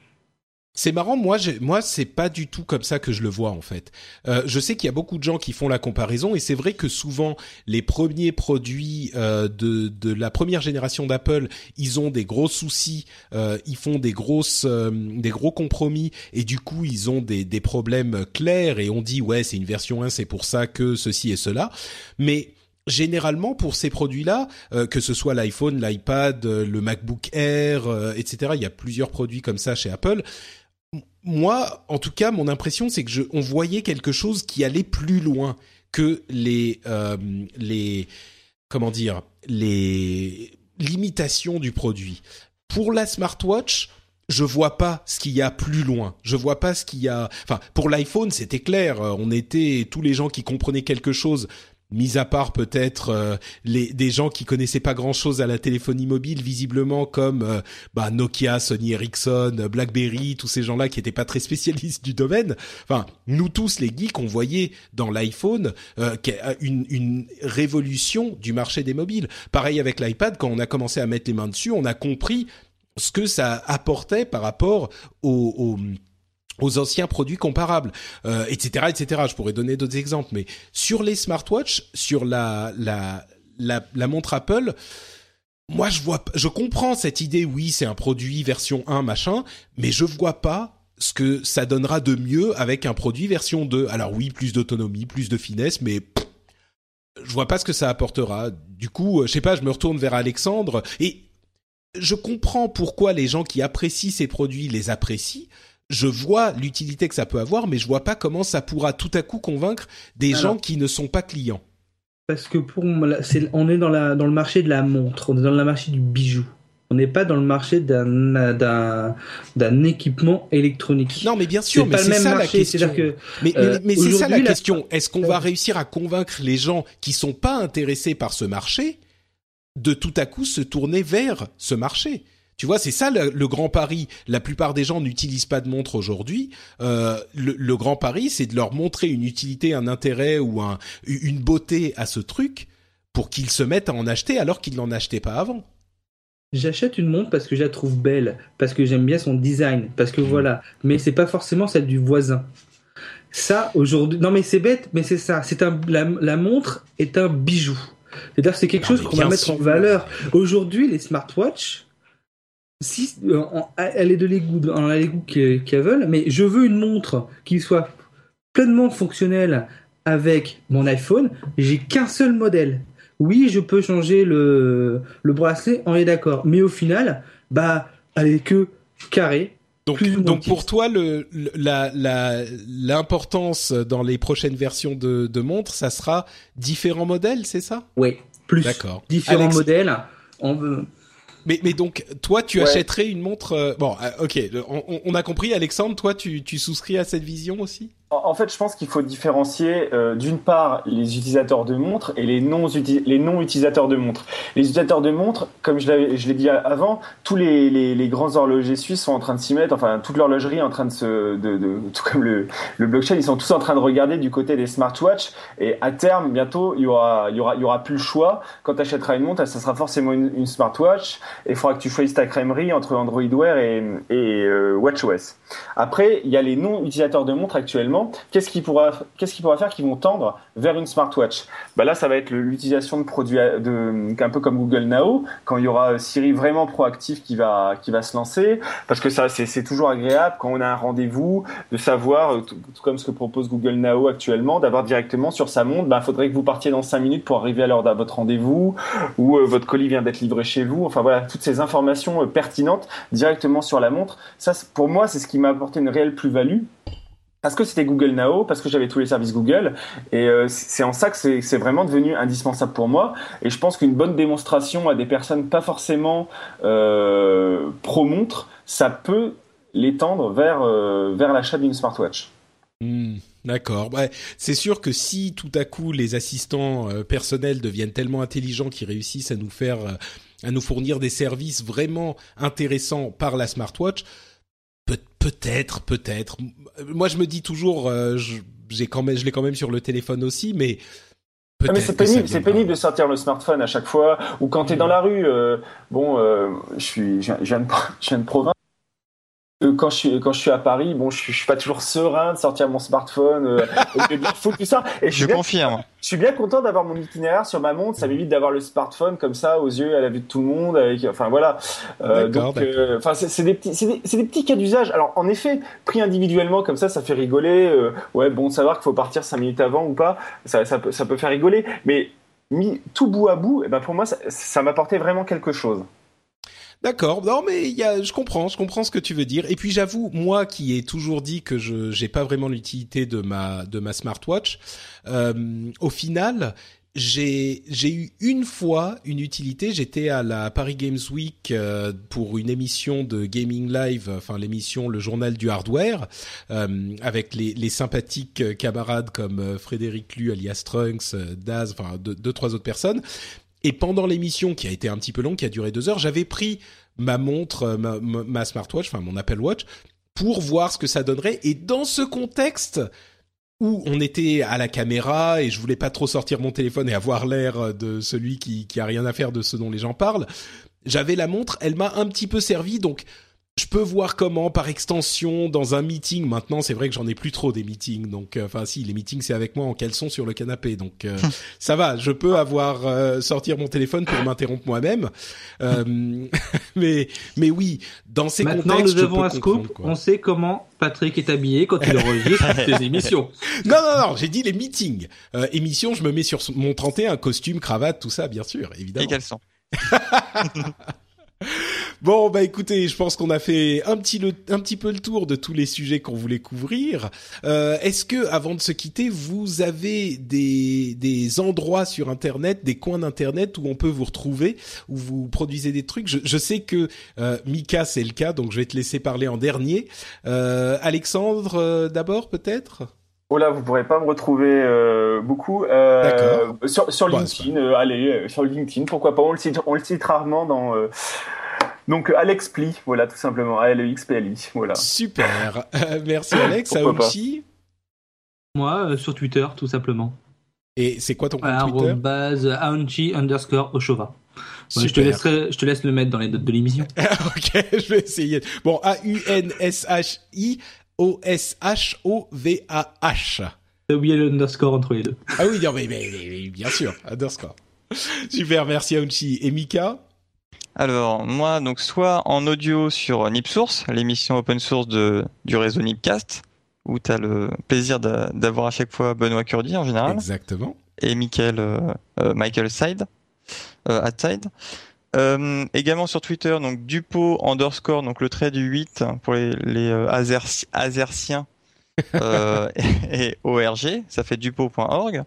C'est marrant, moi, moi, c'est pas du tout comme ça que je le vois en fait. Euh, je sais qu'il y a beaucoup de gens qui font la comparaison, et c'est vrai que souvent les premiers produits euh, de de la première génération d'Apple, ils ont des gros soucis, euh, ils font des grosses, euh, des gros compromis, et du coup ils ont des des problèmes clairs, et on dit ouais c'est une version 1, c'est pour ça que ceci et cela, mais généralement pour ces produits-là, euh, que ce soit l'iPhone, l'iPad, euh, le MacBook Air, euh, etc. Il y a plusieurs produits comme ça chez Apple. Moi, en tout cas, mon impression, c'est que on voyait quelque chose qui allait plus loin que les euh, les comment dire les limitations du produit. Pour la smartwatch, je vois pas ce qu'il y a plus loin. Je vois pas ce qu'il y a. Enfin, pour l'iPhone, c'était clair. On était tous les gens qui comprenaient quelque chose mis à part peut-être euh, les des gens qui connaissaient pas grand-chose à la téléphonie mobile visiblement comme euh, bah, Nokia, Sony Ericsson, euh, BlackBerry, tous ces gens-là qui étaient pas très spécialistes du domaine. Enfin, nous tous les geeks, on voyait dans l'iPhone euh, une, une révolution du marché des mobiles. Pareil avec l'iPad, quand on a commencé à mettre les mains dessus, on a compris ce que ça apportait par rapport au, au aux anciens produits comparables, euh, etc., etc. Je pourrais donner d'autres exemples, mais sur les smartwatches, sur la la la, la montre Apple, moi je vois, je comprends cette idée. Oui, c'est un produit version 1 machin, mais je vois pas ce que ça donnera de mieux avec un produit version 2. Alors oui, plus d'autonomie, plus de finesse, mais pff, je vois pas ce que ça apportera. Du coup, euh, je sais pas, je me retourne vers Alexandre et je comprends pourquoi les gens qui apprécient ces produits les apprécient. Je vois l'utilité que ça peut avoir, mais je vois pas comment ça pourra tout à coup convaincre des Alors. gens qui ne sont pas clients. Parce que pour c'est- on est dans, la, dans le marché de la montre, on est dans le marché du bijou. On n'est pas dans le marché d'un équipement électronique. Non, mais bien sûr, C'est mais c'est même ça la marché, question. c'est-à-dire que, mais euh, mais, mais c'est ça la la- question. Est-ce qu'on va réussir à convaincre les gens qui sont pas intéressés par ce marché de tout à coup se tourner vers ce marché? Tu vois, c'est ça le, le grand pari. La plupart des gens n'utilisent pas de montre aujourd'hui. Euh, le, le grand pari, c'est de leur montrer une utilité, un intérêt ou un, une beauté à ce truc pour qu'ils se mettent à en acheter alors qu'ils n'en achetaient pas avant. J'achète une montre parce que je la trouve belle, parce que j'aime bien son design, parce que voilà. Mais c'est pas forcément celle du voisin. Ça, aujourd'hui. Non, mais c'est bête, mais c'est ça. C'est un, la, la montre est un bijou. C'est-à-dire, c'est quelque Non, chose qu'on va mettre en valeur. Aujourd'hui, les smartwatches, si, euh, elle est de l'égout, dans l'égout qu'elles qu'elles veulent, mais je veux une montre qui soit pleinement fonctionnelle avec mon iPhone. J'ai qu'un seul modèle. Oui, je peux changer le, le bracelet, on est d'accord. Mais au final, bah, elle est que carrée. Donc, donc pour toi, le, le- la, la, l'importance dans les prochaines versions de, de montres, ça sera différents modèles, c'est ça? Oui, plus D'accord. différents Alex- modèles. On veut- Mais, mais donc, toi, tu Ouais. achèterais une montre. euh, bon, euh, ok, on, on- a compris, Alexandre. Toi, tu, tu souscris à cette vision aussi? En fait, je pense qu'il faut différencier euh, d'une part les utilisateurs de montres et les non utilisateurs de montres. Les utilisateurs de montres, comme je l'ai dit avant, tous les, grands horlogers suisses sont en train de s'y mettre. Enfin, toute l'horlogerie est en train de se de, de tout comme le blockchain, ils sont tous en train de regarder du côté des smartwatches. Et à terme, bientôt, il y aura y aura plus le choix. Quand tu achèteras une montre, ça sera forcément une, smartwatch. Et il faudra que tu choisisses ta crèmerie entre Android Wear et, et euh, WatchOS. Après, il y a les non utilisateurs de montres actuellement. Qu'est-ce qui pourra, qu'est-ce qui faire qu'ils vont tendre vers une smartwatch? Bah Là, ça va être l'utilisation de produits, de, un peu comme Google Now, quand il y aura Siri vraiment proactif qui va, se lancer, parce que ça, c'est toujours agréable quand on a un rendez-vous de savoir, euh, tout, comme ce que propose Google Now actuellement, d'avoir directement sur sa montre, bah, faudrait que vous partiez dans 5 minutes pour arriver à l'heure de votre rendez-vous, ou euh, votre colis vient d'être livré chez vous. Enfin voilà, toutes ces informations euh, pertinentes directement sur la montre. Ça, pour moi, c'est ce qui m'a apporté une réelle plus-value. Parce que c'était Google Now, parce que j'avais tous les services Google, et euh, c'est en ça que c'est vraiment devenu indispensable pour moi. Et je pense qu'une bonne démonstration à des personnes pas forcément euh, pro-montre, ça peut l'étendre vers, euh, l'achat d'une smartwatch. Hmm, D'accord. C'est sûr que si tout à coup les assistants personnels deviennent tellement intelligents qu'ils réussissent à nous faire, à nous fournir des services vraiment intéressants par la smartwatch, peut-être, peut-être. Moi, je me dis toujours, euh, je- j'ai quand même, je l'ai quand même sur le téléphone aussi, mais Ah, mais c'est pénible, c'est pénible de sortir le smartphone à chaque fois. Ou quand tu es dans la rue, euh, bon, euh, je suis, je viens, je viens de, je viens de province. Euh, Quand je, suis, quand je suis à Paris, bon, je suis, je suis pas toujours serein de sortir mon smartphone, euh, tout ça. Et je Je suis bien, confirme. je suis bien content d'avoir mon itinéraire sur ma montre. Ça m'évite d'avoir le smartphone comme ça aux yeux, à la vue de tout le monde. Avec, enfin voilà. Euh, donc, euh, enfin, c'est c'est des petits, c'est des, c'est des petits cas d'usage. Alors, en effet, pris individuellement comme ça, ça fait rigoler. euh, ouais, bon, savoir qu'il faut partir cinq minutes avant ou pas, ça, ça peut, ça peut faire rigoler. Mais mis tout bout à bout, eh ben pour moi, ça, ça m'apportait vraiment quelque chose. D'accord. Non, mais y a, je comprends, je comprends ce que tu veux dire. Et puis j'avoue, moi qui ai toujours dit que je j'ai pas vraiment l'utilité de ma de ma smartwatch, euh, au final, j'ai j'ai eu une fois une utilité. J'étais à la Paris Games Week euh, pour une émission de gaming live, enfin l'émission le journal du hardware, euh, avec les les sympathiques camarades comme euh, Frédéric Lu alias Trunks, euh, Daz, enfin deux, deux trois autres personnes. Et pendant l'émission, qui a été un petit peu longue, qui a duré deux heures, j'avais pris ma montre, euh, ma, ma- ma smartwatch, enfin mon Apple Watch, pour voir ce que ça donnerait. Et dans ce contexte où on était à la caméra et je voulais pas trop sortir mon téléphone et avoir l'air de celui qui, qui a rien à faire de ce dont les gens parlent, j'avais la montre, elle m'a un petit peu servi, donc je peux voir comment, par extension, dans un meeting. Maintenant, c'est vrai que j'en ai plus trop des meetings. Donc, euh, enfin, si les meetings, c'est avec moi en caleçon sur le canapé. Donc, euh, ça va. Je peux avoir euh, sortir mon téléphone pour m'interrompre moi-même. mais, mais oui, dans ces Maintenant, contextes, nous avons un scoop. quoi. On sait comment Patrick est habillé quand il enregistre ses émissions. Non, non, non. J'ai dit les meetings. Euh, émission, je me mets sur mon 31 costume, cravate, tout ça, bien sûr, évidemment. Et quels sont Bon, bah écoutez, je pense qu'on a fait un petit, le, un petit peu le tour de tous les sujets qu'on voulait couvrir. Euh, Est-ce que, avant de se quitter, vous avez des, des endroits sur Internet, des coins d'Internet où on peut vous retrouver, où vous produisez des trucs? Je, je sais que euh, Mika, c'est le cas, donc je vais te laisser parler en dernier. Euh, Alexandre, euh, d'abord, peut-être? Oh là, vous pourrez pas me retrouver euh, beaucoup. Euh. Sur, sur LinkedIn, euh, allez, euh, sur LinkedIn, pourquoi pas? On le cite, on le cite rarement dans. Donc Alex Pli, voilà, tout simplement. A-L-E-X-P-L-I, voilà. Super. Euh, merci Alex. Aouchi Moi, euh, sur Twitter, tout simplement. Et c'est quoi ton compte Twitter Arrobase Aunchi underscore Oshova. Ouais, je, te laisserai, je te laisse le mettre dans les notes de l'émission. ok, je vais essayer. Bon, A-U-N-S-H-I O-S-H-O-V-A-H. T'as oublié le underscore entre les deux. Ah oui, non, mais, mais, mais- mais bien sûr, underscore. Super, merci Aunchi. Et Mika Alors, moi, donc, soit en audio sur NipSource, l'émission open source de, du réseau Nipcast, où tu as le plaisir d'a- d'avoir à chaque fois Benoît Curdy en général, Exactement. et Michael, euh, euh, Michael Side, euh, Side. Euh, également sur Twitter, donc Dupo underscore, donc le trait du 8 pour les, les euh, et, et ORG, ça fait dupo.org.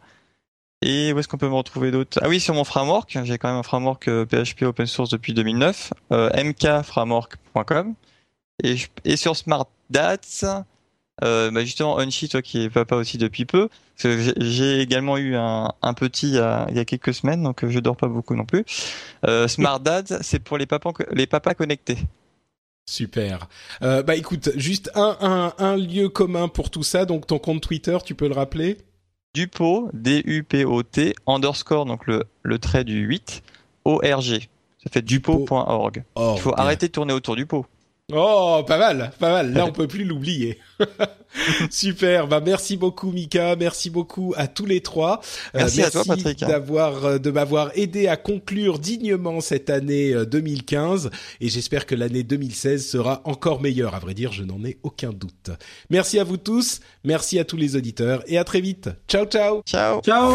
Et où est-ce qu'on peut me retrouver d'autres? Ah oui, sur mon framework, j'ai quand même un framework euh, PHP open source depuis 2009, euh, mkframework.com. Et, je- et sur SmartDats, euh, bah justement, Unshi, toi qui es papa aussi depuis peu, j'ai- également eu un, un petit il y, a, il y a quelques semaines, donc euh, je dors pas beaucoup non plus. Euh, SmartDads, c'est pour les papas, les papas connectés. Super. Euh, bah écoute, juste un, un, un lieu commun pour tout ça, donc ton compte Twitter, tu peux le rappeler? Dupo, D-U-P-O-T, underscore, donc le, le trait du 8, O-R-G. Ça fait dupo.org. Oh, Il faut arrêter de tourner autour du pot. Oh, pas mal, pas mal. Là, on peut plus l'oublier. Super. Bah, merci beaucoup, Mika. Merci beaucoup à tous les trois. Euh, Merci à toi, Patrick. D'avoir, euh, de m'avoir aidé à conclure dignement cette année euh, 2015. Et j'espère que l'année 2016 sera encore meilleure. À vrai dire, je n'en ai aucun doute. Merci à vous tous. Merci à tous les auditeurs. Et à très vite. Ciao, ciao. Ciao. Ciao